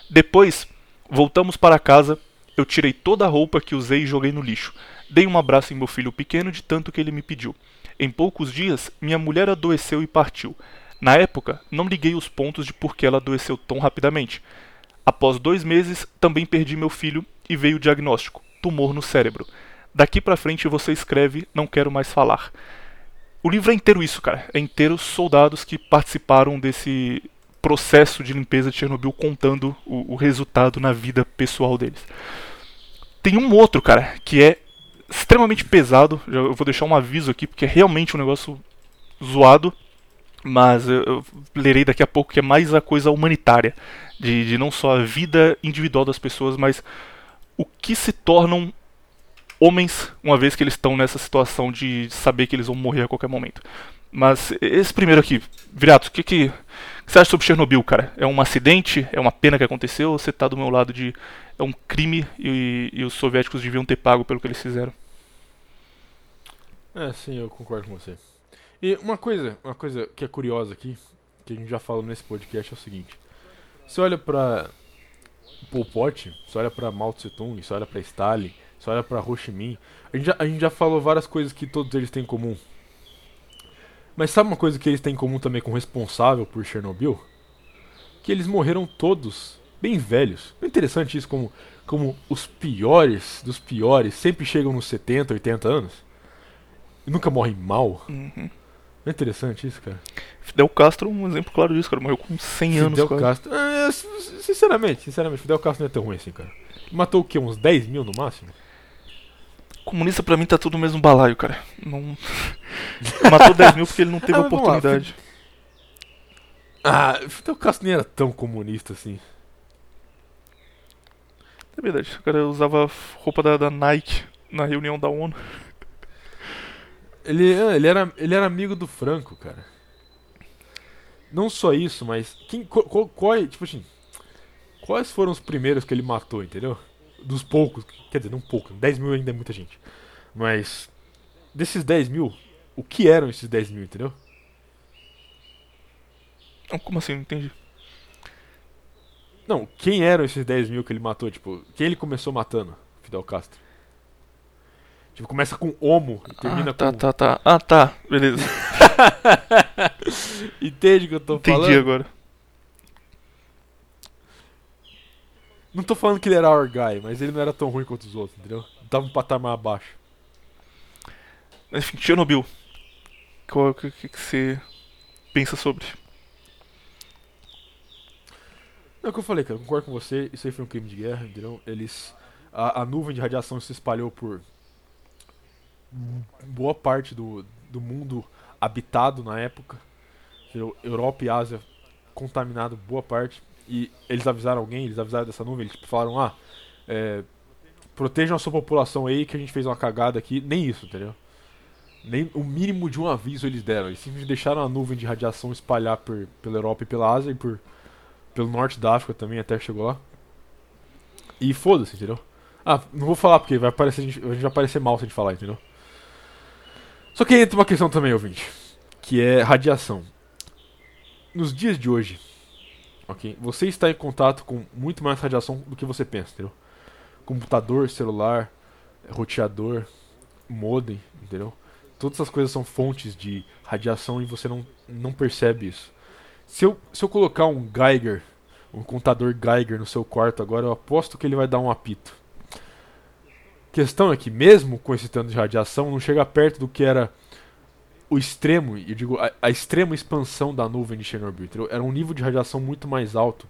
Depois, voltamos para casa, eu tirei toda a roupa que usei e joguei no lixo. Dei um abraço em meu filho pequeno de tanto que ele me pediu. Em poucos dias, minha mulher adoeceu e partiu. Na época, não liguei os pontos de por que ela adoeceu tão rapidamente. Após dois meses, também perdi meu filho e veio o diagnóstico: tumor no cérebro. Daqui pra frente você escreve Não Quero Mais Falar. O livro é inteiro isso, cara. É inteiro soldados que participaram desse processo de limpeza de Chernobyl contando o, o resultado na vida pessoal deles. Tem um outro, cara, que é extremamente pesado. Eu vou deixar um aviso aqui, porque é realmente um negócio zoado. Mas eu, eu lerei daqui a pouco que é mais a coisa humanitária. De, de não só a vida individual das pessoas, mas o que se tornam homens uma vez que eles estão nessa situação de saber que eles vão morrer a qualquer momento. Mas esse primeiro aqui, Virato, o que, que, você acha sobre Chernobyl, cara? É um acidente? É uma pena que aconteceu? Ou você tá do meu lado de é um crime e, e os soviéticos deviam ter pago pelo que eles fizeram? É, sim, eu concordo com você. E uma coisa, uma coisa que é curiosa aqui, que a gente já falou nesse podcast é o seguinte. Você olha pra Pol Pot, você olha pra Mao Tse Tung, você olha pra Stalin, você olha pra Ho Chi Minh, a gente, já, a gente já falou várias coisas que todos eles têm em comum. Mas sabe uma coisa que eles têm em comum também com o responsável por Chernobyl? Que eles morreram todos bem velhos. É interessante isso, como, como os piores dos piores sempre chegam nos 70, 80 anos. E nunca morrem mal. Uhum. É interessante isso, cara. Fidel Castro é um exemplo claro disso, cara. Morreu com 100 anos, Fidel. Castro. É, sinceramente, sinceramente, Fidel Castro não é tão ruim assim, cara. Matou o quê? Uns 10 mil no máximo? Comunista pra mim tá tudo no mesmo balaio, cara. Não. [laughs] Matou 10 mil porque ele não teve [laughs] Ah, vamos lá, oportunidade. Ah, Fidel Castro nem era tão comunista assim. É verdade, o cara usava roupa da, da Nike na reunião da ONU. Ele, ah, ele, era, ele era amigo do Franco, cara. Não só isso, mas. Quem, qual, qual, é, tipo assim. Quais foram os primeiros que ele matou, entendeu? Dos poucos. Quer dizer, não poucos. 10 mil ainda é muita gente. Mas. Desses 10 mil, o que eram esses 10 mil, entendeu? Como assim? Não entendi. Não, quem eram esses 10 mil que ele matou? Tipo, quem ele começou matando? Fidel Castro. Tipo, começa com Homo e termina ah, tá, com. tá, tá. Ah, tá. Beleza. [laughs] Entende o que eu tô Entendi falando? agora. Não tô falando que ele era our guy, mas ele não era tão ruim quanto os outros, entendeu? Tava um patamar abaixo. Enfim, Chernobyl. Qual que, que, que você pensa sobre? É o que eu falei, cara, eu concordo com você, isso aí foi um crime de guerra, entendeu? Eles. A, a nuvem de radiação se espalhou por boa parte do, do mundo habitado na época. Europa e Ásia contaminado boa parte. E eles avisaram alguém, eles avisaram dessa nuvem, eles falaram, ah, é, protejam a sua população aí que a gente fez uma cagada aqui. Nem isso, entendeu? Nem o mínimo de um aviso eles deram. Eles simplesmente deixaram a nuvem de radiação espalhar por, pela Europa e pela Ásia e por, pelo norte da África também, até chegou lá. E foda-se, entendeu? Ah, não vou falar porque vai parecer, a, gente, vai parecer mal se a gente falar, entendeu? Só que entra uma questão também, ouvinte, que é radiação. Nos dias de hoje, ok? Você está em contato com muito mais radiação do que você pensa, entendeu? Computador, celular, roteador, modem, entendeu? Todas essas coisas são fontes de radiação e você não, não percebe isso. Se eu, se eu colocar um Geiger, um contador Geiger no seu quarto agora, eu aposto que ele vai dar um apito. Questão é que mesmo com esse tanto de radiação, não chega perto do que era o extremo, eu digo, a, a extrema expansão da nuvem de Chernobyl. Era um nível de radiação muito mais alto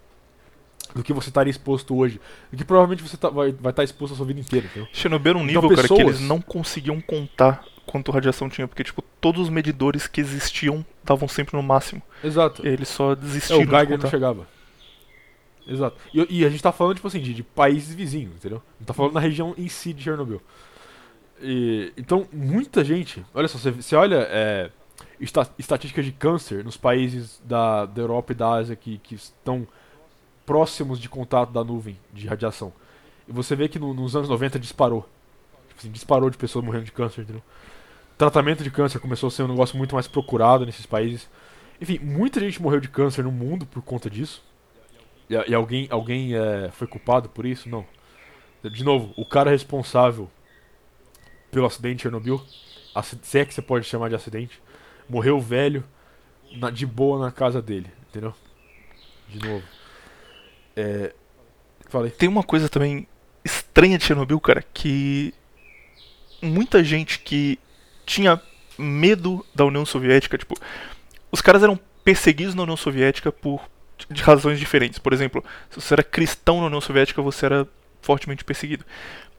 do que você estaria exposto hoje. Do que provavelmente você tá- vai, vai estar exposto a sua vida inteira, entendeu? Chernobyl era um Então, nível, cara, que pessoas- eles não conseguiam contar quanto radiação tinha, porque, tipo, todos os medidores que existiam estavam sempre no máximo. Exato. E eles só É, o Geiger não chegava. Exato. E, e a gente tá falando, tipo assim, de, de países vizinhos, entendeu? Não tá falando na região em si de Chernobyl. E, então, muita gente. Olha só, você, olha é, esta- estatísticas de câncer nos países da, da Europa e da Ásia que, que estão próximos de contato da nuvem de radiação. E você vê que no- nos anos 90 disparou. Tipo assim, disparou de pessoas morrendo de câncer, entendeu? Tratamento de câncer começou a ser um negócio muito mais procurado nesses países. Enfim, muita gente morreu de câncer no mundo por conta disso. E, e alguém, alguém é, foi culpado por isso? Não. De novo, o cara responsável pelo acidente de Chernobyl se é que você pode chamar de acidente, morreu velho, na- de boa na casa dele, entendeu? De novo. É. Falei. Tem uma coisa também estranha de Chernobyl, cara, que muita gente que tinha medo da União Soviética, tipo, os caras eram perseguidos na União Soviética por de razões diferentes. Por exemplo, se você era cristão na União Soviética, você era fortemente perseguido.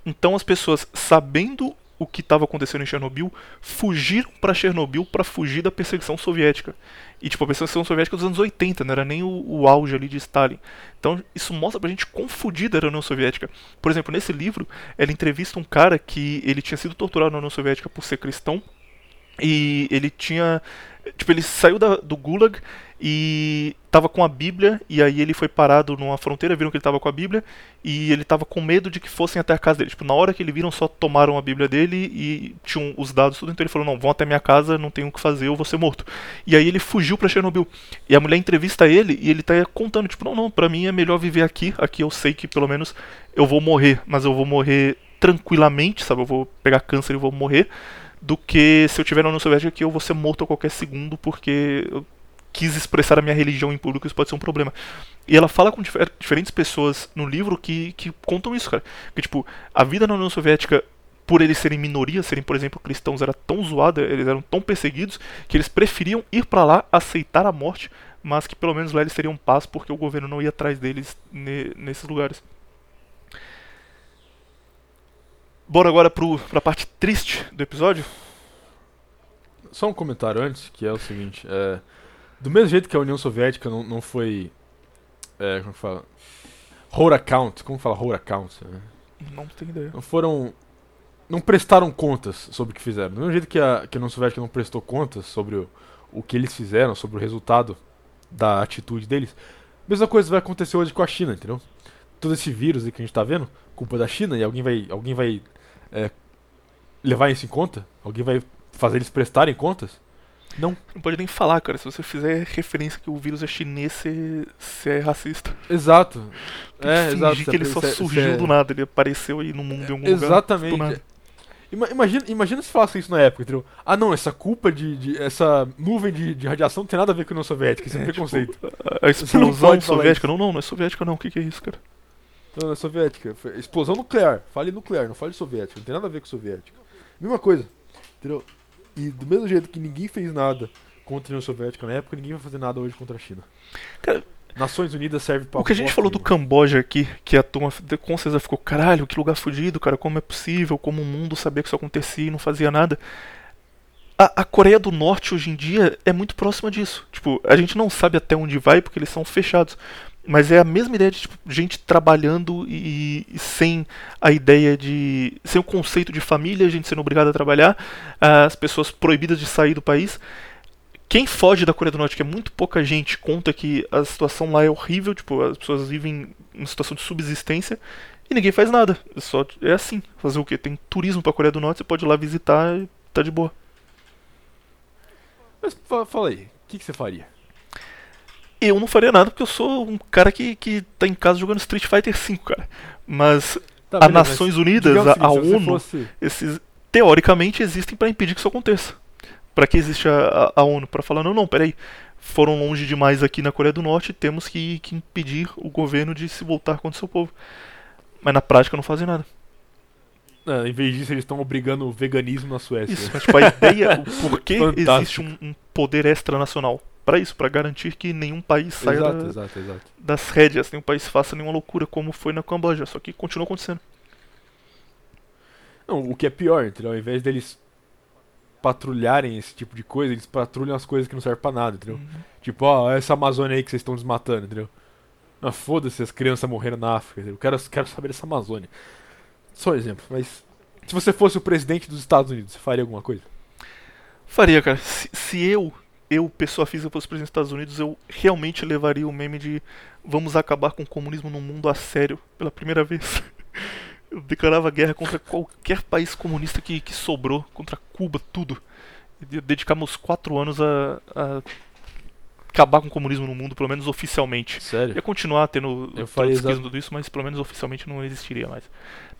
Então as pessoas, sabendo o que estava acontecendo em Chernobyl, fugiram para Chernobyl para fugir da perseguição soviética. E tipo, a perseguição soviética dos anos 80, não era nem o, o auge ali de Stalin. Então isso mostra pra gente quão fodida era a União Soviética. Por exemplo, nesse livro, ela entrevista um cara que ele tinha sido torturado na União Soviética por ser cristão. E ele tinha. Tipo, ele saiu da- do Gulag e tava com a Bíblia. E aí ele foi parado numa fronteira, viram que ele tava com a Bíblia. E ele tava com medo de que fossem até a casa dele. Tipo, na hora que ele viram, só tomaram a Bíblia dele e tinham os dados tudo. Então ele falou: Não, vão até minha casa, não tenho o que fazer, eu vou ser morto. E aí ele fugiu pra Chernobyl. E a mulher entrevista ele e ele tá contando: Tipo, não, não, pra mim é melhor viver aqui. Aqui eu sei que pelo menos eu vou morrer, mas eu vou morrer tranquilamente, sabe? Eu vou pegar câncer e vou morrer. Do que se eu tiver na União Soviética aqui eu vou ser morto a qualquer segundo porque eu quis expressar a minha religião em público, isso pode ser um problema. E ela fala com difer- diferentes pessoas no livro que, que contam isso, cara. Que, tipo, a vida na União Soviética, por eles serem minoria, serem, por exemplo, cristãos, era tão zoada, eles eram tão perseguidos, que eles preferiam ir pra lá, aceitar a morte, mas que pelo menos lá eles teriam paz porque o governo não ia atrás deles ne- nesses lugares. Bora agora pro, pra parte triste do episódio. Só um comentário antes, que é o seguinte, é, do mesmo jeito que a União Soviética não, não foi, é, como fala, hold account, como fala hold account, né? Não tenho ideia. não foram, não prestaram contas sobre o que fizeram, do mesmo jeito que a, que a União Soviética não prestou contas sobre o, o que eles fizeram, sobre o resultado da atitude deles, mesma coisa vai acontecer hoje com a China, entendeu? Todo esse vírus que a gente tá vendo, culpa da China, e alguém vai, alguém vai é, levar isso em conta? Alguém vai fazer eles prestarem contas? Não. Não pode nem falar, cara. Se você fizer referência que o vírus é chinês, você, você é racista. Exato. Tem É, que exato. que ele só é- surgiu é- do nada. Ele apareceu aí no mundo em algum lugar. Exatamente. nada. Ima- Imagina, imagina se falasse isso na época, entendeu? Ah, não, essa culpa de. de- essa nuvem de, de radiação não tem nada a ver com a União Soviética, isso é, É, preconceito. A explosão soviética. Não, não, não é soviética não. O que, que é isso, cara? Não, não é soviética. Explosão nuclear. Fale nuclear, não fale soviética. Não tem nada a ver com soviética. Mesma coisa. Entendeu? E do mesmo jeito que ninguém fez nada contra a União Soviética na época, ninguém vai fazer nada hoje contra a China. Cara, Nações Unidas serve pra. O que a gente falou do. Camboja aqui, que a turma com certeza ficou, caralho, que lugar fudido, cara, como é possível, como o mundo sabia que isso acontecia e não fazia nada. A, a Coreia do Norte hoje em dia é muito próxima disso. Tipo, a gente não sabe até onde vai porque eles são fechados. Mas é a mesma ideia de tipo, gente trabalhando e, e sem a ideia de. sem o conceito de família, gente sendo obrigada a trabalhar, as pessoas proibidas de sair do país. Quem foge da Coreia do Norte, que é muito pouca gente, conta que a situação lá é horrível, tipo, as pessoas vivem em situação de subsistência e ninguém faz nada. É Só é assim. Fazer o quê? Tem turismo pra Coreia do Norte, você pode ir lá visitar e tá de boa. Mas fa- fala aí, o que, que você faria? Eu não faria nada porque eu sou um cara que, que tá em casa jogando Street Fighter V, cara. Mas Tá, a beleza, mas Nações Unidas, a, a seguinte, se você ONU, fosse- esses teoricamente existem pra impedir que isso aconteça. Pra que existe a, a, a ONU? Pra falar, não, não, peraí. Foram longe demais aqui na Coreia do Norte, temos que, que impedir o governo de se voltar contra o seu povo. Mas na prática não fazem nada. Ah, em vez disso, eles estão obrigando o veganismo na Suécia. Isso, mas tipo, a ideia, o [laughs] porquê existe Fantástico. um, um poder extranacional. Pra isso, pra garantir que nenhum país saia exato, da- exato, exato. das rédeas, nenhum país faça nenhuma loucura como foi na Camboja, só que continua acontecendo. Não, o que é pior, entendeu? Ao invés deles patrulharem esse tipo de coisa, eles patrulham as coisas que não servem pra nada, entendeu? Tipo, ó, essa Amazônia aí que vocês estão desmatando, entendeu? Ah, foda-se as crianças morrendo na África, entendeu? Eu quero, quero saber dessa Amazônia. Só um exemplo, mas. Se você fosse o presidente dos Estados Unidos, você faria alguma coisa? Faria, cara. Se, se eu, eu, pessoa física, fosse presidente dos Estados Unidos, eu realmente levaria o meme de vamos acabar com o comunismo no mundo a sério pela primeira vez. [laughs] Eu declarava guerra contra qualquer país comunista que, que sobrou, contra Cuba, tudo. E de- dedicar meus quatro anos a, a acabar com o comunismo no mundo, pelo menos oficialmente. Sério? Ia continuar tendo Eu faria exa- tudo isso, mas pelo menos oficialmente não existiria mais.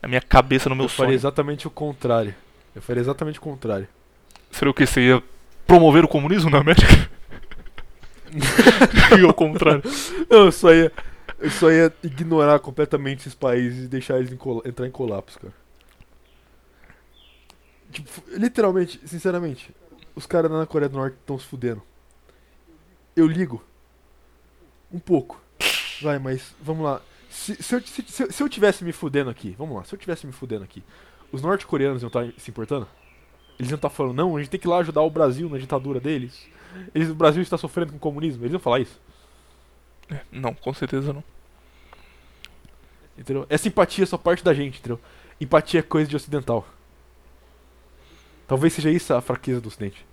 Na minha cabeça, no meu Eu faria sonho. exatamente o contrário. Eu faria exatamente o contrário. Seria o que? Você ia promover o comunismo na América? [laughs] e ao contrário. Não, eu só ia, eu ignorar completamente esses países e deixar eles em entrar em colapso, cara. Tipo, literalmente, sinceramente, os caras na Coreia do Norte estão se fudendo. Eu ligo. Um pouco. Vai, mas vamos lá. Se, se, eu, se, se eu- se eu tivesse me fudendo aqui, vamos lá, se eu tivesse me fudendo aqui, os norte-coreanos iam estar se importando? Eles iam estar falando, não, a gente tem que ir lá ajudar o Brasil na ditadura deles. Eles, o Brasil está sofrendo com o comunismo. Eles iam falar isso. Não, com certeza não. Entendeu? Essa empatia é só parte da gente, entendeu? Empatia é coisa de ocidental. Talvez seja isso a fraqueza do ocidente.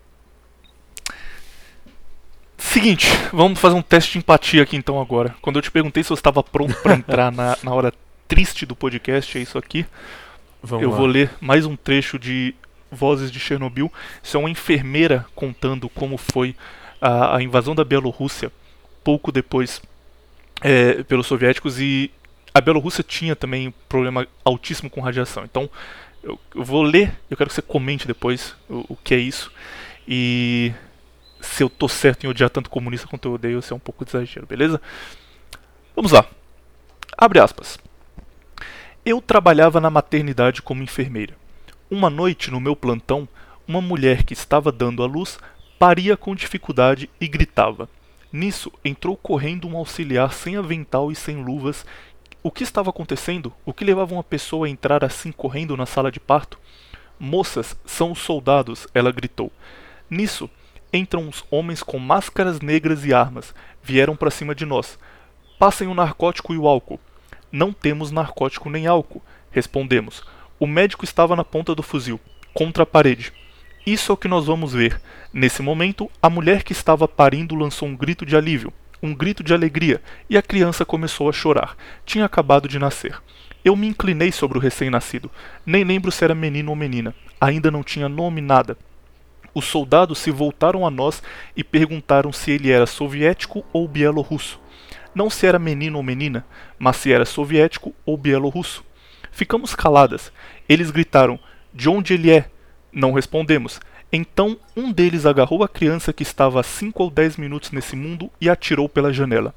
Seguinte, vamos fazer um teste de empatia aqui então agora. Quando eu te perguntei se você estava pronto pra [laughs] entrar na, na hora triste do podcast, é isso aqui. Vamos eu lá. vou ler mais um trecho de Vozes de Chernobyl. Isso é uma enfermeira contando como foi a, a invasão da Bielorrússia pouco depois é, pelos soviéticos e a Bielorrússia tinha também um problema altíssimo com radiação. Então eu, eu vou ler, eu quero que você comente depois o, o que é isso e se eu tô certo em odiar tanto comunista quanto eu odeio, se é um pouco de exagero, beleza? Vamos lá. Abre aspas. Eu trabalhava na maternidade como enfermeira. Uma noite, no meu plantão, uma mulher que estava dando à luz paria com dificuldade e gritava. Nisso, entrou correndo um auxiliar sem avental e sem luvas. O que estava acontecendo? O que levava uma pessoa a entrar assim correndo na sala de parto? Moças, são os soldados, ela gritou. Nisso, entram uns homens com máscaras negras e armas. Vieram para cima de nós. Passem o narcótico e o álcool. Não temos narcótico nem álcool. Respondemos. O médico estava na ponta do fuzil, contra a parede. Isso é o que nós vamos ver. Nesse momento, a mulher que estava parindo lançou um grito de alívio, um grito de alegria, e a criança começou a chorar. Tinha acabado de nascer. Eu me inclinei sobre o recém-nascido. Nem lembro se era menino ou menina. Ainda não tinha nome nada. Os soldados se voltaram a nós e perguntaram se ele era soviético ou bielorrusso. Não se era menino ou menina, mas se era soviético ou bielorrusso. Ficamos caladas. Eles gritaram: De onde ele é? Não respondemos. Então um deles agarrou a criança que estava há cinco ou dez minutos nesse mundo e atirou pela janela.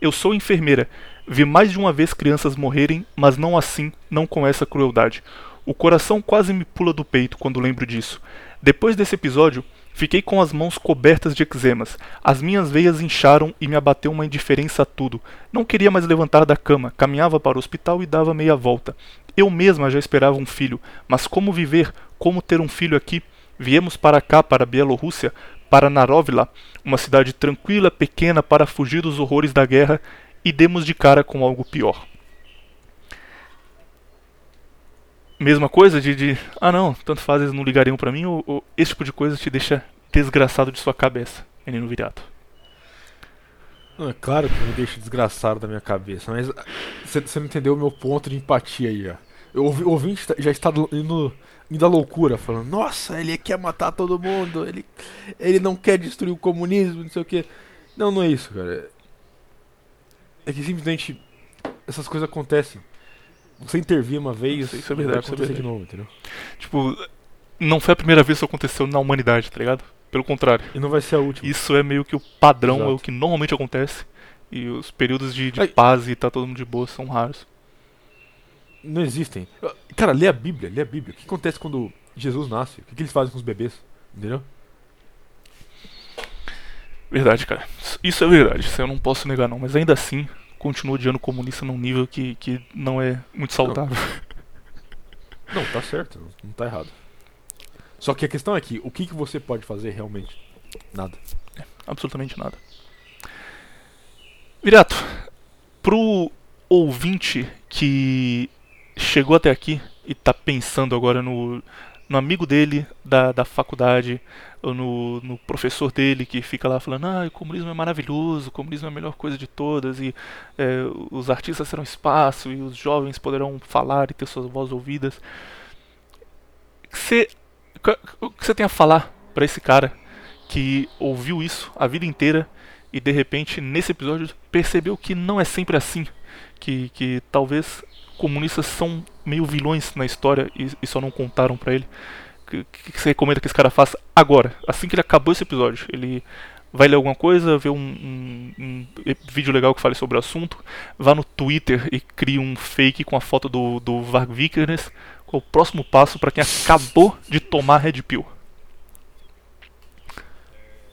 Eu sou enfermeira. Vi mais de uma vez crianças morrerem, mas não assim, não com essa crueldade. O coração quase me pula do peito quando lembro disso. Depois desse episódio, fiquei com as mãos cobertas de eczemas. As minhas veias incharam e me abateu uma indiferença a tudo. Não queria mais levantar da cama, caminhava para o hospital e dava meia volta. Eu mesma já esperava um filho, mas como viver, como ter um filho aqui? Viemos para cá, para a Bielorrússia, para Narovla, uma cidade tranquila, pequena, para fugir dos horrores da guerra, e demos de cara com algo pior. Mesma coisa de, de ah não, tanto faz eles não ligariam pra mim, ou, ou esse tipo de coisa te deixa desgraçado de sua cabeça, menino viriato. Não, é claro que me deixa desgraçado da minha cabeça, mas você não entendeu o meu ponto de empatia aí, ó. O ouvi- ouvinte tá- já está do- indo, indo à loucura, falando, nossa, ele quer matar todo mundo, ele, ele não quer destruir o comunismo, não sei o que. Não, não é isso, cara. É que simplesmente essas coisas acontecem. Você intervir uma vez, Isso- isso é vai verdade, isso é acontecer de verdade. novo, entendeu? Tipo, não foi a primeira vez que isso aconteceu na humanidade, tá ligado? Pelo contrário. E não vai ser a última. Isso é meio que o padrão, Exato. é o que normalmente acontece. E os períodos de, de paz e tá todo mundo de boa são raros. Não existem. Cara, lê a Bíblia, lê a Bíblia. O que acontece quando Jesus nasce? O que, que eles fazem com os bebês? Entendeu? Verdade, cara. Isso é verdade, isso eu não posso negar não. Mas ainda assim, continuo odiando comunista num nível que, que não é muito saudável. Não, tá certo, não, não tá errado. Só que a questão é que o que, que você pode fazer realmente? Nada. Absolutamente nada. Virato, pro ouvinte que chegou até aqui e tá pensando agora no, no amigo dele da, da faculdade, ou no, no professor dele que fica lá falando: ah, o comunismo é maravilhoso, o comunismo é a melhor coisa de todas, e é, os artistas terão espaço, e os jovens poderão falar e ter suas vozes ouvidas. Você, o que você tem a falar pra esse cara que ouviu isso a vida inteira e de repente nesse episódio percebeu que não é sempre assim, que, que talvez comunistas são meio vilões na história e, e só não contaram pra ele. que, que você recomenda que esse cara faça agora? Assim que ele acabou esse episódio. Ele vai ler alguma coisa, ver um, um, um vídeo legal que fale sobre o assunto, vá no Twitter e crie um fake com a foto do, do Varg Vikernes. Qual o próximo passo para quem acabou de tomar Red Pill?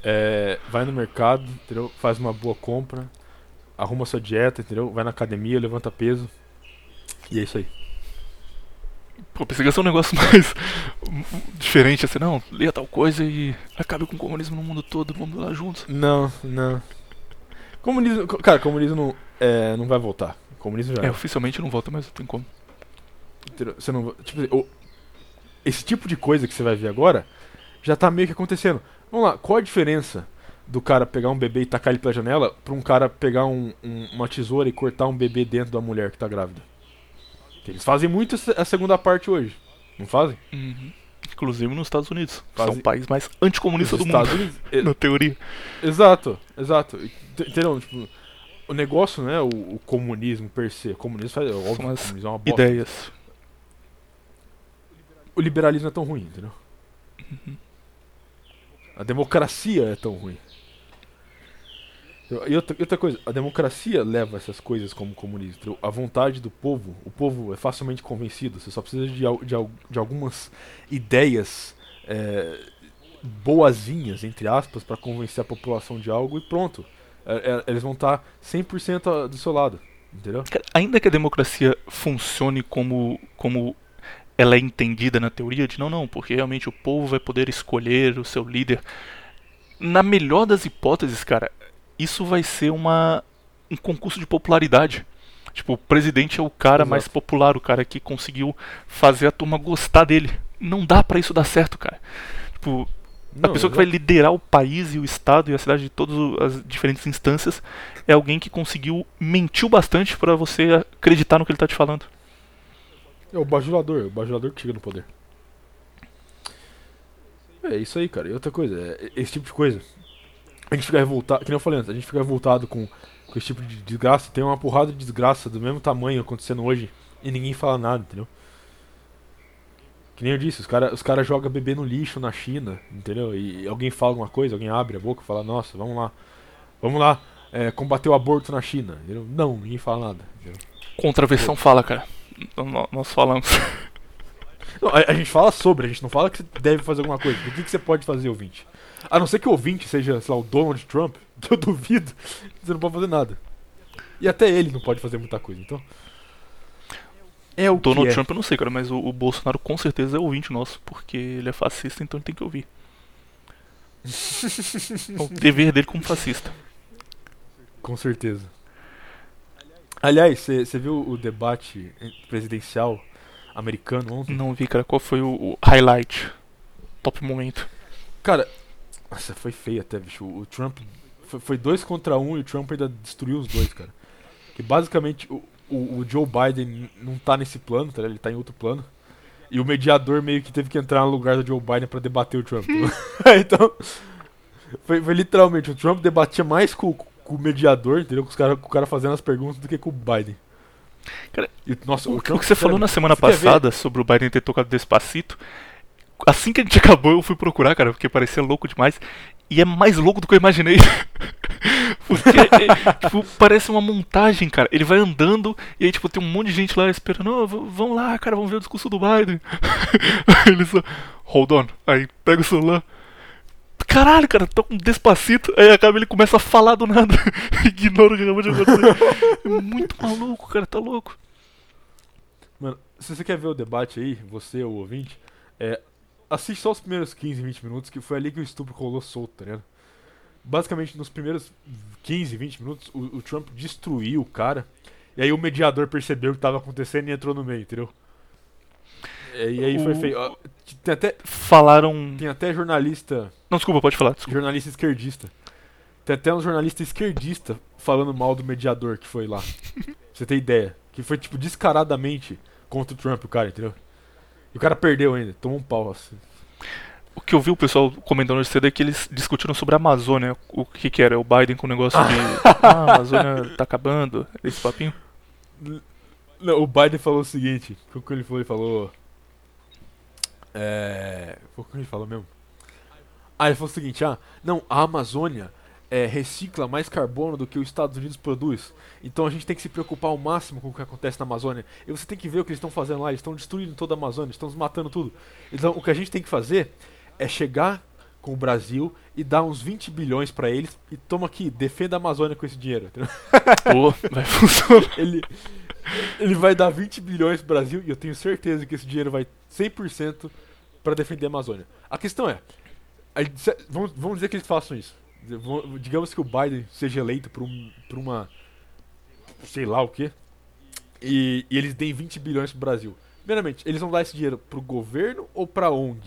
É, vai no mercado, entendeu? Faz uma boa compra, arruma sua dieta, entendeu? Vai na academia, levanta peso. E é isso aí. Pô, pensei que ia ser um negócio [laughs] mais diferente, assim, não, leia tal coisa e acabe com o comunismo no mundo todo, vamos lá juntos. Não, não. Comunismo, co- cara, comunismo não, é, não vai voltar. Comunismo já É, é. oficialmente não volta, mas tem como. Você não, tipo, esse tipo de coisa que você vai ver agora já tá meio que acontecendo. Vamos lá, qual a diferença do cara pegar um bebê e tacar ele pela janela pra um cara pegar um- um- uma tesoura e cortar um bebê dentro da mulher que tá grávida? Eles fazem muito a segunda parte hoje. Não fazem? Uhum. Inclusive nos Estados Unidos. Quase- São o país mais anticomunista Nos do mundo, Estados Unidos. É, [laughs] na teoria. Exato, exato. Ent- Entendeu? Tipo, o negócio não é o, o comunismo per se. O comunismo faz. é Óbvio, comunismo é uma bosta. Ideias. O liberalismo é tão ruim, entendeu? Uhum. A democracia é tão ruim. E outra, outra coisa, a democracia leva essas coisas como entendeu? A vontade do povo, o povo é facilmente convencido. Você só precisa de, de, de algumas ideias é, boazinhas, entre aspas, para convencer a população de algo e pronto. É, é, eles vão estar 100% do seu lado. Entendeu? Ainda que a democracia funcione como, como ela é entendida na teoria, de não, não, porque realmente o povo vai poder escolher o seu líder. Na melhor das hipóteses, cara, isso vai ser uma, um concurso de popularidade. Tipo, o presidente é o cara Exato. mais popular, o cara que conseguiu fazer a turma gostar dele. Não dá pra isso dar certo, cara. Tipo, a Não, pessoa que vai liderar o país e o estado e a cidade de todas as diferentes instâncias é alguém que conseguiu mentiu bastante pra você acreditar no que ele tá te falando. É o bajulador, o bajulador que chega no poder. É isso aí, cara. E outra coisa, é, esse tipo de coisa. A gente fica revoltado, que nem eu falei antes, a gente fica revoltado com, com esse tipo de desgraça. Tem uma porrada de desgraça do mesmo tamanho acontecendo hoje e ninguém fala nada, entendeu? Que nem eu disse, os caras os cara jogam bebê no lixo na China, entendeu? E alguém fala alguma coisa, alguém abre a boca e fala, nossa, vamos lá. Vamos lá, é, combater o aborto na China. Entendeu? Não, ninguém fala nada. Entendeu? Contra a versão fala, cara. Nó- Nós falamos. Não, a, a gente fala sobre, a gente não fala que você deve fazer alguma coisa. O que, que você pode fazer, ouvinte? A não ser que o ouvinte seja, sei lá, o Donald Trump, que [laughs] eu duvido, você não pode fazer nada. E até ele não pode fazer muita coisa, então. É o Donald que é. Trump eu não sei, cara, mas o, o Bolsonaro com certeza é ouvinte nosso, porque ele é fascista, então ele tem que ouvir. [laughs] É o dever dele como fascista. Com certeza. Aliás, você viu o debate presidencial americano ontem? Não vi, cara, qual foi o, o highlight? Top momento. Cara, nossa, foi feio até, bicho. O Trump foi, dois contra um e o Trump ainda destruiu os dois, cara. Que basicamente o, o, o Joe Biden não tá nesse plano, tá? Ele tá em outro plano. E o mediador meio que teve que entrar no lugar do Joe Biden pra debater o Trump. [laughs] [laughs] então, foi, foi literalmente, o Trump debatia mais com, com o mediador, entendeu? Com, os cara, com o cara fazendo as perguntas do que com o Biden. Cara, E, nossa, O, Trump, o que você falou na semana passada sobre o Biden ter tocado Despacito, assim que a gente acabou eu fui procurar, cara, porque parecia louco demais. E é mais louco do que eu imaginei. [laughs] porque é, tipo, parece uma montagem, cara. Ele vai andando e aí tipo, tem um monte de gente lá esperando, "Ô, v- vamos lá, cara, vamos ver o discurso do Biden. Aí [laughs] ele só, hold on, aí pega o celular. Caralho, cara, tô com despacito. Aí acaba ele começa a falar do nada. [laughs] Ignora o que acabou de acontecer. É muito maluco, cara, tá louco. Mano, se você quer ver o debate aí, você, o ouvinte, é, assiste só os primeiros 15, 20 minutos, que foi ali que o estupro rolou solto, tá ligado? Basicamente, nos primeiros 15, 20 minutos, o, o Trump destruiu o cara, e aí o mediador percebeu o que tava acontecendo e entrou no meio, entendeu? E aí foi O- feio. Ó, Tem até, Falaram. tem até jornalista, Não, desculpa, pode falar. Desculpa. jornalista esquerdista. Tem até um jornalista esquerdista falando mal do mediador que foi lá. [laughs] Você ter ideia. Que foi, tipo, descaradamente contra o Trump, o cara, entendeu? E o cara perdeu ainda, tomou um pau. Assim. O que eu vi o pessoal comentando cedo é que eles discutiram sobre a Amazônia. O que que era? O Biden com o negócio de. [laughs] Ah, a Amazônia tá acabando. Esse papinho. Não, o Biden falou o seguinte: o que ele falou? Ele falou. É. Pô, como ele falou mesmo? Ah, ele falou o seguinte: ah, não, a Amazônia é, recicla mais carbono do que os Estados Unidos produz. Então a gente tem que se preocupar ao máximo com o que acontece na Amazônia. E você tem que ver o que eles estão fazendo lá. Eles estão destruindo toda a Amazônia, estão matando tudo. Então o que a gente tem que fazer é chegar com o Brasil e dar uns 20 bilhões pra eles e toma aqui, defenda a Amazônia com esse dinheiro. Pô, [laughs] vai funcionar. [laughs] Ele, ele vai dar 20 bilhões pro Brasil e eu tenho certeza que esse dinheiro vai 100% pra defender a Amazônia. A questão é, vamos dizer que eles façam isso. Digamos que o Biden seja eleito por, um, por uma. sei lá o quê. E, e eles deem 20 bilhões pro Brasil. Primeiramente, eles vão dar esse dinheiro pro governo ou pra ONG?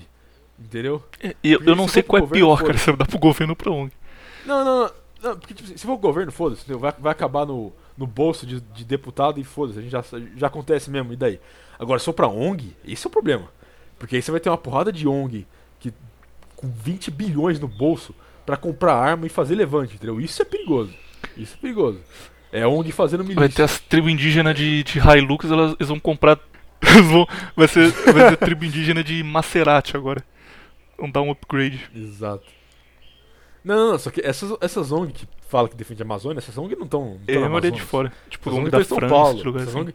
Entendeu? E eu, eu não Se sei qual é pior, cara, se dar pro governo ou pra ONG. Não, não, não. não, porque tipo, assim, se for o governo, foda-se, vai, vai acabar no, no bolso de, de deputado e foda-se, a gente já, já acontece mesmo, e daí? Agora, se for pra ONG, esse é o problema. Porque aí você vai ter uma porrada de ONG que, com 20 bilhões no bolso pra comprar arma e fazer levante, entendeu? Isso é perigoso. Isso é perigoso. É ONG fazendo milícia. Vai ter as tribos indígenas de, de Hilux, elas, eles vão comprar. [laughs] eles vão- vai, ser, vai ser tribo indígena de Maserati agora. Vão dar um upgrade. Exato. Não, não, não, só que essas, essas ONG que falam que defende a Amazônia, essas ONG não estão. É a maioria de fora. Tipo, Essas ONG da São França, Paulo. lugar essas assim. ONG,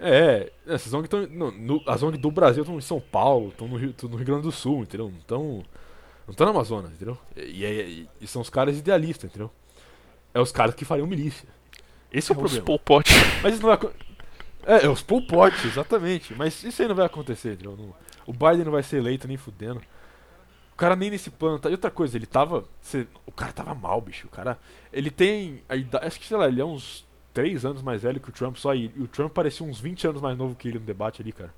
é, essas ONG estão. No, as ONG do Brasil estão em São Paulo, estão no, Rio- no Rio Grande do Sul, entendeu? Não estão. Não estão na Amazonas, entendeu? E, e- e são os caras idealistas, entendeu? É os caras que fariam milícia. Esse é o Os problema. Pot. Mas isso não vai É, é os Pol Pot, exatamente. Mas isso aí não vai acontecer, entendeu? Não- o Biden não vai ser eleito nem fudendo. O cara nem nesse plano tá. E outra coisa, ele tava. o cara tava mal, bicho. O cara. Ele tem. A idade, acho que, sei lá, ele é uns 3 anos mais velho que o Trump só. E o Trump parecia uns 20 anos mais novo que ele no debate ali, cara.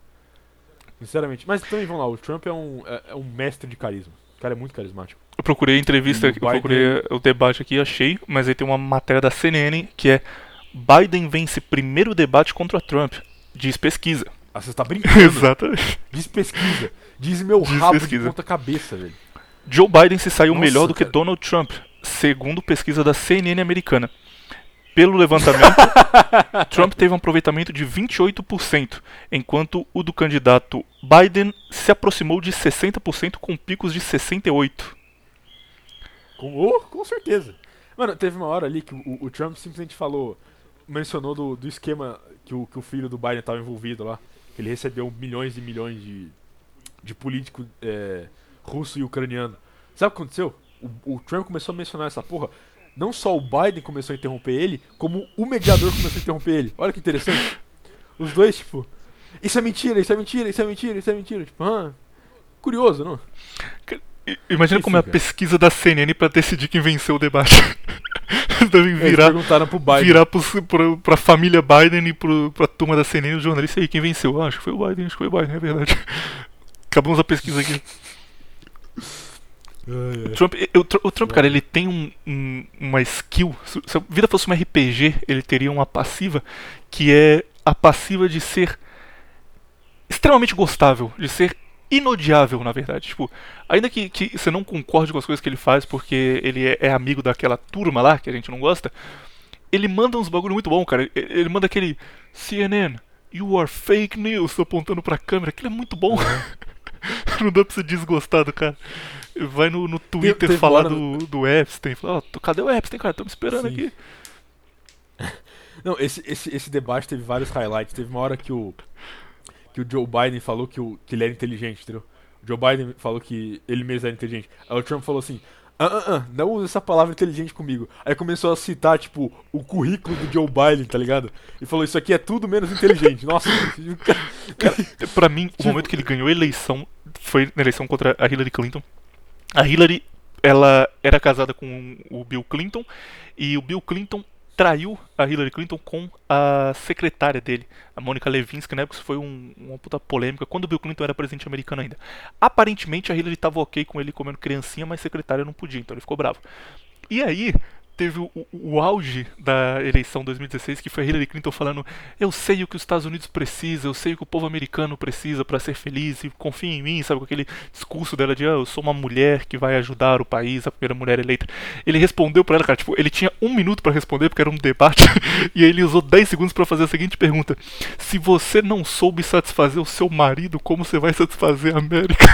Sinceramente. Mas também vamos lá, o Trump é um, é, é um mestre de carisma. O cara é muito carismático. Eu procurei a entrevista, o eu procurei o debate aqui, achei, mas aí tem uma matéria da CNN que é Biden vence primeiro debate contra Trump. Diz pesquisa. Ah, você tá brincando. [laughs] Exatamente. Diz pesquisa. Diz meu Diz rabo de pesquisa. ponta cabeça, velho. Joe Biden se saiu Nossa, melhor do que cara. Donald Trump, segundo pesquisa da CNN americana. Pelo levantamento, [laughs] Trump teve um aproveitamento de 28%, enquanto o do candidato Biden se aproximou de 60% com picos de 68%. Com, oh, com certeza. Mano, teve uma hora ali que o, o Trump simplesmente falou, mencionou do, do esquema que o, que o filho do Biden estava envolvido lá. Que ele recebeu milhões e milhões de, de político é, russo e ucraniano. Sabe o que aconteceu? O, o Trump começou a mencionar essa porra. Não só o Biden começou a interromper ele, como o mediador começou a interromper ele. Olha que interessante. Os dois, tipo, isso é mentira, isso é mentira, isso é mentira, isso é mentira. Tipo, ah, curioso, não? Imagina Isso, como é a cara. pesquisa da CNN pra decidir quem venceu o debate. [laughs] Eles devem Eles virar, perguntaram pro Biden. virar pros, pro, pra família Biden e pro, pra turma da CNN, os jornalistas aí, quem venceu? Ah, acho que foi o Biden, acho que foi o Biden, é verdade. [laughs] Acabamos a pesquisa aqui. Ai. O Trump, eu- o Trump, cara, ele tem um, um- uma skill. Se se a vida fosse um RPG, ele teria uma passiva que é a passiva de ser extremamente gostável, de ser inodiável, na verdade. Tipo, ainda que, que você não concorde com as coisas que ele faz porque ele é, é amigo daquela turma lá que a gente não gosta, ele manda uns bagulho muito bom, cara. Ele, ele manda aquele CNN, you are fake news, apontando pra câmera. Aquilo é muito bom. [laughs] não dá pra você desgostar do cara. Vai no, no Twitter teve falar do, do Epstein. Fala, ó, cadê o Epstein, cara? Estamos esperando Sim. aqui. [laughs] Não, esse, esse, esse debate teve vários highlights. Teve uma hora que o, que o Joe Biden falou que, o, que ele era inteligente, entendeu? O Joe Biden falou que ele mesmo era inteligente. Aí o Trump falou assim: ah, ah, ah, não usa essa palavra inteligente comigo. Aí começou a citar, tipo, o currículo do Joe Biden, tá ligado? E falou: Isso aqui é tudo menos inteligente. [laughs] Nossa, o cara- Pra mim, o Tipo- momento que ele ganhou a eleição foi na eleição contra a Hillary Clinton. A Hillary, ela era casada com o Bill Clinton e o Bill Clinton traiu a Hillary Clinton com a secretária dele, a Monica Lewinsky, na época isso foi um- uma puta polêmica, quando o Bill Clinton era presidente americano ainda. Aparentemente a Hillary tava ok com ele comendo criancinha, mas a secretária não podia, então ele ficou bravo. E aí, teve o, o auge da eleição 2016, que foi a Hillary Clinton falando: Eu sei o que os Estados Unidos precisa, eu sei o que o povo americano precisa para ser feliz e confia em mim, sabe? Com aquele discurso dela de: ah, Eu sou uma mulher que vai ajudar o país, a primeira mulher eleita. Ele respondeu para ela, cara, tipo, ele tinha um minuto para responder porque era um debate, [laughs] e aí ele usou 10 segundos para fazer a seguinte pergunta: Se você não soube satisfazer o seu marido, como você vai satisfazer a América?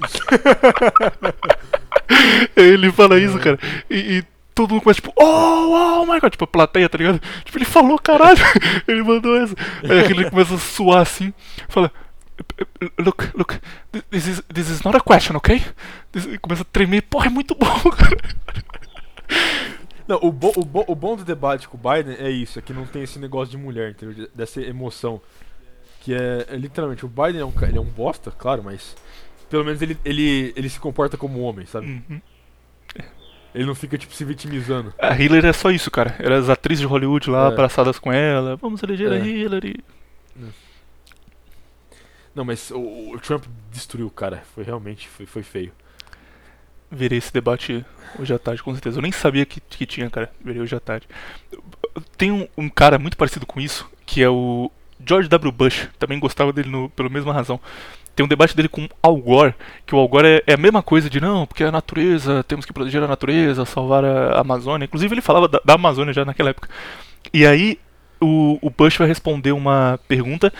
[laughs] ele fala isso, cara, e, e todo mundo começa tipo, oh, oh my god, tipo, a plateia, tá ligado? Tipo, ele falou, caralho, [laughs] ele mandou essa. Aí aquele começa a suar assim, fala, look, look, this is, this is not a question, ok? This, começa a tremer, porra, é muito bom, cara. [laughs] Não, o, bo, o, bo, o bom do debate com o Biden é isso, é que não tem esse negócio de mulher, entendeu? Dessa emoção. Que é, é literalmente, o Biden é um, ele é um bosta, claro, mas pelo menos ele, ele, ele se comporta como homem, sabe? Uhum. Ele não fica, tipo, se vitimizando. A Hillary é só isso, cara. Era as atrizes de Hollywood lá, É. abraçadas com ela. Vamos eleger a É. Hillary. Não, mas o, o Trump destruiu o cara. Foi realmente, foi, foi feio. Verei esse debate hoje à tarde, com certeza. Eu nem sabia que, que tinha, cara. Verei hoje à tarde. Tem um, um cara muito parecido com isso, que é o George W. Bush. Também gostava dele no, pela mesma razão. Tem um debate dele com Al Gore, que o Al Gore é, é a mesma coisa de não, porque a natureza, temos que proteger a natureza, salvar a Amazônia. Inclusive ele falava da, da Amazônia já naquela época. E aí o, o Bush vai responder uma pergunta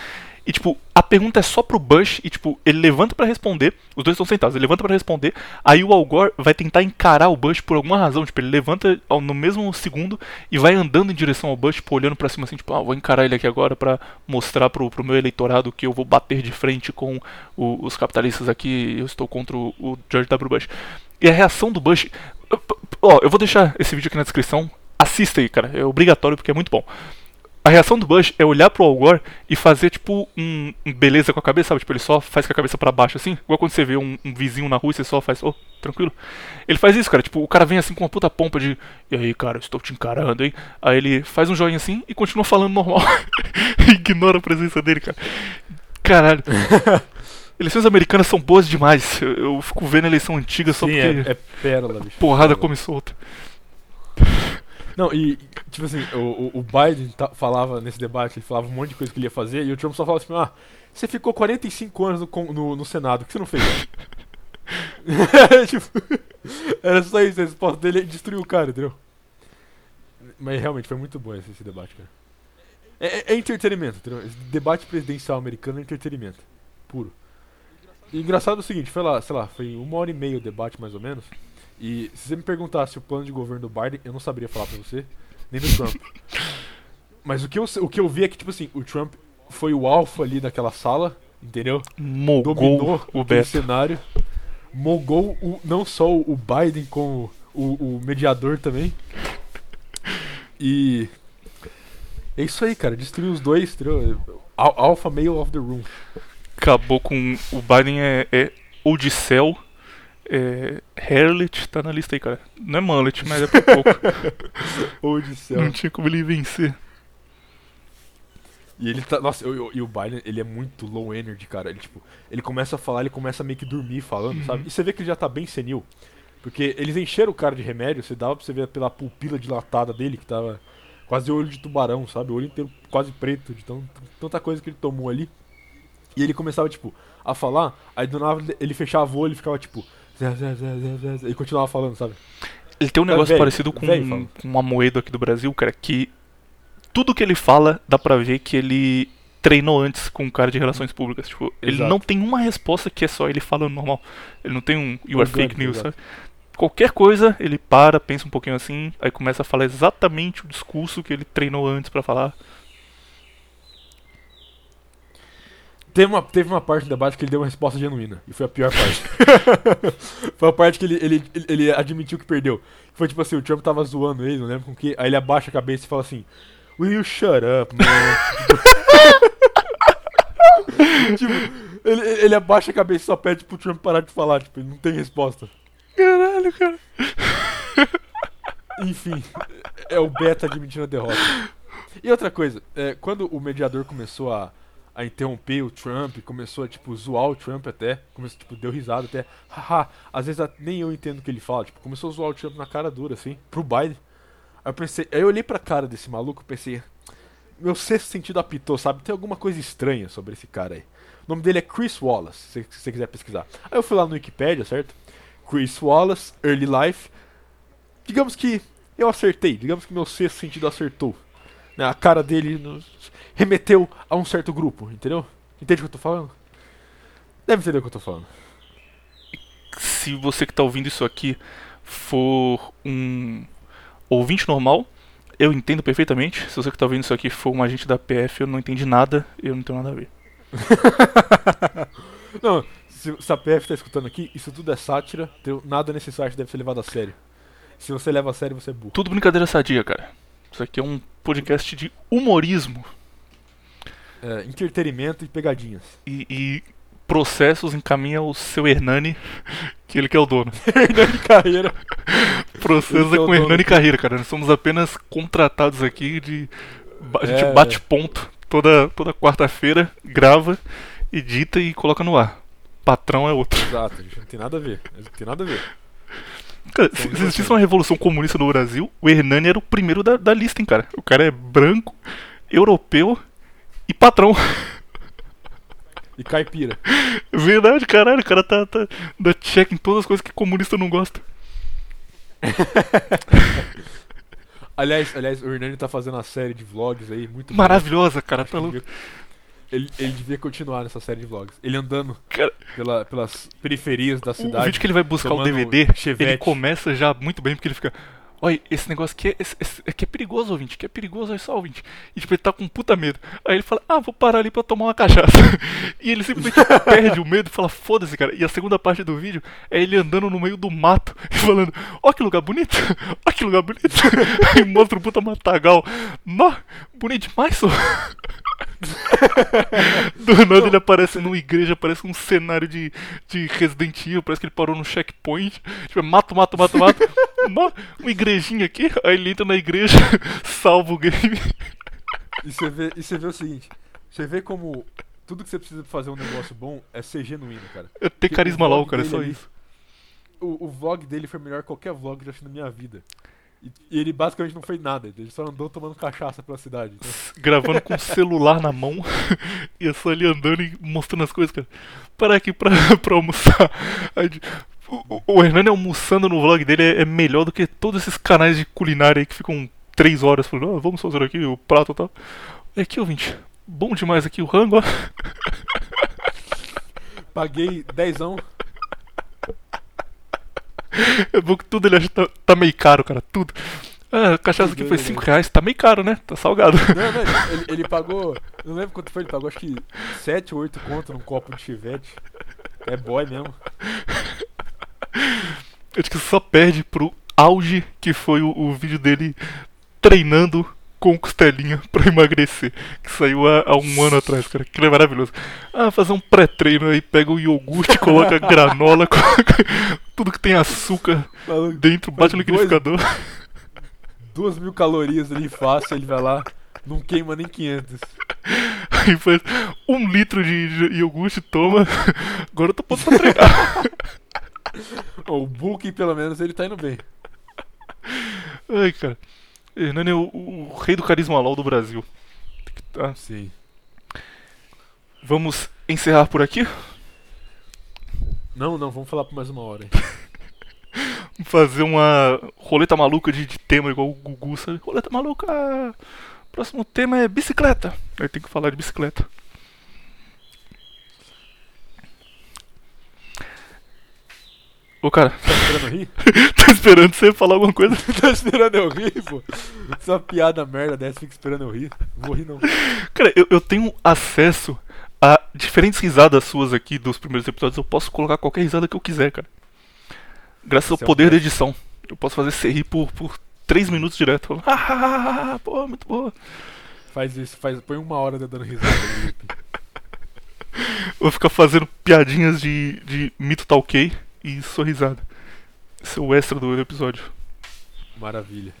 e tipo, a pergunta é só pro Bush e tipo, ele levanta pra responder, os dois estão sentados, ele levanta pra responder, aí o Al Gore vai tentar encarar o Bush por alguma razão, tipo, ele levanta no mesmo segundo e vai andando em direção ao Bush, tipo, olhando pra cima assim, tipo, ah, vou encarar ele aqui agora pra mostrar pro, pro meu eleitorado que eu vou bater de frente com o- os capitalistas aqui, eu estou contra o, o George W. Bush. E a reação do Bush, ó, eu vou deixar esse vídeo aqui na descrição, assista aí, cara, é obrigatório porque é muito bom. A reação do Bush é olhar pro Al Gore e fazer, tipo, um, um beleza com a cabeça, sabe? Tipo, ele só faz com a cabeça pra baixo, assim. Igual quando você vê um, um vizinho na rua e você só faz, oh, tranquilo. Ele faz isso, cara. Tipo, o cara vem assim com uma puta pompa de, e aí, cara, estou te encarando, hein? Aí ele faz um joinha assim e continua falando normal. [laughs] Ignora a presença dele, cara. Caralho. [laughs] Eleições americanas são boas demais. Eu, eu fico vendo eleição antiga só Sim, porque é, é pérola, bicho. porrada Pérola. come solta. Não, e, tipo assim, o, o- Biden falava nesse debate, ele falava um monte de coisa que ele ia fazer, e o Trump só falava assim, ah, você ficou 45 anos no, no, no Senado, o que você não fez? [laughs] tipo, era só isso, a resposta dele é destruir o cara, entendeu? Mas realmente foi muito bom esse, esse debate, cara. É, é- é entretenimento, entendeu? Esse debate presidencial americano é entretenimento. Puro. E engraçado é o seguinte, foi lá, sei lá, foi uma hora e meia o debate mais ou menos. E se você me perguntasse o plano de governo do Biden, eu não saberia falar pra você, nem do Trump. [laughs] Mas o que, eu, o que eu vi é que, tipo assim, o Trump foi o alfa ali naquela sala, entendeu? Mogou Dominou o Beto. cenário. Mogou o, não só o Biden, como o, o mediador também. E. É isso aí, cara. Destruiu os dois, entendeu? Al- Alpha male of the room. acabou com. O Biden é, é Odissel. É, Harlet tá na lista aí, cara. Não é Mullet, mas é por pouco. [laughs] Ô de céu. Não tinha como ele vencer. E ele tá. Nossa, eu- eu- e o Biden, ele é muito low energy, cara. Ele, tipo, ele começa a falar, ele começa a meio que dormir falando, Uhum. sabe? E você vê que ele já tá bem senil. Porque eles encheram o cara de remédio, você dava pra você ver pela pupila dilatada dele, que tava quase olho de tubarão, sabe? O olho inteiro quase preto, de tão, tanta coisa que ele tomou ali. E ele começava, tipo, a falar, aí do nada ele fechava o olho e ficava, tipo. E continuava falando, sabe? Ele tem um negócio parecido com, com uma moeda aqui do Brasil, cara, que tudo que ele fala dá pra ver que ele treinou antes com um cara de relações públicas. Tipo, ele Exato. não tem uma resposta que é só ele falando normal. Ele não tem um you are fake news, exato. sabe? Qualquer coisa, ele para, pensa um pouquinho assim, aí começa a falar exatamente o discurso que ele treinou antes pra falar. Teve uma, teve uma parte do debate que ele deu uma resposta genuína. E foi a pior parte. [laughs] foi a parte que ele, ele, ele, admitiu que perdeu. Foi tipo assim, o Trump tava zoando ele, não lembro com que. Aí ele abaixa a cabeça e fala assim, Will you shut up, man? [laughs] tipo, ele, ele abaixa a cabeça e só pede pro Trump parar de falar, tipo, ele não tem resposta. Caralho, cara. Enfim, é o Beta admitindo a derrota. E outra coisa, é, quando o mediador começou a, a interromper o Trump, começou a, tipo, zoar o Trump até, começou, tipo, deu risada até, haha, às vezes nem eu entendo o que ele fala, tipo, começou a zoar o Trump na cara dura, assim, pro Biden. Aí eu pensei, aí eu olhei pra cara desse maluco e pensei, meu sexto sentido apitou, sabe? Tem alguma coisa estranha sobre esse cara aí. O nome dele é Chris Wallace, se você quiser pesquisar. Aí eu fui lá no Wikipedia, certo? Chris Wallace, Early Life. Digamos que eu acertei, digamos que meu sexto sentido acertou. Né, A cara dele nos remeteu a um certo grupo, entendeu? Entende o que eu tô falando? Deve entender o que eu tô falando. Se você que tá ouvindo isso aqui for um ouvinte normal, eu entendo perfeitamente. Se você que tá ouvindo isso aqui for um agente da PF, eu não entendi nada, eu não tenho nada a ver. [laughs] Não, se, se a PF tá escutando aqui, isso tudo é sátira, nada nesse site deve ser levado a sério. Se você leva a sério, você é burro. Tudo brincadeira sadia, cara. Isso aqui é um podcast de humorismo É, entretenimento e pegadinhas. e, e processos encaminha ao seu Hernani, que ele que é o dono. [laughs] Hernani Carreira. Processos Esse é o com dono Hernani. Carreira, cara. Nós somos apenas contratados aqui de. A gente É. bate ponto toda, toda quarta-feira, grava, edita e coloca no ar. Patrão é outro. Exato, não tem nada a ver. Não tem nada a ver. Cara, se Somos se existisse vocês. uma revolução comunista no Brasil, o Hernani era o primeiro da, da lista, hein, cara. O cara é branco, europeu e patrão. E caipira. Verdade, caralho, o cara tá, tá dá check em todas as coisas que comunista não gosta. [laughs] Aliás, aliás, o Hernani tá fazendo uma série de vlogs aí, muito boa. Maravilhosa, cara, tá louco. Ele, ele devia continuar nessa série de vlogs. Ele andando Cara, pela- pelas periferias da cidade. o vídeo que ele vai buscar o DVD, Chevette. ele começa já muito bem, porque ele fica. Olha, esse negócio aqui é, esse- esse- aqui é perigoso, ouvinte, que é perigoso, olha só, ouvinte. E tipo, ele tá com puta medo. Aí ele fala, ah, vou parar ali pra tomar uma cachaça. [laughs] E ele simplesmente [laughs] perde o medo e fala, foda-se, cara. E a segunda parte do vídeo é ele andando no meio do mato [laughs] e falando, ó que lugar bonito, ó que lugar bonito. Aí mostra o puta matagal. Nó, bonito demais, só. [laughs] Do nada ele aparece numa igreja, parece um cenário de, de Resident Evil, parece que ele parou no checkpoint. Tipo, é mato, mato, mato, mato. [laughs] Mó, uma igrejinha aqui, aí ele entra na igreja, [laughs] salva o game. E você vê, e você vê o seguinte: você vê como tudo que você precisa pra fazer um negócio bom é ser genuíno, cara. É ter Que carisma o lá, vlog cara, é só ali- isso. O, o vlog dele foi melhor que qualquer vlog que eu já assisti na minha vida. E, e ele basicamente não fez nada, ele só andou tomando cachaça pela cidade. Então, [laughs] Gravando com o celular na mão [laughs] e eu só ali andando e mostrando as coisas, cara. Parar aqui pra, [laughs] pra almoçar. O, o Hernani almoçando no vlog dele é, é melhor do que todos esses canais de culinária aí que ficam três horas falando, ah, vamos fazer aqui o prato e tal. É aqui, ouvinte. Bom demais aqui o rango, ó. paguei dezão. É bom que tudo ele acha que tá, tá meio caro, cara. Tudo. Ah, cachaça aqui foi né? 5 reais, tá meio caro, né? Tá salgado. Não, não, [laughs] ele, ele pagou. Não lembro quanto foi, ele pagou acho que 7 ou 8 conto num copo de chivete. É boy mesmo. Acho que só perde pro auge que foi o, o vídeo dele treinando com costelinha [laughs] pra emagrecer. Que saiu há, há um ano atrás, cara. Aquilo é maravilhoso. Ah, fazer um pré-treino aí, pega o iogurte, coloca [laughs] granola, coloca [laughs] tudo que tem açúcar Maluco, dentro, bate no liquidificador. duas mil calorias ali fácil, ele vai lá, não queima nem 500. Aí faz um litro de, de iogurte, toma. Agora eu tô pronto pra treinar. O Bulking, pelo menos, ele tá indo bem. Ai, cara. Hernani é o, o rei do carisma LOL do Brasil. Tá. Sim. Vamos encerrar por aqui? Não, não, vamos falar por mais uma hora. [laughs] fazer uma roleta maluca de, de tema igual o Gugu, sabe? Roleta maluca. Próximo tema é bicicleta. Aí tem que falar de bicicleta. Ô cara, Tá esperando rir? [laughs] tô esperando você falar alguma coisa. [laughs] tá esperando eu rir, pô? Essa piada merda dessa, fica esperando eu rir. Vou rir, não. Cara, eu, eu tenho acesso a diferentes risadas suas aqui dos primeiros episódios. Eu posso colocar qualquer risada que eu quiser, cara. Graças ao é poder da edição. Eu posso fazer você rir por, por 3 minutos direto. Falando, [laughs] ah, pô, muito boa. Faz isso, faz, põe uma hora dando risada. Eu vou ficar fazendo piadinhas de, de mito tá ok e sorrisada. Esse é o extra do episódio. Maravilha.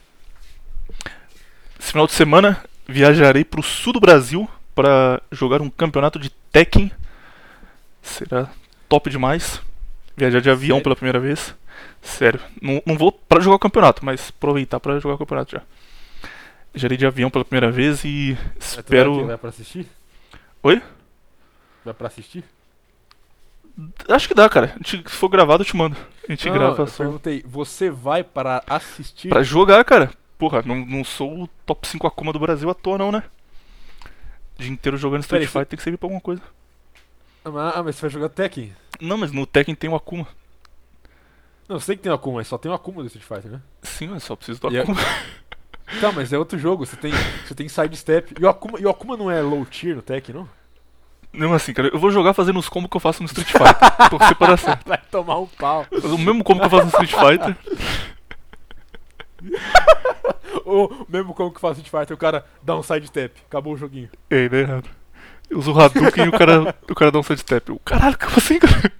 Esse final de semana viajarei pro sul do Brasil pra jogar um campeonato de Tekken. Será top demais. Viajar de avião Sério? pela primeira vez. Sério. Não, não vou pra jogar o campeonato, mas aproveitar pra jogar o campeonato já. Viajarei de avião pela primeira vez e Mas tu vai, espero. vai pra assistir? Oi? Vai pra assistir? Acho que dá, cara. Gente- Se for gravado, eu te mando. A gente Não, grava eu só. perguntei, você vai para assistir? Pra jogar, cara. Porra, não, não sou o top 5 Akuma do Brasil à toa, não, né? O dia inteiro jogando Street Peraí, você- Fighter tem que servir pra alguma coisa. Ah, ah, mas você vai jogar Tekken? Não, mas no Tekken tem o Akuma. Não, eu sei que tem o Akuma, mas só tem o Akuma do Street Fighter, né? Sim, eu só preciso do é- Akuma. Tá, mas é outro jogo, você tem, você tem sidestep. E o Akuma, e o Akuma não é low tier no Tekken, não? Mesmo assim, cara, eu vou jogar fazendo os combos que eu faço no Street Fighter. Torcer pra dar certo. Vai tomar um pau. O mesmo combo que eu faço no Street Fighter. [laughs] Ou mesmo como que faz Street Fighter, o cara dá um sidestep. Acabou o joguinho. Ei, dá errado. Eu uso o Hadouken e o cara, o cara dá um sidestep. Eu, caralho, como assim, cara?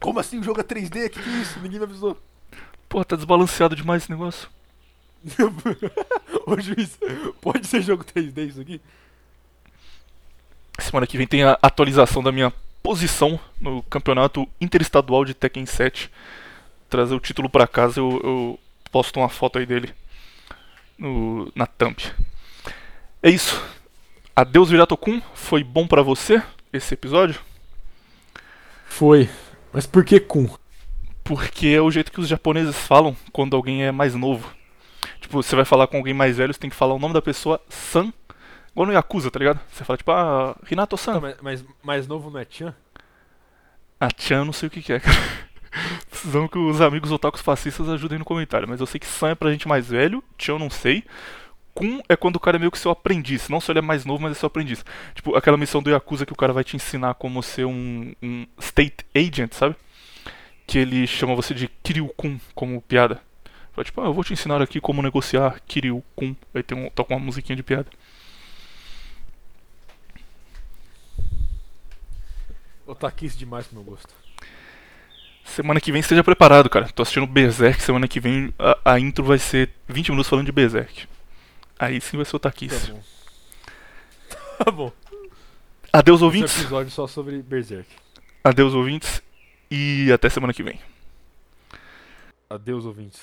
Como assim o jogo é 3D? Que que é isso? Ninguém me avisou. Porra, tá desbalanceado demais esse negócio. [laughs] Ô juiz, pode ser jogo 3D isso aqui? Semana que vem tem a atualização da minha posição no campeonato interestadual de Tekken 7. Trazer o título pra casa, eu, eu posto uma foto aí dele no, na thumb. É isso. Adeus, Viratokun. Foi bom pra você esse episódio? Foi. Mas por que Kun? Porque é o jeito que os japoneses falam quando alguém é mais novo. Tipo, você vai falar com alguém mais velho, você tem que falar o nome da pessoa San. Igual no Yakuza, tá ligado? Você fala tipo, ah, Renato-san. Tá, mas, mas mais novo não é Chan? A Chan, não sei o que, que é, cara. [laughs] Precisamos que os amigos otakus fascistas ajudem no comentário. Mas eu sei que San é pra gente mais velho, Chan eu não sei. Kun é quando o cara é meio que seu aprendiz. Não só ele é mais novo, mas é seu aprendiz. Tipo, aquela missão do Yakuza que o cara vai te ensinar como ser um, um State Agent, sabe? Que ele chama você de Kiryu-kun como piada. Fala tipo, ah, eu vou te ensinar aqui como negociar Kiryu-kun. Aí tem um, toca uma musiquinha de piada. Otaquice demais pro meu gosto. Semana que vem esteja preparado, cara. Tô assistindo Berserk. Semana que vem a, a intro vai ser 20 minutos falando de Berserk. Aí sim vai ser o Tá bom. [laughs] Tá bom. Adeus, Esse ouvintes. episódio só sobre Berserk. Adeus, ouvintes. E até semana que vem. Adeus, ouvintes.